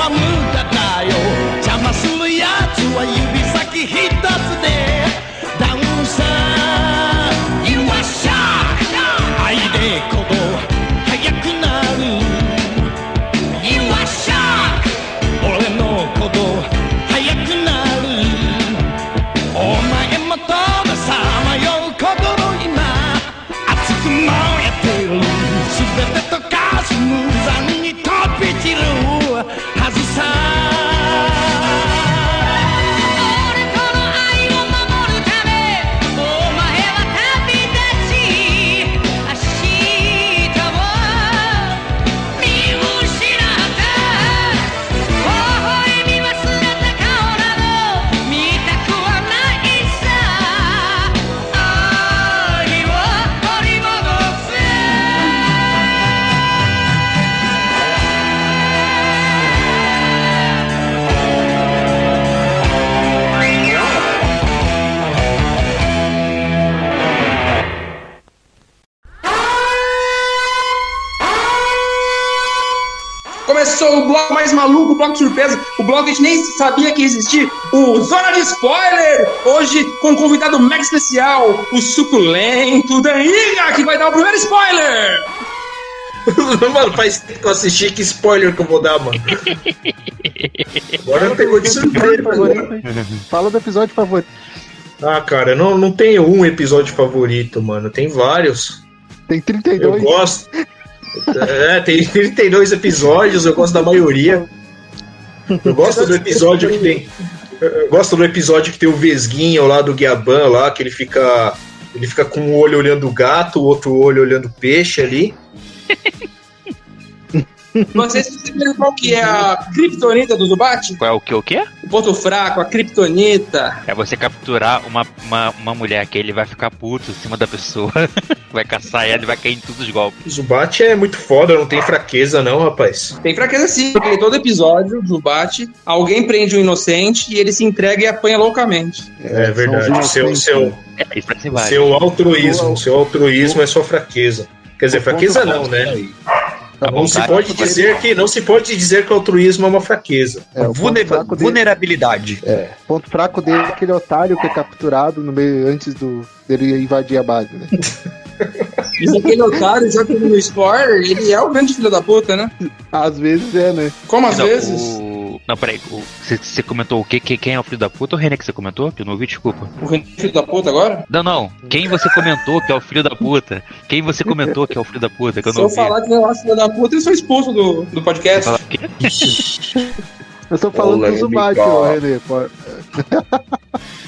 I'm. Começou o bloco mais maluco, o bloco de surpresa, o bloco que a gente nem sabia que existia, o Zona de Spoiler! Hoje com um convidado mega especial, o suculento Daniga, que vai dar o primeiro spoiler! *laughs* mano, faz tempo que eu assisti, que spoiler que eu vou dar, mano. Agora pegou de surpresa. favorito, hein? Fala do episódio favorito. Ah, cara, não, não tenho um episódio favorito, mano. Tem vários. Tem Eu 32. gosto. É, tem 32 episódios, eu gosto da maioria. Eu gosto do episódio que tem. Eu gosto do episódio que tem o Vesguinho lá do Guiaban lá, que ele fica. Ele fica com um olho olhando o gato, o outro olho olhando o peixe ali. Vocês perceberam qual que é a criptonita do Zubat? Qual é o que? O quê? O ponto fraco, a criptonita. É você capturar uma, uma, uma mulher que ele vai ficar puto em cima da pessoa, *laughs* vai caçar ela e vai cair em todos os golpes. O Zubat é muito foda, não tem fraqueza não, rapaz. Tem fraqueza sim, porque todo episódio do Zubat, alguém prende um inocente e ele se entrega e apanha loucamente. É verdade. os seu, seu? É, seu altruísmo, O- seu altruísmo é sua fraqueza. Quer dizer, fraqueza não, né? A Não se pode dizer que não se pode dizer que o altruísmo é uma fraqueza. É, o ponto Vulne- fraco dele- vulnerabilidade. É, ponto fraco dele é aquele otário que é capturado no meio antes do dele invadir a base, né? *laughs* Mas aquele otário, já que ele no spoiler, ele é o grande filho da puta, né? Às vezes é, né? Como às Não, vezes? o- Não, peraí. o- Você comentou o que, que- Quem é o filho da puta ou o René que você comentou? Que eu não ouvi, desculpa. O Renan é filho da puta agora? Não, não. Quem você comentou que é o filho da puta? Quem você comentou que é o filho da puta? Que eu Se não eu ouvi. falar que não é filho da puta, eu sou expulso do, do Você podcast. fala o quê? *laughs* Eu estou falando do ó, René.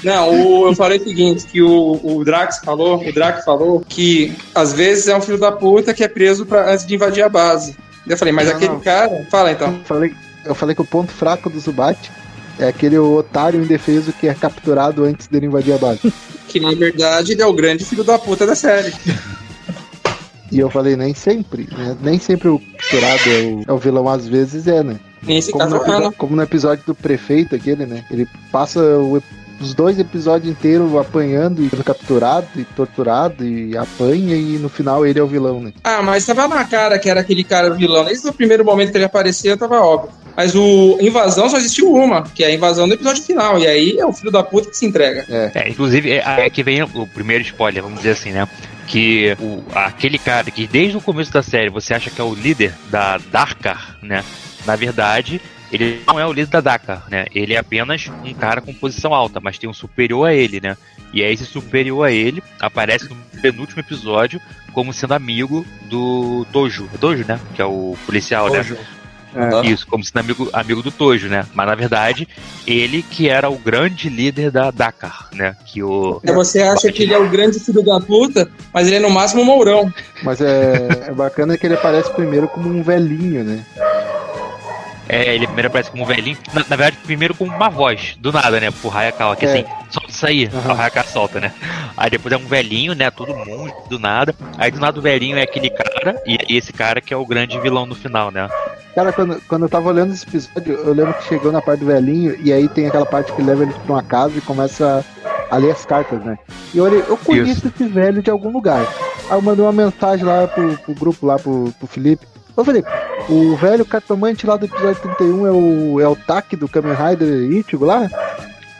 Não, o- eu falei o seguinte, que o, o Drax falou, o Drax falou que às vezes é um filho da puta que é preso pra, antes de invadir a base. Eu falei, mas Não, aquele não. cara. Fala então. Eu falei, eu falei que o ponto fraco do Zubat é aquele otário indefeso que é capturado antes dele invadir a base. *laughs* Que na verdade ele é o grande filho da puta da série. E eu falei, nem sempre, né? Nem sempre o capturado é o, é o vilão, às vezes é, né? Nesse Como caso no, como no episódio do prefeito aquele, né? Ele passa o os dois episódios inteiros apanhando e sendo capturado e torturado e apanha e no final ele é o vilão, né? Ah, mas tava na cara que era aquele cara vilão. Desde o primeiro momento que ele apareceu, tava óbvio. Mas o Invasão só existiu uma, que é a invasão do episódio final. E aí é o filho da puta que se entrega. É, inclusive, é, é que vem o primeiro spoiler, vamos dizer assim, né? Que o, aquele cara que desde o começo da série você acha que é o líder da Darkar, né? Na verdade, ele não é o líder da Dakar, né? Ele é apenas um cara com posição alta, mas tem um superior a ele, né? E aí esse superior a ele aparece no penúltimo episódio como sendo amigo do Tojo. É Tojo, né? Que é o policial, né? Aham. Isso, como sendo amigo, amigo do Tojo, né? Mas na verdade, ele que era o grande líder da Dakar, né? Que o. Aí você acha que ele é o grande filho da puta, mas ele é no máximo um mourão. Mas é, é bacana que ele aparece primeiro como um velhinho, né? É, ele primeiro aparece como um velhinho. Na, na verdade, primeiro com uma voz, do nada, né? Pro Hayakawa, que É. assim, solta isso aí. Aham. O Hayakawa solta, né? Aí depois é um velhinho, né? Todo mundo, do nada. Aí do nada o velhinho é aquele cara, e, e esse cara que é o grande vilão no final, né? Cara, quando, quando eu tava olhando esse episódio, eu lembro que chegou na parte do velhinho e aí tem aquela parte que leva ele pra uma casa e começa a ler as cartas, né? E eu olhei, eu conheço esse velho de algum lugar. Aí eu mandei uma mensagem lá pro, pro grupo, lá pro, pro Felipe. Eu falei, o velho cartomante lá do episódio 31 é o, é o Taki do Kamen Rider Ichigo lá?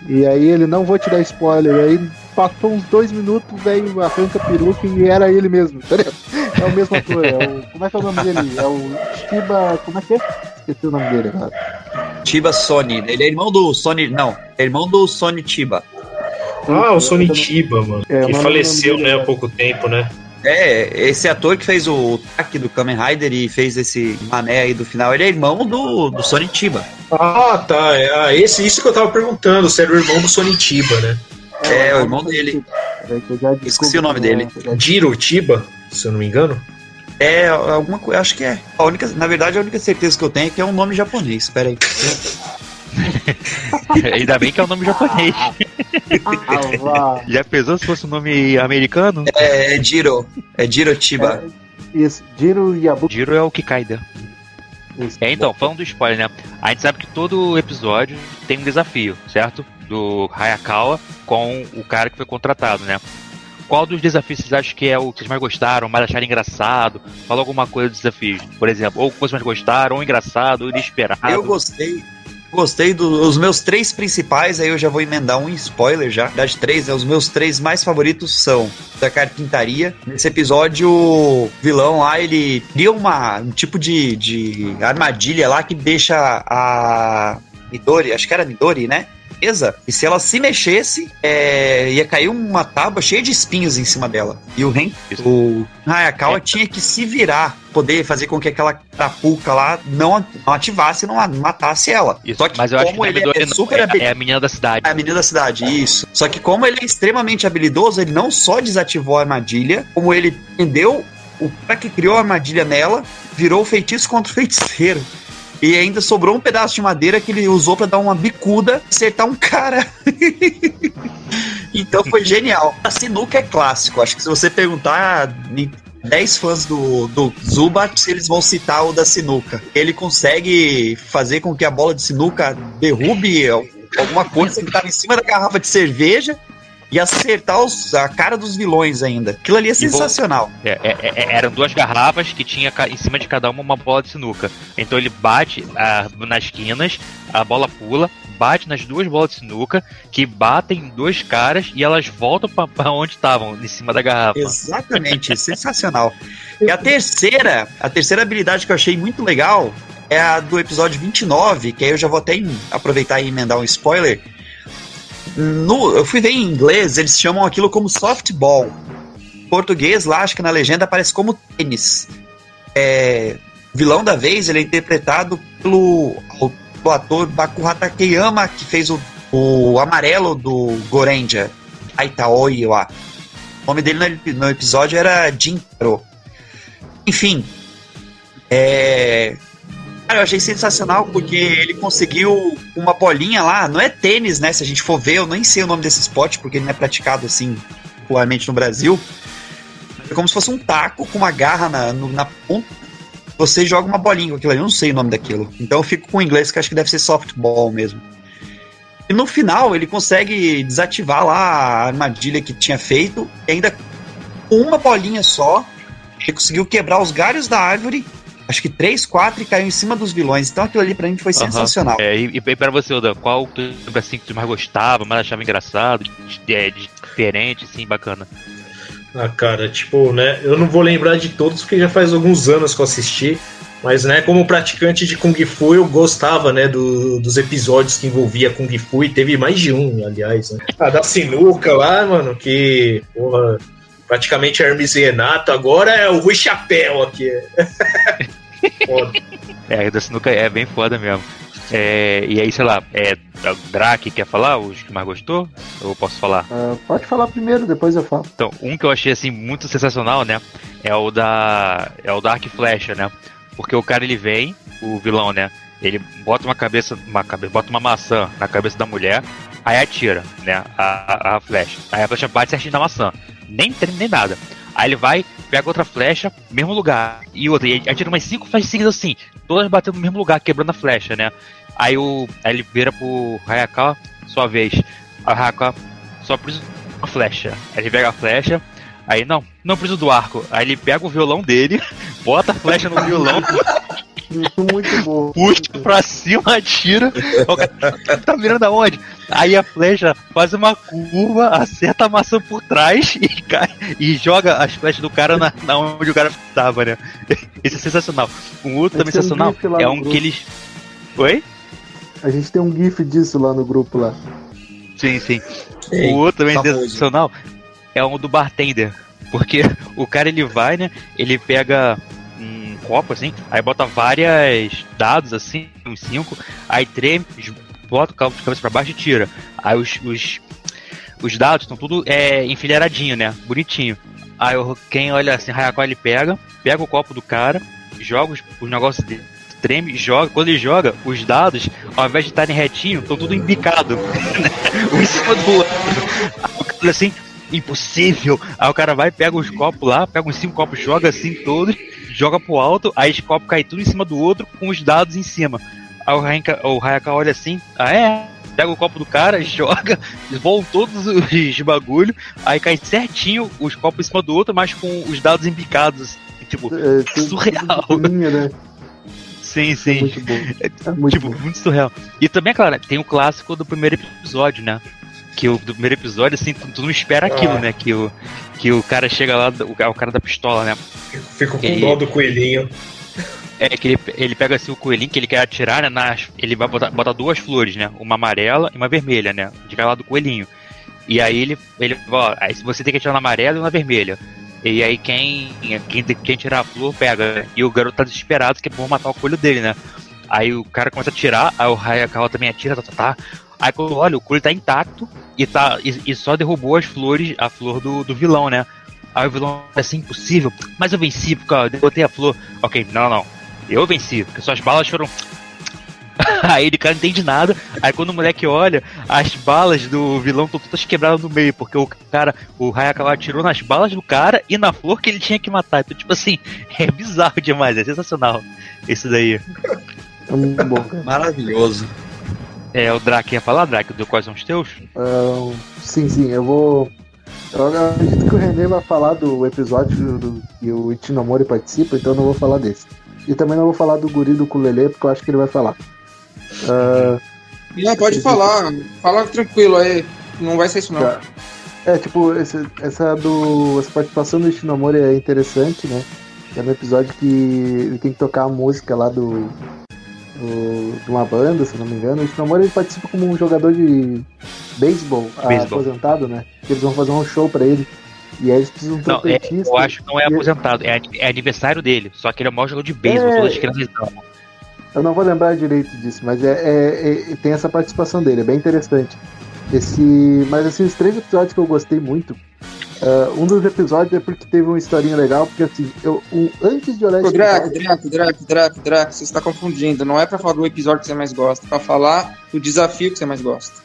E aí ele, não vou te dar spoiler. E aí passou uns dois minutos, velho, arranca a peruca e era ele mesmo, *laughs* entendeu? É o mesmo ator, é o, como é que é o nome dele? É o Shiba, como é que é? Esqueci o nome dele agora. Tiba Sony. Ele é irmão do Sony. Não, é irmão do Sony Tiba. Ah, o Sony Tiba, mano. É, que faleceu, né, há pouco tempo, né? É, esse ator que fez o Taki do Kamen Rider e fez esse mané aí do final, ele é irmão do, do. Ah, tá. É, ah, esse, isso que eu tava perguntando, se era o irmão do Sony Tiba, né? É, o irmão dele. Peraí Esqueci o nome dele. Jiro Tiba, se eu não me engano. É, alguma coisa, acho que é. A única, na verdade, a única certeza que eu tenho é que é um nome japonês. Espera aí. *laughs* *laughs* Ainda bem que é o nome japonês. *laughs* Já pensou se fosse um nome americano? É, é Jiro. É Jiro Tiba. Isso, Jiro Yabuki. Jiro é o Kikaida. Isso. É, então, falando do spoiler, né? A gente sabe que todo episódio tem um desafio, certo? Do Hayakawa com o cara que foi contratado, né? Qual dos desafios vocês acham que é o que vocês mais gostaram, mais acharam engraçado? Fala alguma coisa dos desafios, por exemplo. Ou o que vocês mais gostaram, ou engraçado, ou inesperado. Eu gostei. Gostei dos meus três principais, aí eu já vou emendar um spoiler já. Verdade, três, né? Os meus três mais favoritos são da carpintaria. Nesse episódio, o vilão lá, ele cria uma, um tipo de, de armadilha lá que deixa a Midori, acho que era Midori, né? Mesa, e se ela se mexesse, é, ia cair uma tábua cheia de espinhos em cima dela. E o Ren, o Hayakawa É. tinha que se virar, poder fazer com que aquela carapuca lá não, não ativasse e não matasse ela. Isso, Só que mas eu acho que como não é ele é não, super é, habi- é a menina da cidade. a menina da cidade, isso. Só que como ele é extremamente habilidoso, ele não só desativou a armadilha, como ele entendeu o cara que criou a armadilha nela, virou o feitiço contra o feiticeiro. E ainda sobrou um pedaço de madeira que ele usou pra dar uma bicuda, acertar um cara. *laughs* então foi genial. A sinuca é clássico. Acho que se você perguntar em 10 fãs do, do Zubat, eles vão citar o da sinuca. Ele consegue fazer com que a bola de sinuca derrube alguma coisa que estava em cima da garrafa de cerveja e acertar os- a cara dos vilões ainda. Aquilo ali é sensacional. É, é, é, eram duas garrafas que tinha em cima de cada uma uma bola de sinuca. Então ele bate ah, nas quinas, a bola pula, bate nas duas bolas de sinuca, que batem em dois caras e elas voltam pra, pra onde estavam, em cima da garrafa. Exatamente, *laughs* sensacional. E a terceira, a terceira habilidade que eu achei muito legal é a do episódio 29, que aí eu já vou até aproveitar e emendar um spoiler. No, eu fui ver em inglês, eles chamam aquilo como softball. Em português, lá, acho que na legenda aparece como tênis. É, o vilão da vez, ele é interpretado pelo, pelo ator Bakuha Takeyama, que fez o, o amarelo do Gorenja, Aitaoi, acho. O nome dele no, no episódio era Jintaro. Enfim, é... Cara, eu achei sensacional porque ele conseguiu uma bolinha lá, não é tênis, né? Se a gente for ver, eu nem sei o nome desse esporte porque ele não é praticado assim popularmente no Brasil. É como se fosse um taco com uma garra na, no- na ponta. Você joga uma bolinha com aquilo ali, eu não sei o nome daquilo. Então eu fico com o inglês que acho que deve ser softball mesmo. E no final ele consegue desativar lá a armadilha que tinha feito e ainda com uma bolinha só ele conseguiu quebrar os galhos da árvore, acho que três, quatro e caiu em cima dos vilões. Então aquilo ali pra mim foi sensacional. É, e, e pra você, Oda, qual lembra assim que tu mais gostava, mais achava engraçado, de- é, de- diferente, assim, bacana? Ah, cara, tipo, né? Eu não vou lembrar de todos porque já faz alguns anos que eu assisti. Mas, né, como praticante de Kung Fu, eu gostava, né, do- dos episódios que envolvia Kung Fu, e teve mais de um, aliás, né? A da sinuca lá, mano, que, porra, praticamente Hermes e Renato, agora é o Rui Chapéu aqui. *laughs* Foda. É, a da sinuca é bem foda mesmo. É, e aí, sei lá, é, o Drake quer falar os que mais gostou? Ou eu posso falar? Ah, pode falar primeiro, depois eu falo. Então, um que eu achei assim muito sensacional, né? É o da. É o Dark Flecha, né? Porque o cara ele vem, o vilão, né? Ele bota uma cabeça, uma cabeça, bota uma maçã na cabeça da mulher, aí atira, né? A, a, a flecha. Aí a flecha bate certinho na maçã. Nem treme, nem nada. Aí ele vai, pega outra flecha, mesmo lugar. E outra, e atira umas cinco flechas seguidas assim, todas batendo no mesmo lugar, quebrando a flecha, né? Aí, o, aí ele vira pro Hayakawa, sua vez. A Hayakawa só precisa uma flecha. Aí ele pega a flecha, aí não, não preciso do arco. Aí ele pega o violão dele, *laughs* bota a flecha no violão, Muito bom. puxa pra cima, atira. O cara tá mirando aonde? Aí a flecha faz uma curva, acerta a maçã por trás e cai e joga as flechas do cara na, na onde o cara tava, né? Isso é sensacional. Um outro também Esse é um sensacional é um grupo. que eles. Oi? A gente tem um gif disso lá no grupo lá. Sim, sim. Ei, o outro também famoso. sensacional é o do bartender. Porque *laughs* o cara ele vai, né? Ele pega um copo assim, aí bota várias dados assim, uns cinco, aí treme, bota o copo de cabeça pra baixo e tira. Aí os, os, os dados estão tudo é, enfileiradinho, né? Bonitinho. Aí quem olha assim, Hayakawa ele pega, pega o copo do cara, joga os, os negócios dele. Treme, joga. Quando ele joga, os dados, ao invés de estarem retinho, estão tudo embicado. *laughs* um em cima do outro. Aí assim, impossível. Aí o cara vai, pega os copos lá, pega uns cinco copos, joga assim todos, joga pro alto, aí os copos caem tudo em cima do outro, com os dados em cima. Aí o Hayaka, o Hayaka olha assim, ah é? Pega o copo do cara, *laughs* joga, voam todos os bagulho, aí cai certinho os copos em cima do outro, mas com os dados embicados. assim, Tipo, É, Surreal. linha, né? sim, É sim. muito bom. É muito tipo, bom. muito surreal. E também, claro, tem o clássico do primeiro episódio, né? Que o do primeiro episódio, assim, tu, tu não espera aquilo, Ah. né? Que o, que o cara chega lá, o, o cara da pistola, né? Fico com E- dó do coelhinho. É que ele, ele pega assim o coelhinho que ele quer atirar, né? Nas, ele vai botar, botar duas flores, né? Uma amarela e uma vermelha, né? De cada lado do coelhinho. E aí ele, ele ó, aí você tem que atirar na amarela e na vermelha. E aí quem, quem, quem tirar a flor pega. E o garoto tá desesperado que é por matar o coelho dele, né? Aí o cara começa a atirar, aí o Hayakawa também atira, tá, tá, tá. Aí quando olha, o coelho tá intacto e, tá, e, e só derrubou as flores, a flor do, do vilão, né? Aí o vilão assim, impossível, mas eu venci porque eu botei a flor. Ok, não, não. Eu venci, porque suas balas foram. *laughs* Aí ele cara não entende nada. Aí quando o moleque olha, as balas do vilão estão todas quebradas no meio, porque o cara, o Hayakawa atirou nas balas do cara e na flor que ele tinha que matar. Então, tipo assim, *laughs* é bizarro demais, é sensacional. Isso daí. É muito bom, cara. Maravilhoso. É, o Drake ia falar, Drake, do quais são os teus? Sim, sim, eu vou. Eu acredito que o René vai falar do episódio do, que o Itinomori participa, então eu não vou falar desse. E também não vou falar do guri do Kulele, porque eu acho que ele vai falar. Ah, Não, pode falar. Fala tranquilo aí. Não vai ser isso, não. Tá. É, tipo, esse- essa do. Essa participação do Ishinomori é interessante, né? É no episódio que ele tem que tocar a música lá do. De uma banda, se não me engano. O Ishinomori ele participa como um jogador de beisebol Beisebol. aposentado, né? Eles vão fazer um show pra ele. E aí eles precisam de um Não, é, eu acho que não é aposentado, é, é aniversário dele. Só que ele é o maior jogador de beisebol, É. todas as crianças amam. Eu não vou lembrar direito disso, mas é, é- é- tem essa participação dele, é bem interessante. Esse, mas assim, os três episódios que eu gostei muito. Ah, um dos episódios é porque teve uma historinha legal, porque assim, eu, um- antes de esse Draco, Draco, Draco, Draco, Draco, você está confundindo. Não é pra falar do episódio que você mais gosta, é pra falar do desafio que você mais gosta.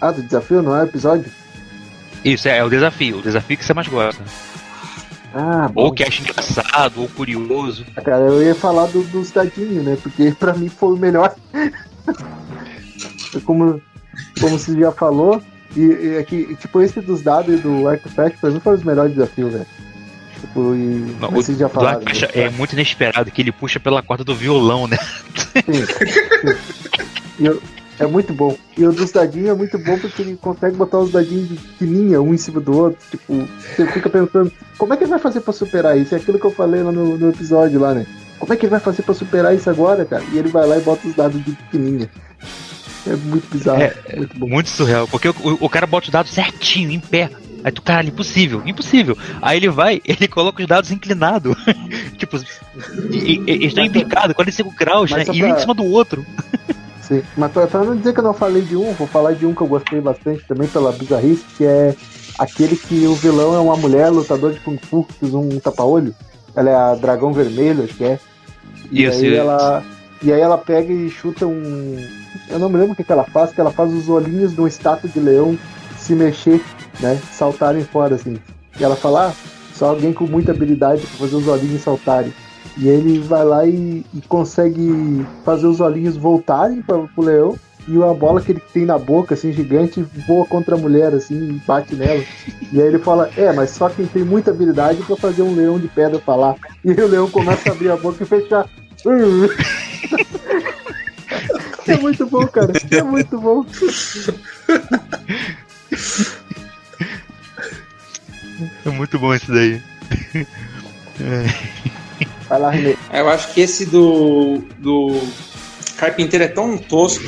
Ah, do desafio, não é o episódio? Isso, é, é o desafio, o desafio que você mais gosta. Ah, bom. Ou que acha engraçado, ou curioso. Cara, eu ia falar do, dos dadinhos, né? Porque pra mim foi o melhor. *laughs* como, como você já falou, e, e é que, tipo, esse dos dados e do Artifact, pra mim foram os melhores desafios, velho. Tipo, e Não, vocês já O falaram. Né? é muito inesperado, que ele puxa pela corda do violão, né? E eu- é muito bom. E o dos dadinhos é muito bom porque ele consegue botar os dadinhos de fininha, um em cima do outro. Tipo, você fica pensando, como é que ele vai fazer pra superar isso? É aquilo que eu falei lá no, no episódio lá, né? Como é que ele vai fazer pra superar isso agora, cara? E ele vai lá e bota os dados de pequenininha. É muito bizarro, É, muito bom. Muito surreal, porque o, o- cara bota os dados certinho, em pé. Aí tu, caralho, impossível, impossível. Aí ele vai, *laughs* ele coloca os dados inclinados. *laughs* tipo, eles estão embicados, 45 graus, né? só E um em pra- cima do outro. *laughs* Sim. Mas pra, pra não dizer que eu não falei de um, vou falar de um que eu gostei bastante também pela bizarrice, que é aquele que o vilão é uma mulher lutador de Kung Fu que usa um tapa-olho. Ela é a dragão vermelho, acho que é. E Isso, aí isso. ela. E aí ela pega e chuta um. Eu não me lembro o que, que ela faz, que ela faz os olhinhos de um estátua de leão se mexer, né? Saltarem fora, assim. E ela fala, ah, só alguém com muita habilidade pra fazer os olhinhos saltarem. E ele vai lá e, e consegue fazer os olhinhos voltarem para o leão. E a bola que ele tem na boca, assim, gigante, voa contra a mulher, assim, e bate nela. E aí ele fala, é, mas só quem tem muita habilidade pra fazer um leão de pedra falar. E o leão começa a abrir a boca e fechar. *laughs* *laughs* É muito bom, cara. É muito bom. É muito bom esse daí. Vai lá, Renê. Eu acho que esse do, do Carpinteiro é tão tosco.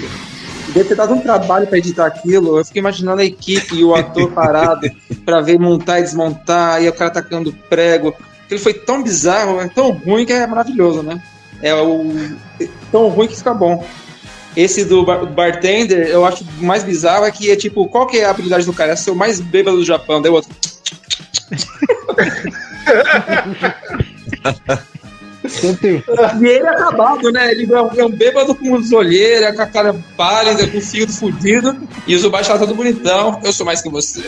Deve ter dado um trabalho pra editar aquilo. Eu fiquei imaginando a equipe e o ator parado pra ver montar e desmontar, e o cara tacando prego. Aquilo foi tão bizarro, é tão ruim que é maravilhoso, né? É o é tão ruim que fica bom. Esse do bar- bartender, eu acho mais bizarro é que é tipo, qual que é a habilidade do cara? É ser o mais bêbado do Japão, daí o outro. E ele é acabado, né? Ele é um- é um bêbado com os olheiras, com a cara pálida, com o fio fudido. E o Zubat tá todo bonitão. Eu sou mais que você.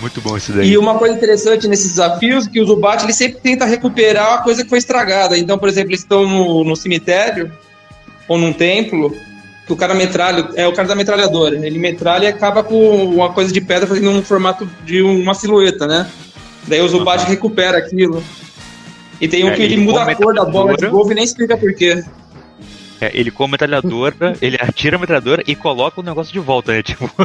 Muito bom esse daí. E uma coisa interessante nesses desafios é que o Zubat ele sempre tenta recuperar a coisa que foi estragada. Então, por exemplo, eles estão no, no cemitério ou num templo. Que o cara metralha, é o cara da metralhadora. Ele metralha e acaba com uma coisa de pedra fazendo um formato de uma silhueta, né? Daí o Zubat Aham. recupera aquilo. E tem um É, que ele ele muda a cor da bola de golfe e nem explica por quê. É, ele com a metralhadora, *laughs* ele atira a metralhadora e coloca o negócio de volta, né? Tipo, *laughs*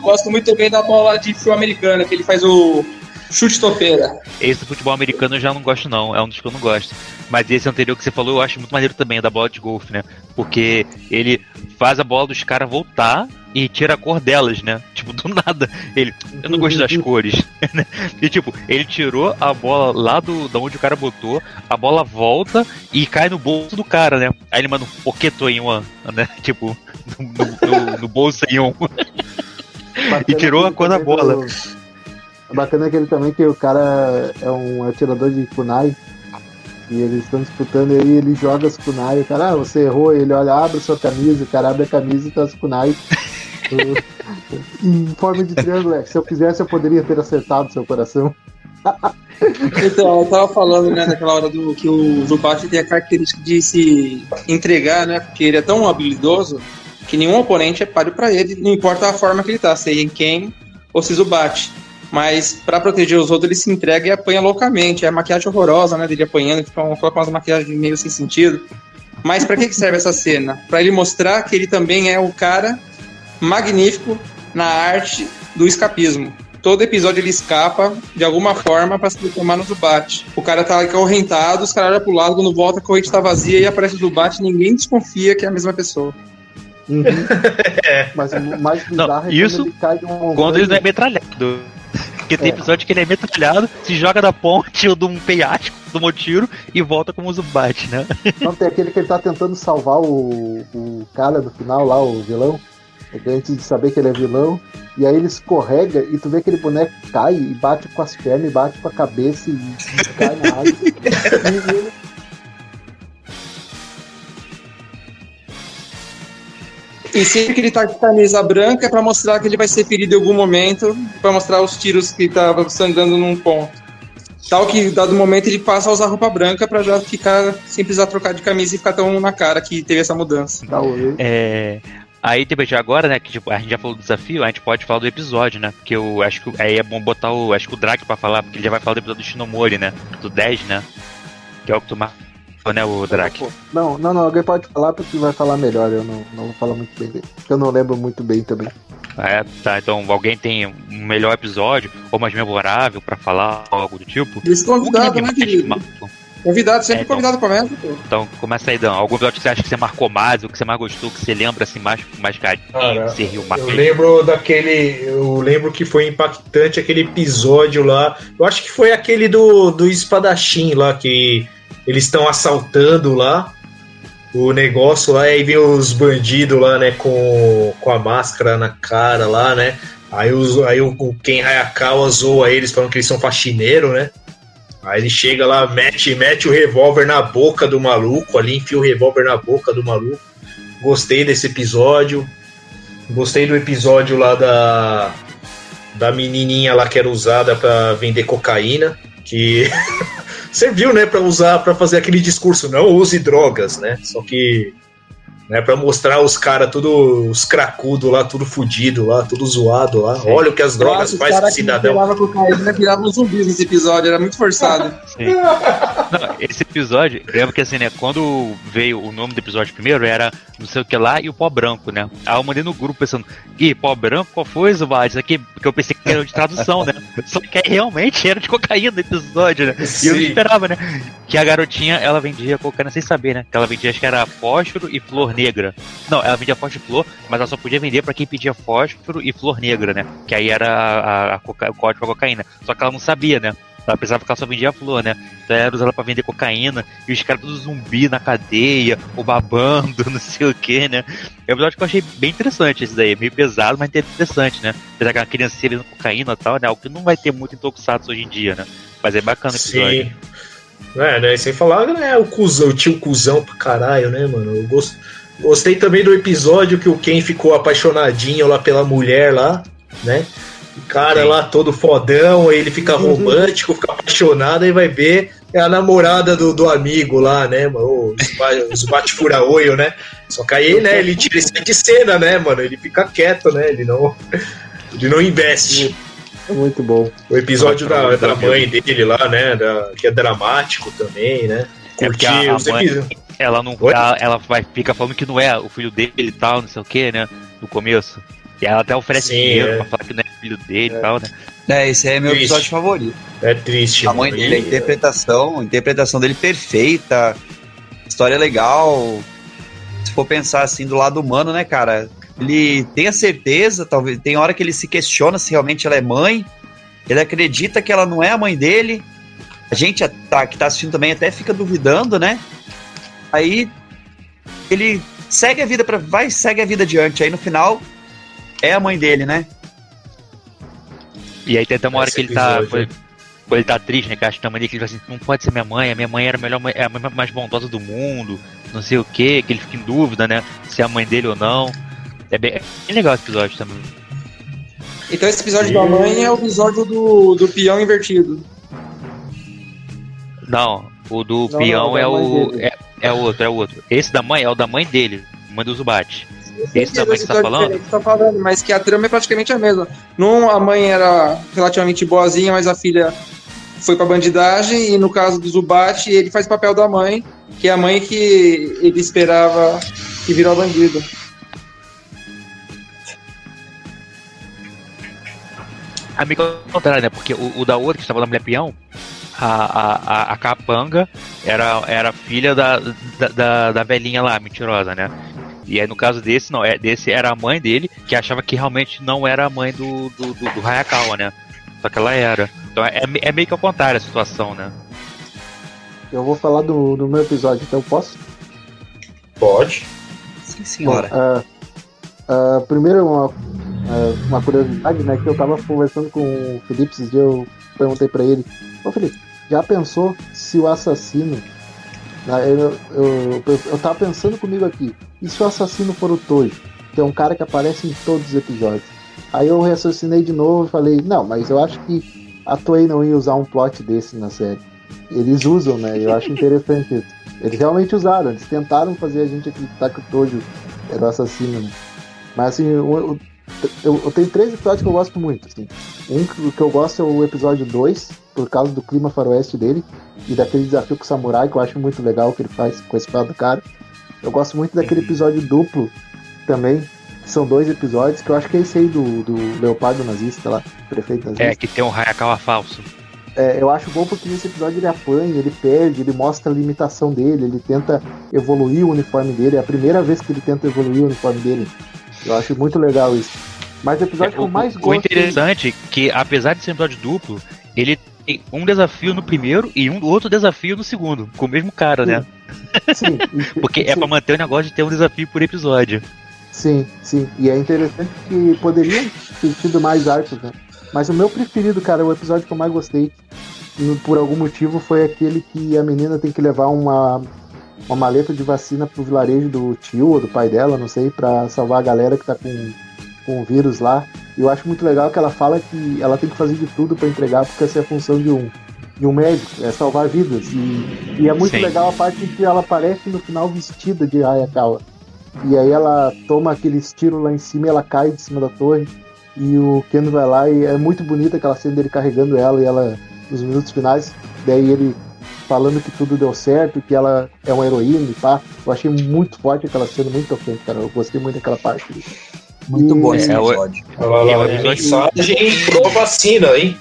Gosto muito também da bola de fio americana, que ele faz o chute topeira. esse futebol americano eu já não gosto, não. É um dos que eu não gosto. Mas esse anterior que você falou eu acho muito maneiro também, é da bola de golfe, né? Porque ele faz a bola dos caras voltar e tira a cor delas, né? *laughs* Tipo, do nada. Ele, eu não gosto das cores. *laughs* né? e tipo, ele tirou a bola lá do, da onde o cara botou, a bola volta e cai no bolso do cara, né? Aí ele manda um poqueto em uma, né? *laughs* Tipo, no, no- no- no bolso em um. E tirou a cor da bola. Bacana aquele também que o cara é um atirador de kunai. E eles estão disputando aí, ele joga as kunai. O cara, ah, você errou. Ele olha, abre sua camisa. O cara abre a camisa e tá as kunai. *laughs* em forma de triângulo. é, Se eu quisesse, eu poderia ter acertado seu coração. *laughs* Então, eu tava falando, né, naquela hora do que o Zubat tem a característica de se entregar, né? Porque ele é tão habilidoso que nenhum oponente é páreo pra ele, não importa a forma que ele tá, seja em quem ou se Zubat. Mas pra proteger os outros, ele se entrega e apanha loucamente. É a maquiagem horrorosa, né? Dele apanhando, ficam, colocam umas maquiagens meio sem sentido. Mas pra que, que serve essa cena? Pra ele mostrar que ele também é o cara magnífico na arte do escapismo. Todo episódio ele escapa de alguma forma pra se transformar no Zubat. O cara tá acorrentado, os caras olham pro lado, quando volta a corrente tá vazia e aparece o Zubat e ninguém desconfia que é a mesma pessoa. Uhum. *laughs* Mas o mais bizarro Não, é quando isso ele cai de um Quando ele não é metralhado. Porque tem É. episódio que ele é metralhado, se joga da ponte ou de um penhasco, toma um tiro e volta como Zubat, né? *laughs* Não, tem aquele que ele tá tentando salvar o, o cara no final lá, o vilão. Antes de saber que ele é vilão. E aí ele escorrega e tu vê aquele boneco cai e bate com as pernas e bate com a cabeça e, e cai na água. *laughs* E ele- E sempre que ele tá com camisa branca é pra mostrar que ele vai ser ferido em algum momento, pra mostrar os tiros que tava sangrando num ponto. Tal que, dado momento, ele passa a usar roupa branca pra já ficar, sem precisar trocar de camisa e ficar tão na cara que teve essa mudança. Dá o- É. Aí TBG agora, né, que tipo, a gente já falou do desafio, a gente pode falar do episódio, né? Porque eu acho que aí é bom botar o. Acho que o Drake pra falar, porque ele já vai falar do episódio do Shinomori, né? Do 10, né? Que é o que tu né, o Drake? Não, não, não, alguém pode falar porque vai falar melhor. Eu não, não vou falar muito bem dele. porque Eu não lembro muito bem também. É, tá. Então alguém tem um melhor episódio, ou mais memorável pra falar, algo do tipo? Esse convidado, Um né, que querido? marcou. Convidado, sempre É, então. convidado começa, pô. Então começa aí, Dan. Algum episódio que você acha que você marcou mais, ou que você mais gostou, que você lembra assim mais, mais carinho, Cara, que você riu mais? Eu lembro daquele. Eu lembro que foi impactante aquele episódio lá. Eu acho que foi aquele do, do espadachim lá, que eles estão assaltando lá o negócio lá, e aí vem os bandidos lá, né, com, com a máscara na cara lá, né? Aí, os, aí o, o Ken Hayakawa zoa eles falando que eles são faxineiro, né? Aí ele chega lá, mete, mete o revólver na boca do maluco ali, enfia o revólver na boca do maluco. Gostei desse episódio. Gostei do episódio lá da da menininha lá que era usada pra vender cocaína, que *laughs* serviu, né, Pra usar para fazer aquele discurso não use drogas, né? Só que né, para mostrar os caras tudo os cracudo lá, tudo fudido lá, tudo zoado lá. Sim. Olha o que as drogas Nossa, os faz com o caras que cidadão. viravam cocaína viravam zumbis nesse episódio, era muito forçado. Sim. Não, esse episódio, eu lembro que assim, né, quando veio o nome do episódio primeiro, era não sei o que lá e o pó branco, né? Aí eu mandei no grupo pensando, ih, pó branco, qual foi, Zubat? Isso aqui, porque eu pensei que era de tradução, né? Só que aí realmente era de cocaína o episódio, né? E eu não Sim. esperava, né? Que a garotinha, ela vendia cocaína sem saber, né? Que ela vendia, acho que era fósforo e flor negra. Não, ela vendia fósforo e flor, mas ela só podia vender pra quem pedia fósforo e flor negra, né? Que aí era a, a- a o código pra cocaína. Só que ela não sabia, né? Ela pensava que ela só vendia flor, né? Então era usada pra vender cocaína, e os caras todos zumbi na cadeia, ou babando, *laughs* não sei o que, né? É um episódio que eu achei bem interessante esse daí, meio pesado, mas interessante, né? Apesar que a criancinha vendendo cocaína e tal, né? Algo que não vai ter muito Tokusatsu hoje em dia, né? Mas é bacana o episódio. Sim. É, né? Sem falar, né? O cuzão, o tio cuzão pra caralho, né, mano? Eu gost... gostei também do episódio que o Ken ficou apaixonadinho lá pela mulher lá, né? O cara Sim. lá todo fodão, aí ele fica romântico, fica apaixonado, aí vai ver é a namorada do, do amigo lá, né, mano? Os, ba- os bate-fura-olho, né? Só que aí, né, ele tira isso de cena, né, mano? Ele fica quieto, né? Ele não, ele não investe. Muito bom. O episódio da, da mãe dele lá, né? da- que é dramático também, né? É porque a- a mãe-. Ela não. Ela, ela vai, fica falando que não é o filho dele e tal, não sei o que, né? No começo. E ela até oferece Sim, dinheiro é. pra falar que não é filho dele e tal, né? É, esse aí é meu Triste. episódio favorito. É triste. A mãe mano. dele, a interpretação, a interpretação dele perfeita, história legal. Se for pensar assim do lado humano, né, cara? Ele tem a certeza, talvez tem hora que ele se questiona se realmente ela é mãe. Ele acredita que ela não é a mãe dele. A gente tá, que tá assistindo também até fica duvidando, né? Aí ele segue a vida para vai segue a vida adiante. Aí no final é a mãe dele, né? E aí tem até uma hora que ele tá. Quando quando ele tá triste, né? Que acha que a mãe dele que ele fala assim, não pode ser minha mãe, a minha mãe era a melhor mãe, é a mãe mais bondosa do mundo, não sei o que, que ele fica em dúvida, né? Se é a mãe dele ou não. É bem, é bem legal esse episódio também. Então esse episódio da mãe é o episódio do, do peão invertido. Não, o do Não, peão não, é o. É, é outro, é outro. Esse da mãe é o da mãe dele, mãe do Zubat. Esse mãe que você tá falando? tá falando, mas que a trama é praticamente a mesma. Num, a mãe era relativamente boazinha, mas a filha foi pra bandidagem, e no caso do Zubat, ele faz o papel da mãe, que é a mãe que ele esperava que virou bandido. A meio contrário, né? Porque o, o da outra, que estava na mulher peão, a, a, a, capanga era, era filha da, da, da, da velhinha lá, mentirosa, né? E aí no caso desse, não, é, desse era a mãe dele, que achava que realmente não era a mãe do, do, do, do Hayakawa, né? Só que ela era. Então é, é meio que ao contrário a situação, né? Eu vou falar do, do meu episódio, então eu posso? Pode. Sim, senhora. Ah, ah, primeiro, uma, ah, uma curiosidade, né? Que eu tava conversando com o Felipe esses dias, eu perguntei pra ele: Ô Felipe, já pensou se o assassino. Né, Eu, eu, eu, eu tava pensando comigo aqui: e se o assassino for o Tojo, que é um cara que aparece em todos os episódios? Aí eu raciocinei de novo e falei: não, mas eu acho que a Toei não ia usar um plot desse na série. Eles usam, né? Eu acho interessante isso. Eles realmente usaram, eles tentaram fazer a gente acreditar que o Tojo era o assassino, né? Mas assim, eu, eu, eu tenho três episódios que eu gosto muito. Assim. Um que, que eu gosto é o episódio 2, por causa do clima faroeste dele e daquele desafio com o samurai, que eu acho muito legal que ele faz com a espada do cara. Eu gosto muito daquele episódio duplo também, são dois episódios, que eu acho que é esse aí do, do Leopardo nazista lá, prefeito nazista. É, que tem um Hayakawa falso. É, eu acho bom porque nesse episódio ele apanha, ele perde, ele mostra a limitação dele, ele tenta evoluir o uniforme dele. É a primeira vez que ele tenta evoluir o uniforme dele. Eu acho muito legal isso. Mas o episódio que eu mais É, o gosto. interessante é que, apesar de ser um episódio duplo, ele tem um desafio no primeiro e um outro desafio no segundo, com o mesmo cara, né? *laughs* Sim, Porque é sim. pra manter o negócio de ter um desafio por episódio. Sim, sim. E é interessante que poderiam ter tido mais arcos, né? Mas o meu preferido, cara, o episódio que eu mais gostei, no- por algum motivo, foi aquele que a menina tem que levar uma, uma maleta de vacina pro vilarejo do tio ou do pai dela, não sei, pra salvar a galera que tá com, com o vírus lá. E eu acho muito legal que ela fala que ela tem que fazer de tudo pra entregar, porque essa é a função de um, de um médico, é salvar vidas. E, e é muito Sim. legal a parte em que ela aparece no final vestida de Hayakawa. E aí ela toma aqueles tiros lá em cima e ela cai de cima da torre. E o Ken vai lá e é muito bonita aquela cena dele carregando ela e ela nos minutos finais. Daí ele falando que tudo deu certo, que ela é uma heroína e pá. Eu achei muito forte aquela cena, muito tocante, cara. Eu gostei muito daquela parte. Muito bom esse É, episódio. Olha É, o lá, episódio- mensagem pro vacina, hein?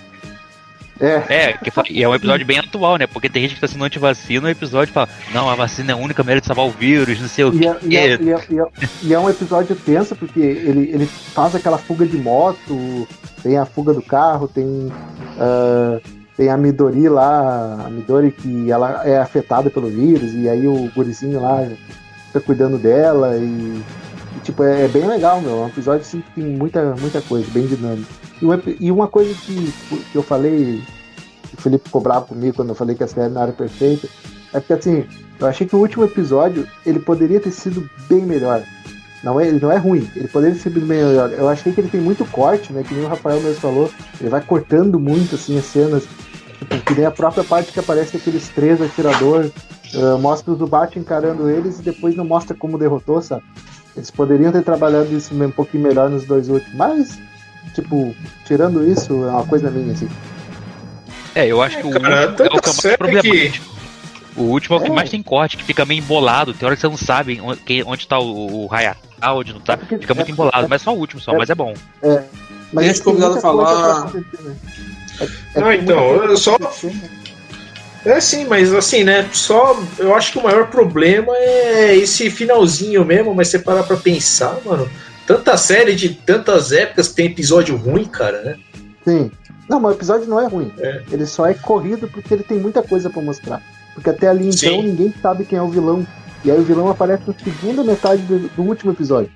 É, É, que e é um episódio bem atual, né? Porque tem gente que tá sendo antivacina e o episódio fala, não, a vacina é a única maneira de salvar o vírus, não sei o E é, quê. e, é, e, é, e, é, e é um episódio tenso, porque ele, ele faz aquela fuga de moto, tem a fuga do carro, tem, ah, tem a Midori lá, a Midori que ela é afetada pelo vírus, e aí o gurizinho lá fica cuidando dela, e, e, tipo, é, é bem legal, meu. É um episódio assim, que tem muita, muita coisa, bem dinâmico. E, e uma coisa que, que eu falei, o Felipe ficou bravo comigo quando eu falei que a série não era perfeita, é porque assim, eu achei que o último episódio ele poderia ter sido bem melhor. Não é, ele não é ruim, ele poderia ter sido bem melhor. Eu achei que ele tem muito corte, né? Que nem o Rafael mesmo falou. Ele vai cortando muito assim as cenas. Tipo, que nem a própria parte que aparece aqueles três atiradores. ah, mostra o Zubat encarando eles e depois não mostra como derrotou, sabe? Eles poderiam ter trabalhado isso um pouquinho melhor nos dois últimos. Mas, tipo, tirando isso, é uma coisa minha, assim. É, eu acho que o cara, último é o que é mais problemático. O último é o que É. mais tem corte, que fica meio embolado. Tem hora que você não sabe onde, que- onde tá o, o Hayakawa, onde não tá. É porque- Fica muito é- embolado, é- mas só o último só, é- mas é bom. Mas Deixa o convidado falar. né? É- é Não, então, eu só- né? É sim, mas assim, né? Só eu acho que o maior problema é esse finalzinho mesmo, mas você parar pra pensar, mano. Tanta série de tantas épocas que tem episódio ruim, cara, né? Sim. Não, mas o episódio não é ruim. É. Ele só é corrido porque ele tem muita coisa pra mostrar. Porque até ali então Sim. ninguém sabe quem é o vilão. E aí o vilão aparece na segunda metade do, do último episódio.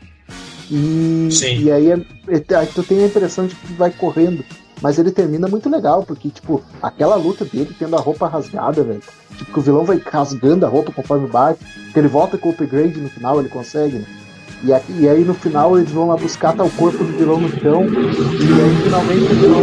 E, Sim. e aí, é, é- aí tu tem a impressão de que vai correndo. Mas ele termina muito legal, porque, tipo, aquela luta dele tendo a roupa rasgada, velho. Tipo, que o vilão vai rasgando a roupa conforme bate. Que ele volta com o upgrade no final, ele consegue, né? E, aqui- e aí no final eles vão lá buscar tá o corpo do vilão no chão. E aí finalmente o vilão.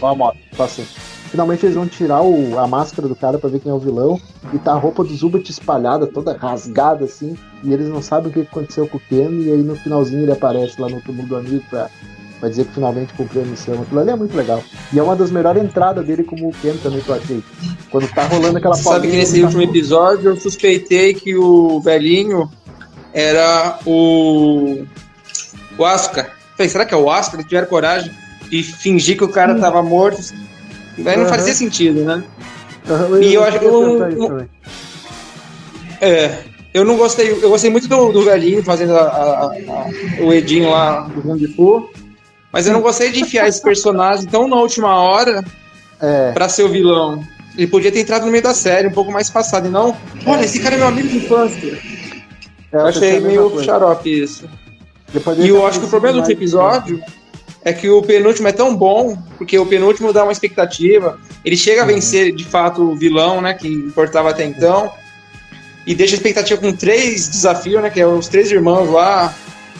Ó a moto, passou. finalmente eles vão tirar o, a máscara do cara pra ver quem é o vilão. E tá a roupa do Zubat espalhada, toda rasgada assim. E eles não sabem o que aconteceu com o Ken. E aí no finalzinho ele aparece lá no túmulo do amigo pra, pra dizer que finalmente cumpriu a missão. Aquilo ali é muito legal. E é uma das melhores entradas dele como o Ken também que eu achei. Quando tá rolando aquela Você sabe que nesse tá- último episódio eu suspeitei que o velhinho era o. O Asuka. Falei, será que é o Asuka? Eles tiveram coragem de fingir que o cara tava morto. Daí não Aham. fazia sentido, né? Aham, E eu acho que eu- eu-. É. Eu não gostei, eu gostei muito do, do velhinho fazendo a- a- a- o Edinho lá do Kung Fu. Mas eu não gostei de enfiar esse personagem tão na última hora É, pra ser o vilão. Ele podia ter entrado no meio da série, um pouco mais passado. E não, olha, esse cara é meu amigo de infância. é, Eu achei meio coisa. xarope isso. E eu tá acho que o problema do episódio é que o penúltimo é tão bom, porque o penúltimo dá uma expectativa. Ele chega a Uhum. vencer, de fato, o vilão, né? Que importava até então. E deixa a expectativa com três desafios, né? Que é os três irmãos lá.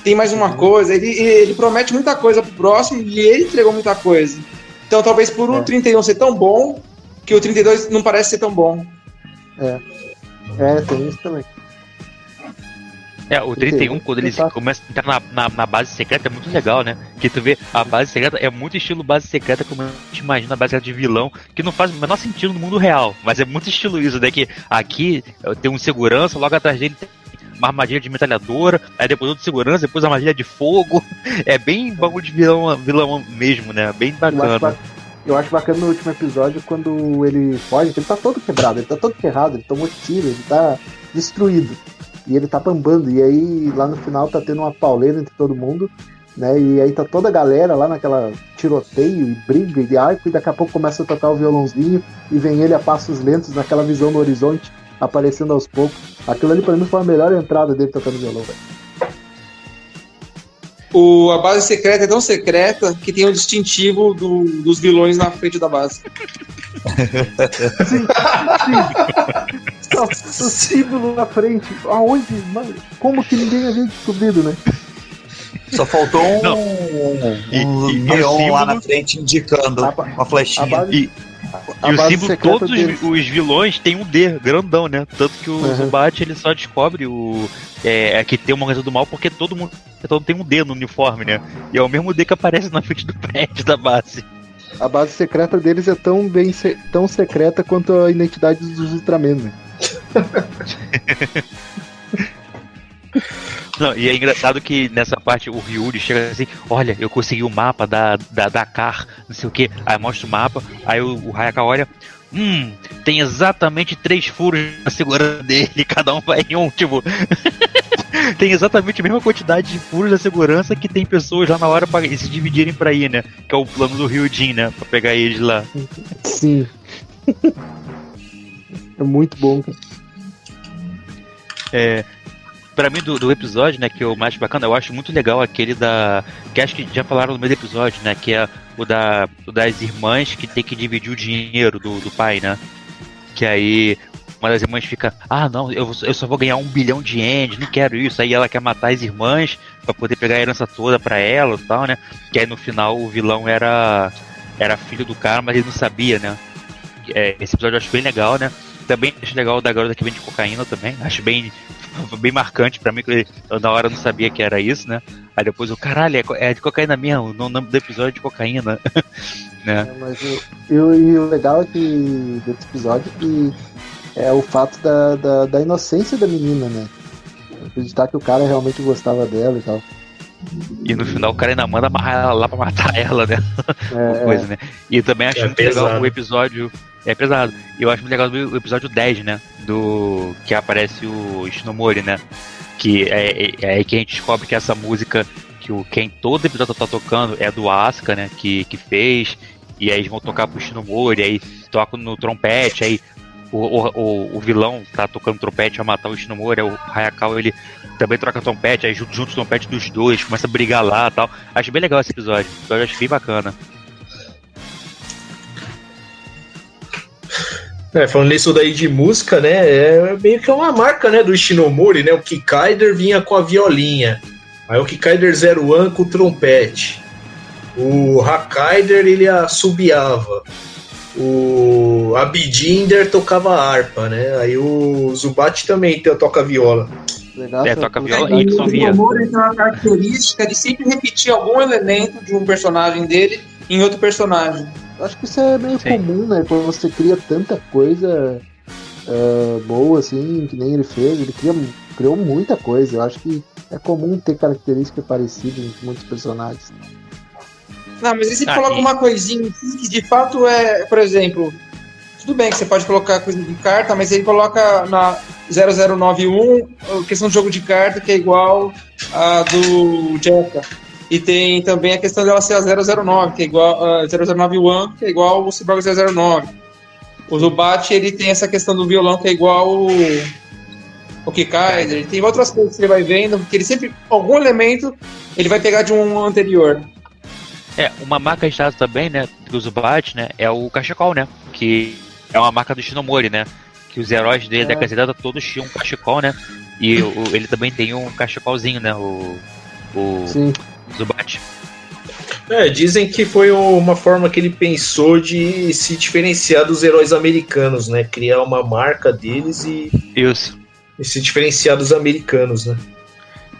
Tem mais uma coisa. Ele, ele promete muita coisa pro próximo e ele entregou muita coisa. Então talvez por um É. 31 ser tão bom, que o 32 não parece ser tão bom. É, tem isso também. É, o 31, quando ele Exato. começa a entrar na, na, na base secreta, é muito legal, né? Que tu vê, a base secreta é muito estilo base secreta, como a gente imagina a base secreta de vilão, que não faz o menor sentido no mundo real. Mas é muito estilo isso, né? Que aqui eh, tem um segurança, logo atrás dele tem uma armadilha de metralhadora, aí depois outro segurança, depois armadilha de fogo. *laughs* É bem bagulho de vilão, vilão mesmo, né? Bem Eu acho, bacana. ba- eu acho bacana no último episódio quando ele foge, ele tá todo quebrado, ele tá todo ferrado, ele tomou tiro, ele tá destruído. E ele tá bambando. E aí lá no final tá tendo uma pauleira entre todo mundo, né? E aí tá toda a galera lá naquela tiroteio e briga e arco, e daqui a pouco começa a tocar o violãozinho e vem ele a passos lentos naquela visão no horizonte, aparecendo aos poucos. Aquilo ali pra mim foi a melhor entrada dele tocando violão, velho. O, a base secreta é tão secreta que tem o distintivo do- dos vilões na frente da base. Não, o símbolo na frente. Aonde? Mano, como que ninguém havia descobrido, né? Só faltou um, Não. um E- e- e o neon lá símbolo- na frente indicando A uma flechinha. A base, E, a e o símbolo, todos os, os vilões têm um D grandão, né? Tanto que o Uhum. Zubat ele só descobre o é, é que tem uma coisa do mal porque todo mundo todo tem um D no uniforme, né? E é o mesmo D que aparece na frente do prédio da base. A base secreta deles é tão bem tão secreta quanto a identidade dos Ultraman, né? *laughs* Não, e é engraçado que nessa parte o Ryuri chega assim, olha, eu consegui o mapa da, da Dakar, não sei o que, aí mostra o mapa, aí o, o Hayaka olha, hum, tem exatamente três furos na segurança dele, *laughs* cada um vai em um, tipo. *laughs* tem exatamente a mesma quantidade de furos da segurança que tem pessoas lá na hora pra se dividirem pra ir, né? Que é o plano do Ryujin, né? Pra pegar eles lá. Sim. *laughs* é muito bom, cara. É, pra mim, do, do episódio, né, que é o mais bacana, eu acho muito legal aquele da. Que acho que já falaram no meio do episódio, né? Que é o, da, o das irmãs que tem que dividir o dinheiro do, do pai, né? Que aí uma das irmãs fica, ah não, eu, eu só vou ganhar um bilhão de ienes, não quero isso. Aí ela quer matar as irmãs pra poder pegar a herança toda pra ela e tal, né? Que aí no final o vilão era, era filho do cara, mas ele não sabia, né? É, esse episódio eu acho bem legal, né? Também acho legal o da garota que vende cocaína também. Acho bem, bem marcante pra mim, que eu na hora não sabia que era isso, né? Aí depois eu, caralho, é, é de cocaína mesmo, o nome do episódio é de cocaína. *laughs* né? É, mas o, eu- e o legal é que desse episódio é que é o fato da, da, da inocência da menina, né? Acreditar que o cara realmente gostava dela e tal. E no final o cara ainda manda amarrar ela lá pra matar ela, né? É, *laughs* coisa, né? E também acho É muito legal pesado. o episódio. É pesado. Eu acho muito legal o episódio 10, né? Do. Que aparece o Shinomori, né? Que é, é, é que a gente descobre que essa música que o quem todo episódio tá tocando é do Asuka, né? Que, que fez. E aí eles vão tocar pro Shinomori, aí tocam no trompete, aí o, o, o, vilão tá tocando trompete a matar o Shinomori, o Hayakawa ele também troca trompete, aí junto, junto o trompete dos dois, começa a brigar lá tal. Acho bem legal esse episódio. Esse episódio eu acho bem bacana. É, falando nisso daí de música, né? É meio que uma marca, né, do Shinomori, né? O Kikaider vinha com a violinha. Aí o Kikaider Zero One com o trompete. O Hakaider ele assobiava. o Abidinder tocava harpa, né? Aí o Zubat também toca viola. Legal, É, toca viola e o sovia. Nomura tem uma característica de sempre repetir algum elemento de um personagem dele em outro personagem. Acho que isso é meio Sim. comum, né? Quando você cria tanta coisa é, boa, assim, que nem ele fez, ele cria, criou muita coisa. Eu acho que é comum ter características parecidas em muitos personagens. Não, mas ele Ah, coloca e- uma coisinha assim que de fato é, por exemplo, tudo bem que você pode colocar coisa de carta, mas ele coloca na 0091 a questão do jogo de carta que é igual a do Jetta. E tem também a questão dela ser a 009, que é igual a 0091, que é igual o Cyborg 009. O Zubat, ele tem essa questão do violão que é igual o o Kikaiser, ele tem outras coisas que ele vai vendo, que ele sempre algum elemento ele vai pegar de um anterior. É, uma marca registrada também, né, do Zubat, né, é o cachecol, né, que é uma marca do Shinomori, né, que os heróis dele da Casidada todos tinham um cachecol, né, e o- ele também tem um cachecolzinho, né, o, o Sim, Zubat. É, dizem que foi uma forma que ele pensou de se diferenciar dos heróis americanos, né? Criar uma marca deles e, Isso. e se diferenciar dos americanos, né?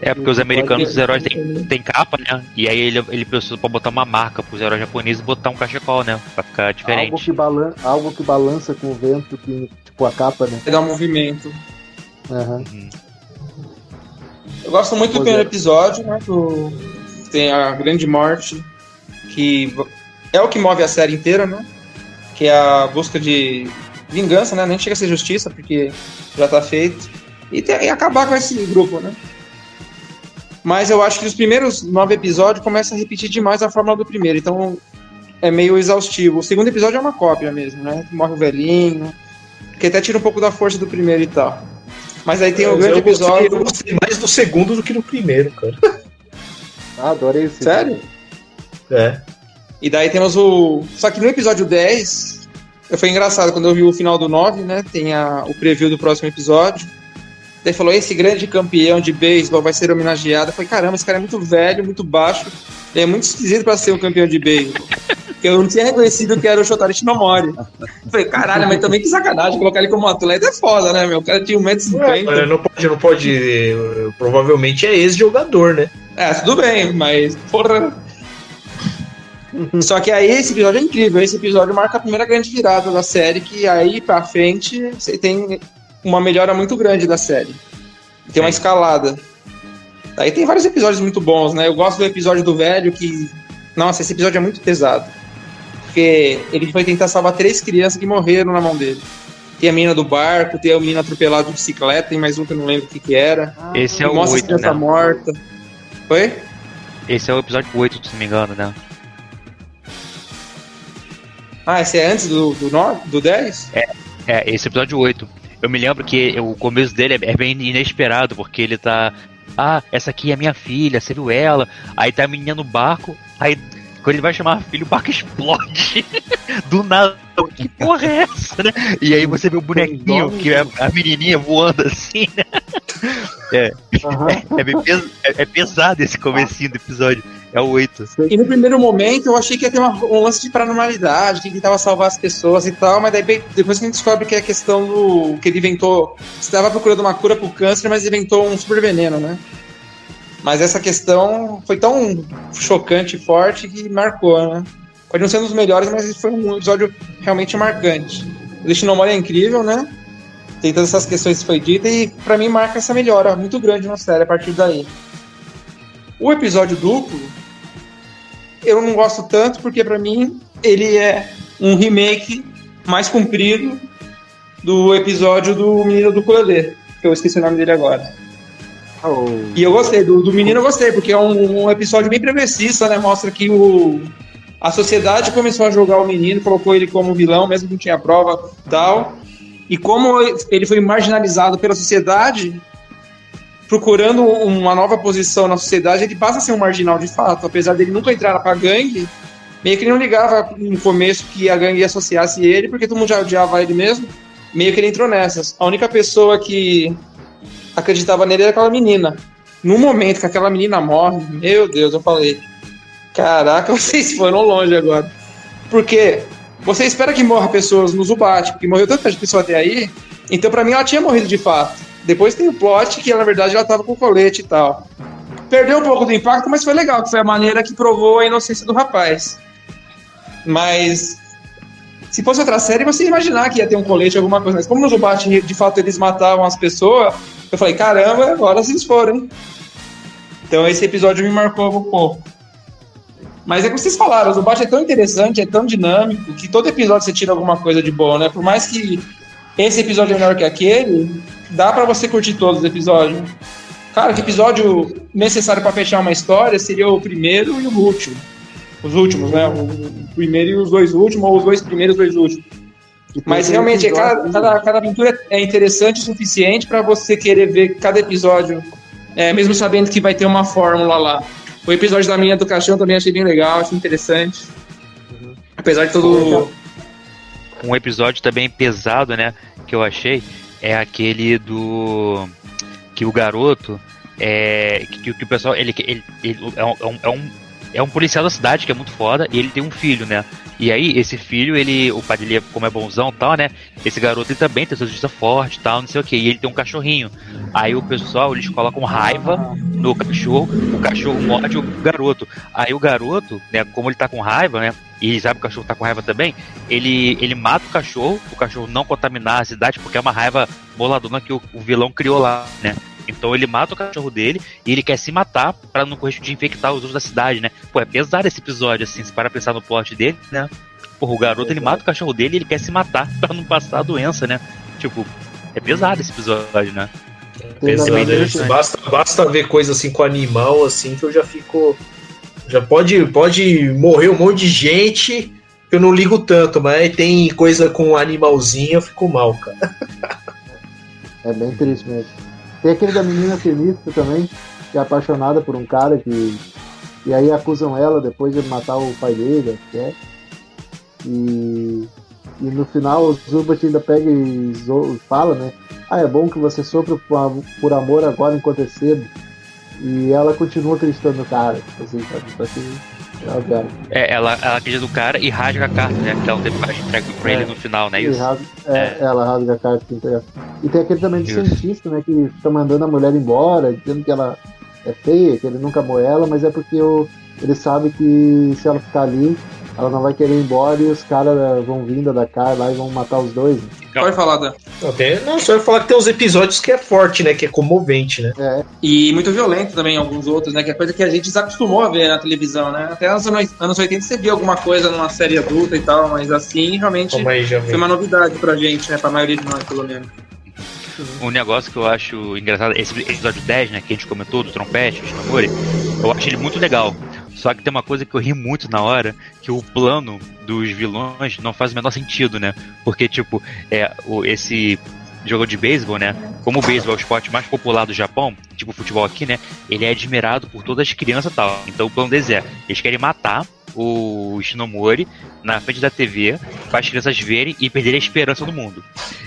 É, porque os americanos, os heróis têm, têm capa, né, e aí ele, ele precisou pra botar uma marca pros heróis japoneses e botar um cachecol, né, pra ficar algo diferente. que, balan algo que balança com o vento, que, tipo a capa, né? Dar um movimento. Aham. Uhum. Eu gosto muito do Pois primeiro é. episódio, né? Do... Tem a grande morte, que é o que move a série inteira, né? Que é a busca de vingança, né? Nem chega a ser justiça, porque já tá feito. E, tem- e acabar com esse grupo, né? Mas eu acho que os primeiros nove episódios começam a repetir demais a fórmula do primeiro, então é meio exaustivo. O segundo episódio é uma cópia mesmo, né? Morre o velhinho, que até tira um pouco da força do primeiro e tal. Mas aí tem o Mas grande eu gostei- episódio. Eu gostei mais do segundo do que do primeiro, cara. Ah, adorei esse. Sério? É. E daí temos o. Só que no episódio 10, foi engraçado quando eu vi o final do 9, né? Tem a... o preview do próximo episódio. Daí falou: esse grande campeão de beisebol vai ser homenageado. Eu falei: caramba, esse cara é muito velho, muito baixo. Ele é muito esquisito pra ser um campeão de beisebol. Eu não tinha reconhecido que era o Shotari Shinomori. Falei: caralho, mas também que sacanagem colocar ele como atleta é foda, né, meu? O cara tinha 1,50m. É, não pode, não pode. Provavelmente é ex-jogador, né? É, tudo bem, mas, porra. Só que aí esse episódio é incrível. Esse episódio marca a primeira grande virada da série, que aí pra frente você tem uma melhora muito grande da série. Tem uma escalada. Aí tem vários episódios muito bons, né? Eu gosto do episódio do velho que. Nossa, esse episódio é muito pesado. Porque ele foi tentar salvar três crianças que morreram na mão dele. Tem a menina do barco, tem a menina atropelada de bicicleta, tem mais um que eu não lembro o que, que era. Esse é o mostra a 8, criança né? morta. Foi? Esse é o episódio 8, se não me engano, né? Ah, esse é antes do, do, do 10? É, esse episódio 8. Eu me lembro que o começo dele é é bem inesperado, porque ele tá. Ah, essa aqui é minha filha, você viu ela? Aí tá a menina no barco, aí quando ele vai chamar a filha, o barco explode. *laughs* Do nada. Que porra é essa, né? E aí você vê o bonequinho, que é a menininha voando assim, né? *laughs* É, bem pes- é- é pesado esse comecinho do episódio. É o 8. E no primeiro momento eu achei que ia ter uma- um lance de paranormalidade, que ele tentava salvar as pessoas e tal, mas daí depois que a gente descobre que é a questão do. que ele inventou. Estava procurando uma cura pro câncer, mas inventou um super veneno, né? Mas essa questão foi tão chocante e forte que marcou, né? Pode não ser um dos melhores, mas foi um episódio realmente marcante. O Destinomori é incrível, né? Tem todas essas questões que foi dita e pra mim marca essa melhora muito grande na série a partir daí. O episódio duplo, eu não gosto tanto porque pra mim ele é um remake mais comprido do episódio do Menino do Ukulele, que eu esqueci o nome dele agora. Oh, E eu gostei, do, do Menino eu gostei, porque é um, um episódio bem progressista, né? Mostra que o, a sociedade começou a jogar o menino, colocou ele como vilão, mesmo que não tinha prova tal. E como ele foi marginalizado pela sociedade, procurando uma nova posição na sociedade, ele passa a ser um marginal de fato. Apesar dele nunca entrar pra gangue, meio que ele não ligava no começo que a gangue associasse ele, porque todo mundo já odiava ele mesmo. Meio que ele entrou nessas. A única pessoa que acreditava nele era aquela menina. No momento que aquela menina morre, meu Deus, eu falei: Caraca, *laughs* vocês foram longe agora. Porque você espera que morra pessoas no Zubat, porque morreu tanta pessoa até aí, então pra mim ela tinha morrido de fato. Depois tem o plot que na verdade ela tava com colete e tal. Perdeu um pouco do impacto, mas foi legal, que foi a maneira que provou a inocência do rapaz. Mas se fosse outra série, você ia imaginar que ia ter um colete, alguma coisa. Mas como no Zubat, de fato, eles matavam as pessoas, eu falei, caramba, agora vocês foram, hein? Então esse episódio me marcou um pouco. Mas é como vocês falaram, o Zubat é tão interessante, é tão dinâmico, que todo episódio você tira alguma coisa de bom, né? Por mais que esse episódio é melhor que aquele, dá para você curtir todos os episódios. Cara, que episódio necessário para fechar uma história seria o primeiro e o último. Os últimos, né? O primeiro e os dois últimos, ou os dois primeiros e os dois últimos. Mas realmente, cada, cada, cada aventura é interessante o suficiente para você querer ver cada episódio, é, mesmo sabendo que vai ter uma fórmula lá. O episódio da minha do caixão também achei bem legal, achei interessante. Apesar de todo. Um episódio também pesado, né? Que eu achei é aquele do. Que o garoto. É, que, que o pessoal. Ele, ele, ele é, um, é, um, é um policial da cidade que é muito foda e ele tem um filho, né? E aí, esse filho, ele. O pai dele, como é bonzão e tal, né? Esse garoto ele também tem sua justiça forte tal, não sei o que. E ele tem um cachorrinho. Aí o pessoal, eles colocam raiva no cachorro, o cachorro morde o garoto. Aí o garoto, né, como ele tá com raiva, né? E sabe que o cachorro tá com raiva também, ele, ele mata o cachorro, o cachorro não contaminar a cidade, porque é uma raiva boladona que o, o vilão criou lá, né? Então ele mata o cachorro dele e ele quer se matar para não correr de infectar os outros da cidade, né? Pô, é pesado esse episódio, assim, se para pensar no plot dele, né? Porra, o garoto ele mata o cachorro dele e ele quer se matar para não passar a doença, né? Tipo, é pesado esse episódio, né? Pesado, né? basta, basta ver coisa assim com animal, assim, que eu já fico. Já pode, pode morrer um monte de gente, eu não ligo tanto, mas tem coisa com animalzinho, eu fico mal, cara. É bem triste mesmo. Tem aquele da menina tenista também, que é apaixonada por um cara que. E aí acusam ela depois de matar o pai dele, que é. E, e no final o Zubat ainda pega e fala, né? Ah, é bom que você sofra por amor agora enquanto é cedo. E ela continua acreditando no cara, tipo assim, sabe? Que é, ela, ela acredita no cara e rasga a carta, né? Que ela depois entrega pra é, ele no final, né? Isso? Rasga, é, é. Ela rasga a carta que entrega. E tem aquele também de Isso. cientista, né? Que fica mandando a mulher embora, dizendo que ela é feia, que ele nunca amou ela, mas é porque o, ele sabe que se ela ficar ali, ela não vai querer ir embora e os caras vão vindo da cara lá e vão matar os dois. Né? Pode falar, Dan. Não, só ia falar que tem uns episódios que é forte, né? Que é comovente, né? É. E muito violento também, alguns outros, né? Que é coisa que a gente desacostumou a ver na televisão, né? Até nos anos, anos 80 você via alguma coisa numa série adulta e tal, mas assim, realmente aí, foi uma novidade pra gente, né? Pra maioria de nós, pelo menos. Um negócio que eu acho engraçado, esse episódio 10, né, que a gente comentou, do trompete, do Shinamori, eu acho ele muito legal. Só que tem uma coisa que eu ri muito na hora, que o plano dos vilões não faz o menor sentido, né? Porque, tipo, é, o, esse jogo de beisebol, né? Como o beisebol é o esporte mais popular do Japão, tipo o futebol aqui, né? Ele é admirado por todas as crianças e tal. Então o plano deles é, eles querem matar o Shinomori na frente da TV para as crianças verem e perderem a esperança no mundo.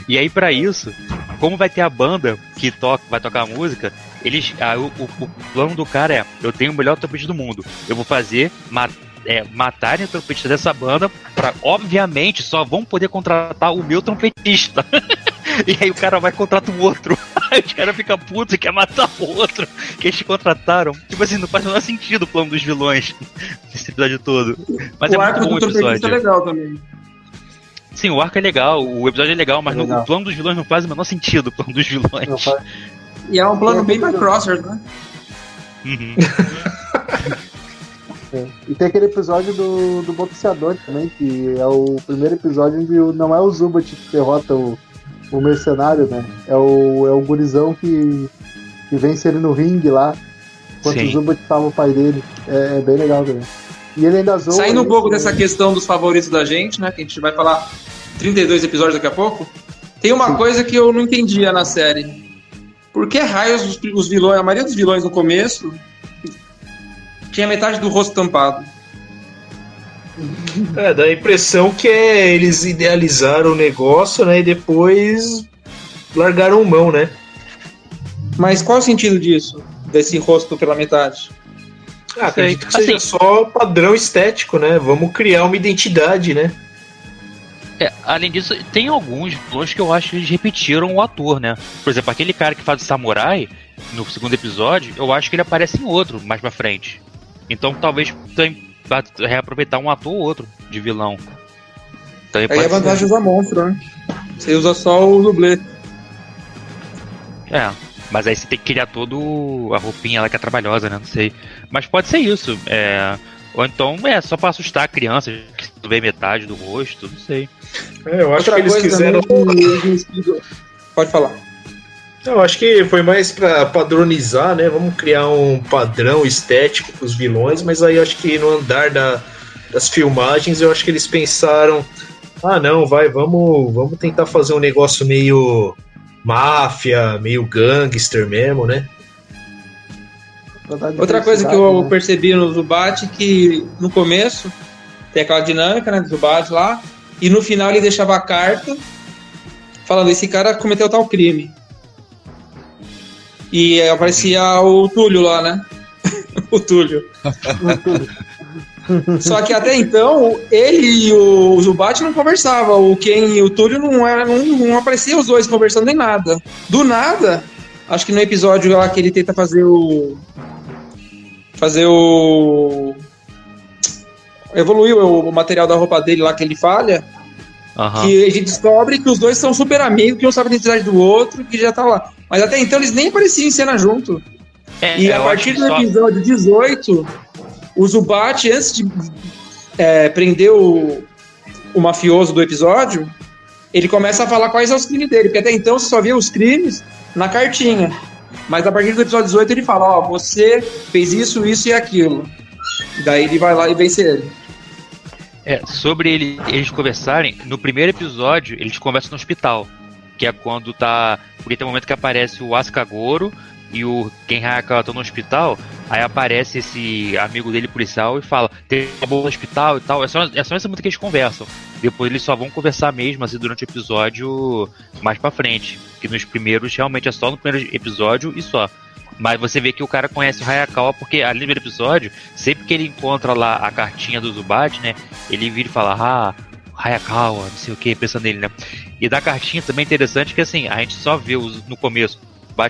E aí para isso, como vai ter a banda que toca, vai tocar a música, eles, ah, o, o, o, plano do cara é: eu tenho o melhor trompete do mundo, eu vou fazer mat, é, matarem o trompetista dessa banda, para obviamente só vão poder contratar o meu trompetista. *laughs* e aí o cara vai contratar o outro. *laughs* Aí o cara fica puto e quer matar o outro que eles contrataram. Tipo assim, não faz o menor sentido o plano dos vilões *laughs* nesse episódio todo. Mas o é muito bom o episódio. É legal também. Sim, o arco é legal, o episódio é legal, mas é legal. No, o plano dos vilões não faz o menor sentido, o plano dos vilões. E é um plano bem mais crosser, né? Uhum. é. *laughs* E tem aquele episódio do, do boxeador também, que é o primeiro episódio onde não é o Zubat que derrota o, o mercenário, né? É o, é o gurizão que, que vence ele no ringue lá, enquanto Sim. o Zubat tava o pai dele. É, é, bem legal também. E ele ainda zoa. Saindo um pouco dessa questão dos favoritos da gente, né? Que a gente vai falar 32 episódios daqui a pouco. Tem uma Sim. coisa que eu não entendia na série. Por que raios os, os vilões, a maioria dos vilões no começo tinha metade do rosto tampado? *laughs* É, dá a impressão que é, eles idealizaram o negócio, né? E depois largaram mão, né? Mas qual o sentido disso? Desse rosto pela metade? Ah, acredito que seja assim, só padrão estético, né? Vamos criar uma identidade, né? É, além disso, tem alguns vilões que eu acho que eles repetiram o ator, né? Por exemplo, aquele cara que faz o samurai no segundo episódio, eu acho que ele aparece em outro mais pra frente. Então talvez tem pra reaproveitar um ator ou outro de vilão. Também Aí é ser. vantagem de usar monstro, né? Você usa só o dublê. É, mas aí você tem que criar todo a roupinha lá que é trabalhosa, né? Não sei. Mas pode ser isso. É... Ou então é só pra assustar a criança, que não vê metade do rosto, não sei. É, eu acho Outra que eles quiseram. também Pode falar. Eu acho que foi mais pra padronizar, né? Vamos criar um padrão estético pros vilões, mas aí eu acho que no andar da- das filmagens, eu acho que eles pensaram: ah, não, vai, vamos, vamos tentar fazer um negócio meio máfia, meio gangster mesmo, né? Outra coisa que eu né? percebi no Zubat que no começo tem aquela dinâmica né, do Zubat lá, e no final ele deixava a carta falando: esse cara cometeu tal crime. E aparecia o Túlio lá, né? *laughs* o Túlio. *laughs* Só que até então, ele e o Zubat não conversavam. O Ken e o Túlio não, era, não, não apareciam os dois conversando nem nada. Do nada, acho que no episódio lá que ele tenta fazer o. Fazer o. Evoluiu o material da roupa dele lá que ele falha. Aham. Que a gente descobre que os dois são super amigos, que um sabe a identidade do outro, que já tá lá. Mas até então eles nem apareciam em cena junto. É, E eu a partir do só- episódio 18, o Zubat, antes de é, prender o, o mafioso do episódio, ele começa a falar quais são os crimes dele, porque até então você só via os crimes na cartinha. Mas a partir do episódio 18 ele fala, ó, você fez isso, isso e aquilo. Daí ele vai lá e vence ele. É, sobre ele- eles conversarem, no primeiro episódio, eles conversam no hospital. Que é quando tá. Porque tem um momento que aparece o Ascagoro e o Ken Hayakawa estão no hospital. Aí aparece esse amigo dele policial e fala: tem uma boa no hospital e tal. É só, é só momento que eles conversam. Depois eles só vão conversar mesmo, assim, durante o episódio mais pra frente. Que nos primeiros, realmente é só no primeiro episódio e só. Mas você vê que o cara conhece o Hayakawa porque ali no primeiro episódio, sempre que ele encontra lá a cartinha do Zubat, né? Ele vira e fala, ah, Hayakawa, não sei o que, pensando nele, né? E da cartinha também é interessante que assim, a gente só vê no começo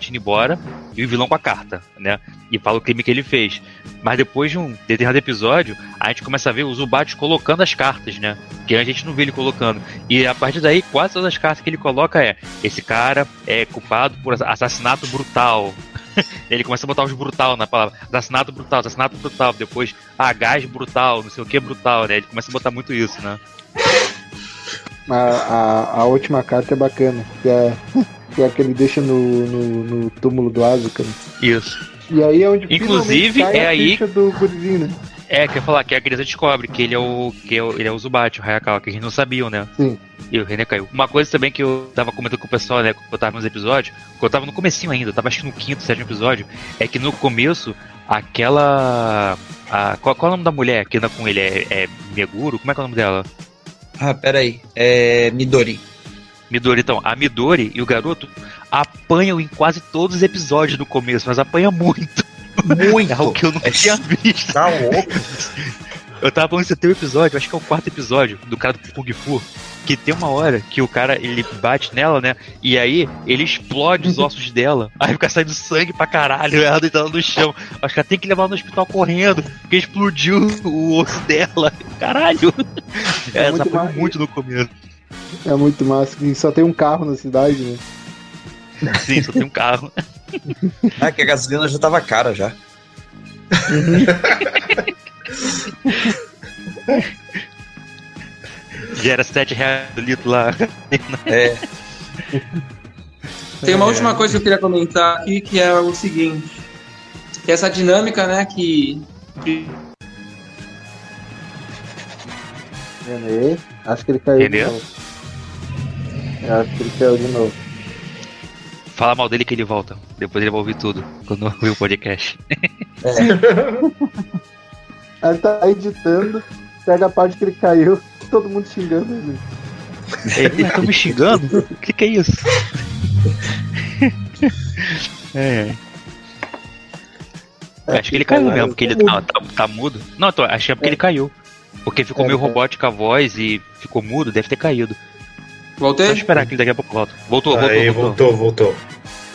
indo embora e o vilão com a carta, né? E fala o crime que ele fez. Mas depois de um determinado episódio, a gente começa a ver o Zubat colocando as cartas, né? Que a gente não vê ele colocando. E a partir daí, quase todas as cartas que ele coloca é: esse cara é culpado por assassinato brutal. *laughs* ele começa a botar os brutal na palavra. Assassinato brutal, assassinato brutal. Depois, ah, gás brutal, não sei o que brutal, né? Ele começa a botar muito isso, né? A, a, a última carta é bacana, que é, que é a que ele deixa no, no, no túmulo do Asuka. Isso. E aí é onde Inclusive, é a aí- ficha do gurizinho, né? É, quer falar que a criança descobre que ele é o que é o, ele é o Zubat, o Hayakawa, que a gente não sabia, né? Sim. E o René caiu. Uma coisa também que eu tava comentando com o pessoal, né, quando eu tava nos episódios, quando eu tava no comecinho ainda, eu tava acho que no quinto, sétimo episódio, é que no começo, aquela... A, qual, qual é o nome da mulher que anda com ele? É, é Meguro? Como é que é o nome dela? Ah, peraí. É Midori. Midori, então. A Midori e o garoto apanham em quase todos os episódios no começo, mas apanha muito. Muito. *laughs* É algo que eu nunca É tinha *laughs* visto. Tá louco. Eu tava falando que você tem um episódio, acho que é o quarto episódio, do cara do Kung Fu, que tem uma hora que o cara, ele bate nela, né, e aí ele explode os ossos dela, *laughs* aí fica saindo sangue pra caralho, ela deitada no chão. Acho que ela tem que levar no hospital correndo, porque explodiu o osso dela. Caralho! É Ela muito mais- muito no começo. É muito massa, que só tem um carro na cidade, né? *laughs* Sim, só tem um carro. *laughs* Ah, que a gasolina já tava cara já. *laughs* Já era 7 reais o litro lá. É. Tem uma última coisa que eu queria comentar aqui, que é o seguinte. Que essa dinâmica, né, que Renê, acho que ele caiu Renê? Eu acho que ele caiu de novo. Fala mal dele que ele volta. Depois ele vai ouvir tudo, quando ouvir o podcast. Aí *laughs* ele tá editando, pega a parte que ele caiu, todo mundo xingando ele. Ele tá me xingando? O que, que é isso? é. Acho que ele caiu mesmo, porque ele tá, tá, tá mudo. Não, tô, achei porque ele caiu. Porque ficou É, meio é. robótica a voz e ficou mudo, deve ter caído. Voltei? esperar que ele daqui a pouco volta. Voltou, voltou, Aí, voltou. voltou, voltou.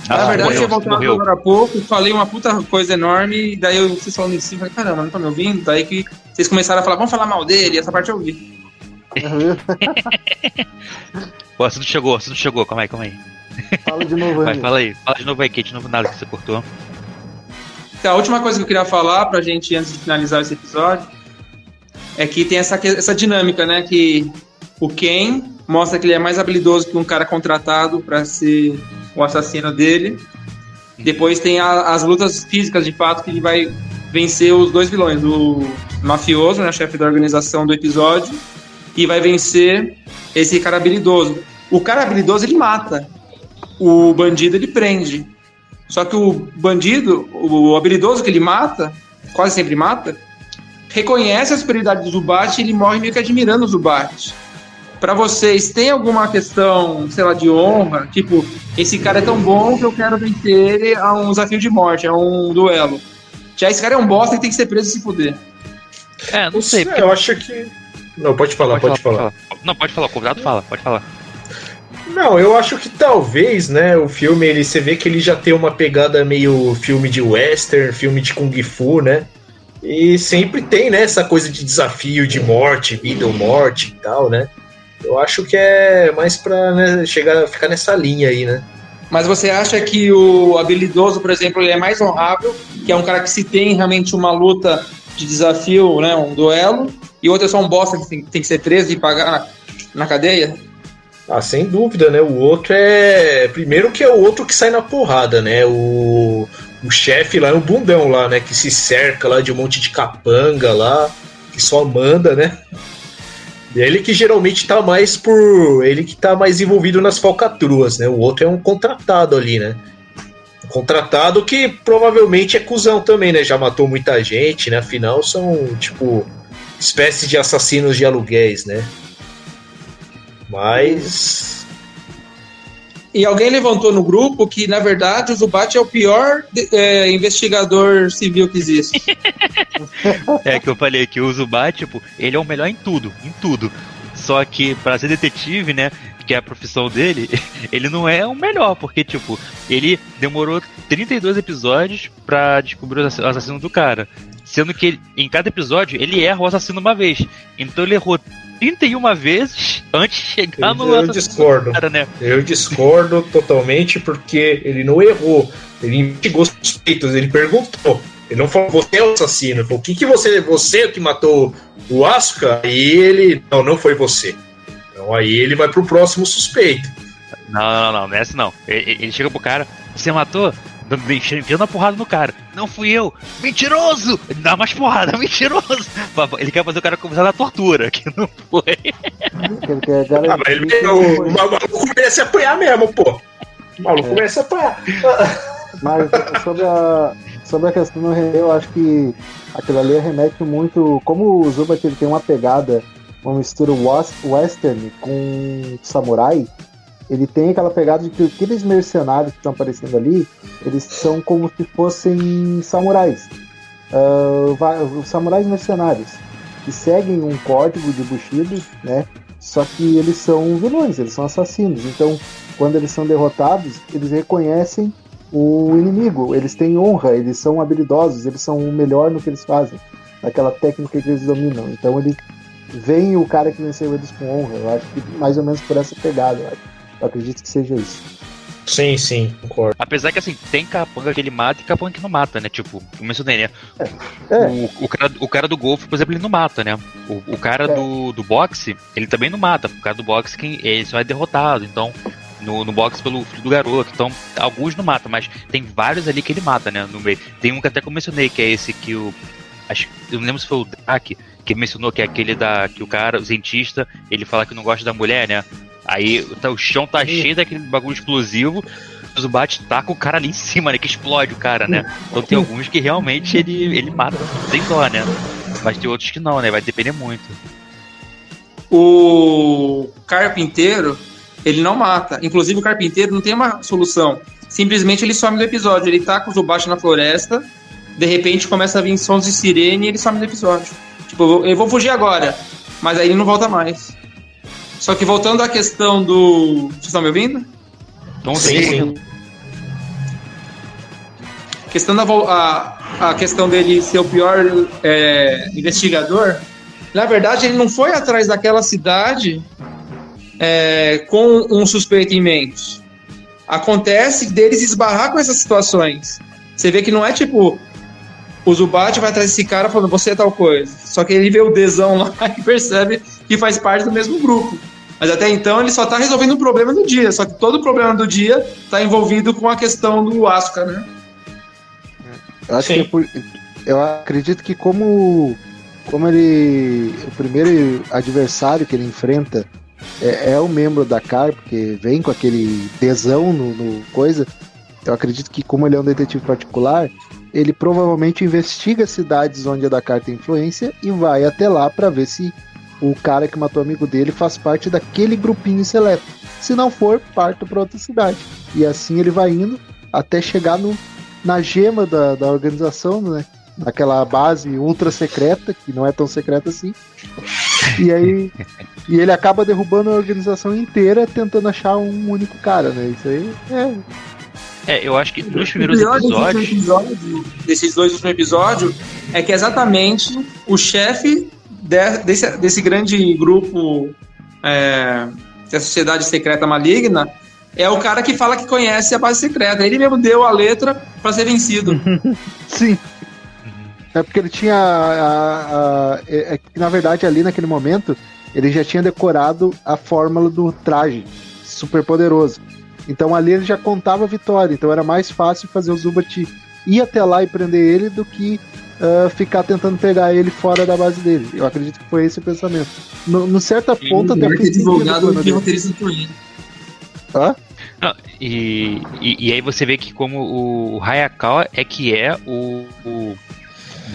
Ah, Na verdade, eu morreu, voltado morreu. agora há pouco, falei uma puta coisa enorme, e daí eu, vocês falando em cima, falei, caramba, não tá me ouvindo? Daí que vocês começaram a falar, vamos falar mal dele, e essa parte eu ouvi. *laughs* O assunto chegou, assunto chegou, calma aí, calma aí. Fala de novo Vai, aí. fala aí. Fala de novo aí, Kate, de novo nada que você cortou. Então, a última coisa que eu queria falar pra gente, antes de finalizar esse episódio, é que tem essa, essa dinâmica, né? Que o Ken mostra que ele é mais habilidoso que um cara contratado pra ser o assassino dele. Depois tem a- as lutas físicas, de fato, que ele vai vencer os dois vilões, o mafioso, né, chefe da organização do episódio, e vai vencer esse cara habilidoso. O cara habilidoso, ele mata. O bandido, ele prende. Só que o bandido, o habilidoso que ele mata, quase sempre mata, reconhece a superioridade do Zubat e ele morre meio que admirando o Zubat. Pra vocês, tem alguma questão, sei lá, de honra? Tipo, esse cara é tão bom que eu quero vencer ele a um desafio de morte, a um duelo. Já esse cara é um bosta que tem que ser preso e se fuder. É, não sei. porque- Eu acho que. Não, pode falar, pode, falar. Não, pode falar, o convidado fala, pode falar. Não, eu acho que talvez, né, o filme, ele, você vê que ele já tem uma pegada meio filme de western, filme de kung fu, né? E sempre tem, né, essa coisa de desafio de morte, vida ou morte e tal, né? Eu acho que é mais pra né, chegar, ficar nessa linha aí, né? Mas você acha que o habilidoso, por exemplo, ele é mais honrável, que é um cara que se tem realmente uma luta de desafio, né, um duelo, e o outro é só um bosta que tem, tem que ser preso e pagar na, na cadeia? Ah, sem dúvida, né? O outro é. Primeiro que é o outro que sai na porrada, né? O, o chefe lá é um bundão lá, né? Que se cerca lá de um monte de capanga lá, que só manda, né? Ele que geralmente tá mais por. Ele que tá mais envolvido nas falcatruas, né? O outro é um contratado ali, né? Um contratado que provavelmente é cuzão também, né? Já matou muita gente, né? Afinal, são, tipo, espécies de assassinos de aluguéis, né? Mas. E alguém levantou no grupo que, na verdade, o Zubat é o pior é, investigador civil que existe. *laughs* É que eu falei que o Zubat, tipo, ele é o melhor em tudo, em tudo. Só que pra ser detetive, né, que é a profissão dele, *laughs* ele não é o melhor, porque, tipo, ele demorou 32 episódios pra descobrir o assassino do cara. Sendo que ele- em cada episódio ele erra o assassino uma vez. Então ele errou 31 vezes antes de chegar no eu discordo. do cara, né? Eu discordo totalmente porque ele não errou. Ele investigou os suspeitos, ele perguntou. Ele não falou, você é o assassino. Ele falou, o que, que você. Você é o que matou o Asuka? Aí ele. Não, não foi você. Então aí ele vai pro próximo suspeito. Não, não, não, não é não. Ele, ele chega pro cara, você matou? Dando- Enfiando a porrada no cara. Não fui eu. Mentiroso! Dá mais porrada, *laughs* mentiroso! Ele quer fazer o cara começar na tortura, que não foi. Ele quer garantir Ah, mas ele, que o, não o maluco merece apanhar mesmo, pô. O maluco É. merece apanhar. *laughs* Mas sobre a, sobre a questão do René, eu acho que aquilo ali remete muito. Como o Zubat ele tem uma pegada, uma mistura was- western com samurai, ele tem aquela pegada de que aqueles mercenários que estão aparecendo ali, eles são como se fossem samurais. Os samurais mercenários, que seguem um código de Bushido, né? Só que eles são vilões, eles são assassinos. Então, quando eles são derrotados, eles reconhecem o inimigo, eles têm honra, eles são habilidosos, eles são o melhor no que eles fazem, naquela técnica que eles dominam. Então eles veem o cara que venceu eles com honra. Eu acho que mais ou menos por essa pegada. Eu, acho. Eu acredito que seja isso. Sim, sim, concordo. Apesar que assim, tem capanga que ele mata e capanga que não mata, né? Tipo, eu mencionei, né? É, O, o, cara, o cara do golfe, por exemplo, ele não mata, né? O, o cara É. do, do boxe, ele também não mata. O cara do boxe, quem, ele só é derrotado. Então, no, no boxe pelo filho do garoto. Então, alguns não matam, mas tem vários ali que ele mata, né? No meio. Tem um que até que eu mencionei, que é esse que o. Acho, eu não lembro se foi o Drake que mencionou que é aquele da. que o cara, o cientista, ele fala que não gosta da mulher, né? Aí tá, o chão tá cheio daquele bagulho explosivo. O Zubat taca o cara ali em cima, né? Que explode o cara, né? Então tem alguns que realmente ele, ele mata sem dó, né? Mas tem outros que não, né? Vai depender muito. O carpinteiro, ele não mata. Inclusive, o carpinteiro não tem uma solução. Simplesmente ele some do episódio. Ele tá com o Zubat na floresta, de repente começa a vir sons de sirene e ele some do episódio. Tipo, eu vou fugir agora, mas aí ele não volta mais. Só que voltando à questão do. Vocês estão me ouvindo? Então, Sim, sim. questão da, a, a questão dele ser o pior é, investigador, na verdade ele não foi atrás daquela cidade é, com um suspeito em mente. Acontece deles esbarrar com essas situações. Você vê que não é tipo o Zubat vai atrás desse cara falando você é tal coisa. Só que ele vê o Dzão lá *laughs* e percebe que faz parte do mesmo grupo. Mas até então ele só tá resolvendo o problema do dia. Só que todo o problema do dia tá envolvido com a questão do Asuka, né? Eu acho Sim. que por- eu acredito que como como ele o primeiro adversário que ele enfrenta é, é o membro da CAR, porque vem com aquele tesão no, no coisa. Eu acredito que como ele é um detetive particular, ele provavelmente investiga cidades onde a Dakar tem influência e vai até lá para ver se o cara que matou o amigo dele faz parte daquele grupinho seleto. Se não for, parta para outra cidade. E assim ele vai indo até chegar no, na gema da, da organização, né? Naquela base ultra secreta, que não é tão secreta assim. E aí. e ele acaba derrubando a organização inteira tentando achar um único cara, né? Isso aí é. É, eu acho que nos O primeiros episódios. episódios- desses dois últimos episódios é que é exatamente o chefe de- desse, desse grande grupo é, da sociedade secreta maligna é o cara que fala que conhece a base secreta. Ele mesmo deu a letra para ser vencido. *laughs* Sim. É porque ele tinha. a- a- é, é que, na verdade, ali naquele momento, ele já tinha decorado a fórmula do traje super poderoso. Então ali ele já contava a vitória. Então era mais fácil fazer o Zubat ir até lá e prender ele do que ah, ficar tentando pegar ele fora da base dele. Eu acredito que foi esse o pensamento. No, no certa ponta até ter fez quando do que roteirista ele. Hã? Não, e, e, e aí você vê que como o Hayakawa é que é o, o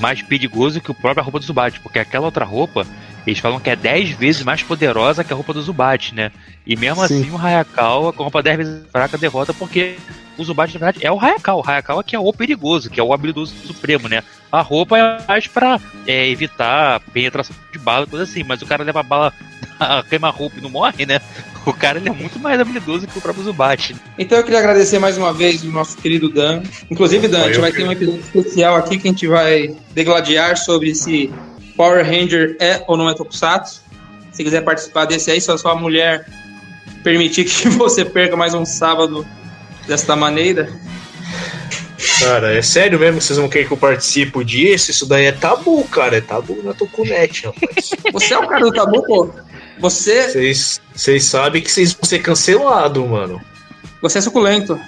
mais perigoso que o próprio roupa do Zubat, porque aquela outra roupa, eles falam que é 10 vezes mais poderosa que a roupa do Zubat, né? E mesmo Sim. assim o Hayakawa, com a roupa 10 vezes fraca, derrota porque o Zubat, na verdade, é o Hayakawa. O Hayakawa que é o perigoso, que é o habilidoso supremo, né? A roupa é mais pra é, evitar penetração de bala, coisa assim, mas o cara leva a bala, queima *laughs* a roupa e não morre, né? O cara ele é muito mais habilidoso que o próprio Zubat. né? Então eu queria agradecer mais uma vez o nosso querido Dan. Inclusive, Dan, a gente vai que- ter um episódio especial aqui que a gente vai degladiar sobre se Power Ranger é ou não é Tokusatsu. Se quiser participar desse aí, só sua mulher permitir que *laughs* você perca mais um sábado desta maneira. Cara, é sério mesmo que vocês não querem que eu participe disso? Isso daí é tabu, cara. É tabu na Tokunet, rapaz. *laughs* Você é o cara do tabu, pô. Você, Vocês vocês sabem que vocês vão ser cancelados, mano. você é suculento.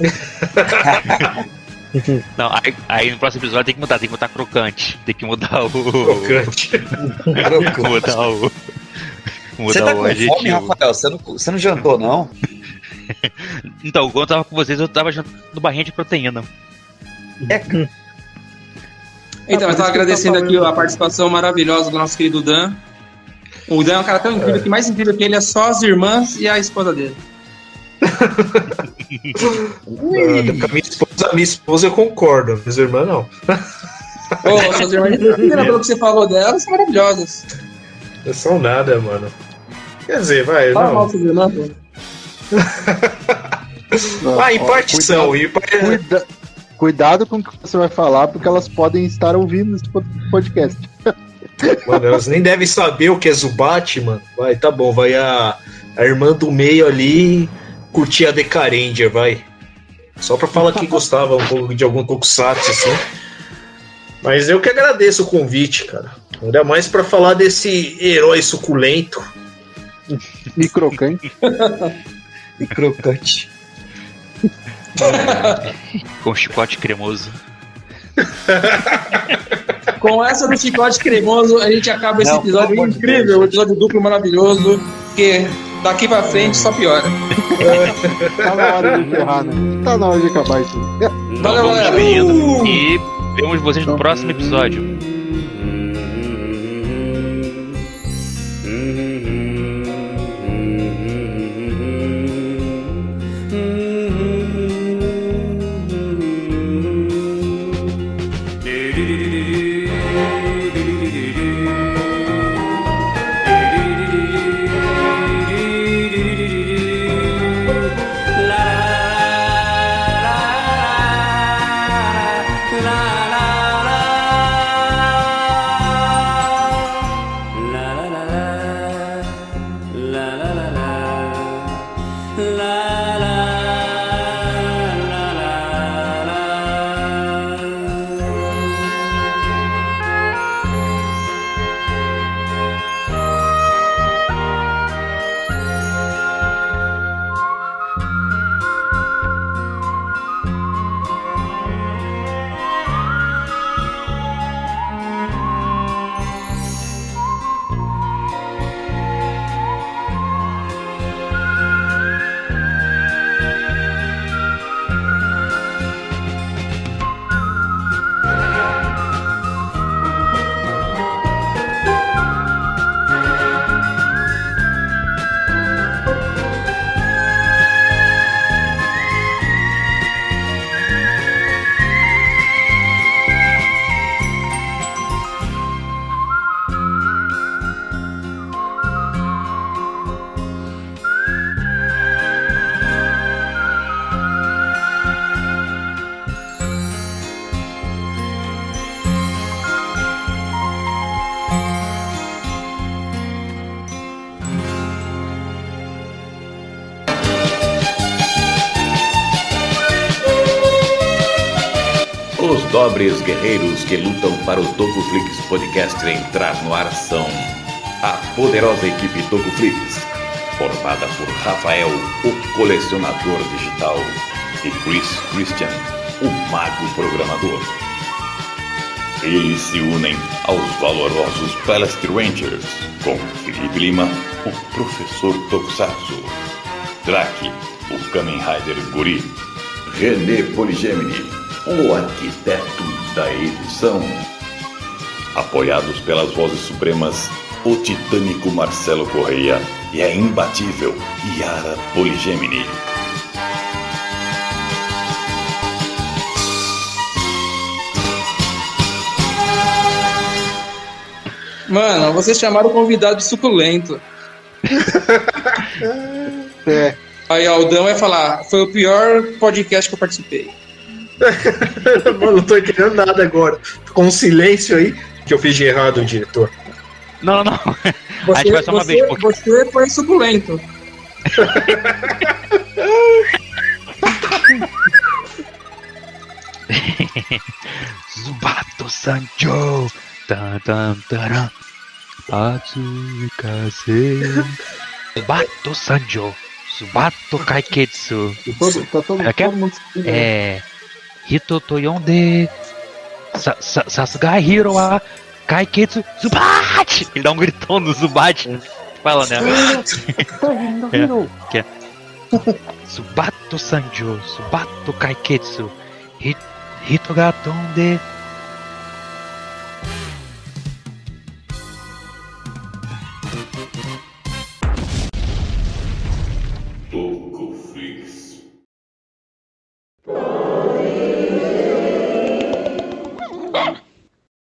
*laughs* *laughs* Não, aí, aí no próximo episódio tem que mudar, tem que mudar crocante. Tem que mudar o. Crocante. Tem *laughs* que mudar o. Você Mudar tá o com fome. Rafael? Você não, você não jantou, não? *laughs* Então, quando eu tava com vocês, eu tava jantando barrinha de proteína. É, Então, eu tava agradecendo aqui a participação maravilhosa do nosso querido Dan. O Dan é um cara tão incrível que mais incrível que ele é só as irmãs e a esposa dele. Com a minha esposa, minha esposa eu concordo, minhas irmãs não. Ô, suas irmãs, pelo que você falou delas, são maravilhosas. Não são nada, mano. Quer dizer, vai, Fala mal não. suas irmãs, pô. Ah, em Ó, partição. cuidado- par- Cuida- Cuidado com o que você vai falar, porque elas podem estar ouvindo esse pod- podcast. Mano, elas nem devem saber o que é Zubat, mano. Vai, tá bom, vai a, a irmã do meio ali curtir a Decaranger, vai. Só pra falar que *laughs* gostava um pouco de algum Tokusatsu, assim. Mas eu que agradeço o convite, cara. Ainda mais pra falar desse herói suculento. *laughs* E crocante. *laughs* e crocante. Com chicote cremoso. Com essa do chicote cremoso, a gente acaba esse Não, episódio incrível, um episódio duplo maravilhoso, que daqui pra frente só piora. Tá na hora de encerrar, né? Tá na hora de acabar isso. Então Valeu, vamos galera. Uh! E vemos vocês no próximo episódio. Que lutam para o Tocoflix Podcast entrar no ar são a poderosa equipe Tocoflix, formada por Rafael, o colecionador digital, e Chris Christian, o mago programador. Eles se unem aos valorosos Palace Rangers, com Felipe Lima, o professor Tokusatsu, Drake, o Kamen Rider Guri, René Poligemini, o arquiteto da edição. Apoiados pelas vozes supremas, o titânico Marcelo Correia e a imbatível Yara Poligemini. Mano, vocês chamaram o convidado de suculento. *laughs* É. Aí ó, o Dan vai falar, foi o pior podcast que eu participei. *laughs* Mano, não tô entendendo nada agora. Com um silêncio aí que eu fiz de errado, diretor. Não, não. Você, *laughs* a gente vai só uma você, vez, porque você foi suculento. *laughs* Zubato Sancho. Tan, tan, taran. Atsukase. Zubato Sancho. Zubato Kaiketsu. Todo, tá todo, É que é- todo mundo se- É. Hito Toyonde. Sa- sa- Sasuga Hiro wa Kaiketsu Zubat! Ele dá um gritão no Zubat. Fala, né? Tá vindo, É. virou. Subato Sanjo, Subato Kaiketsu, Hi- Hito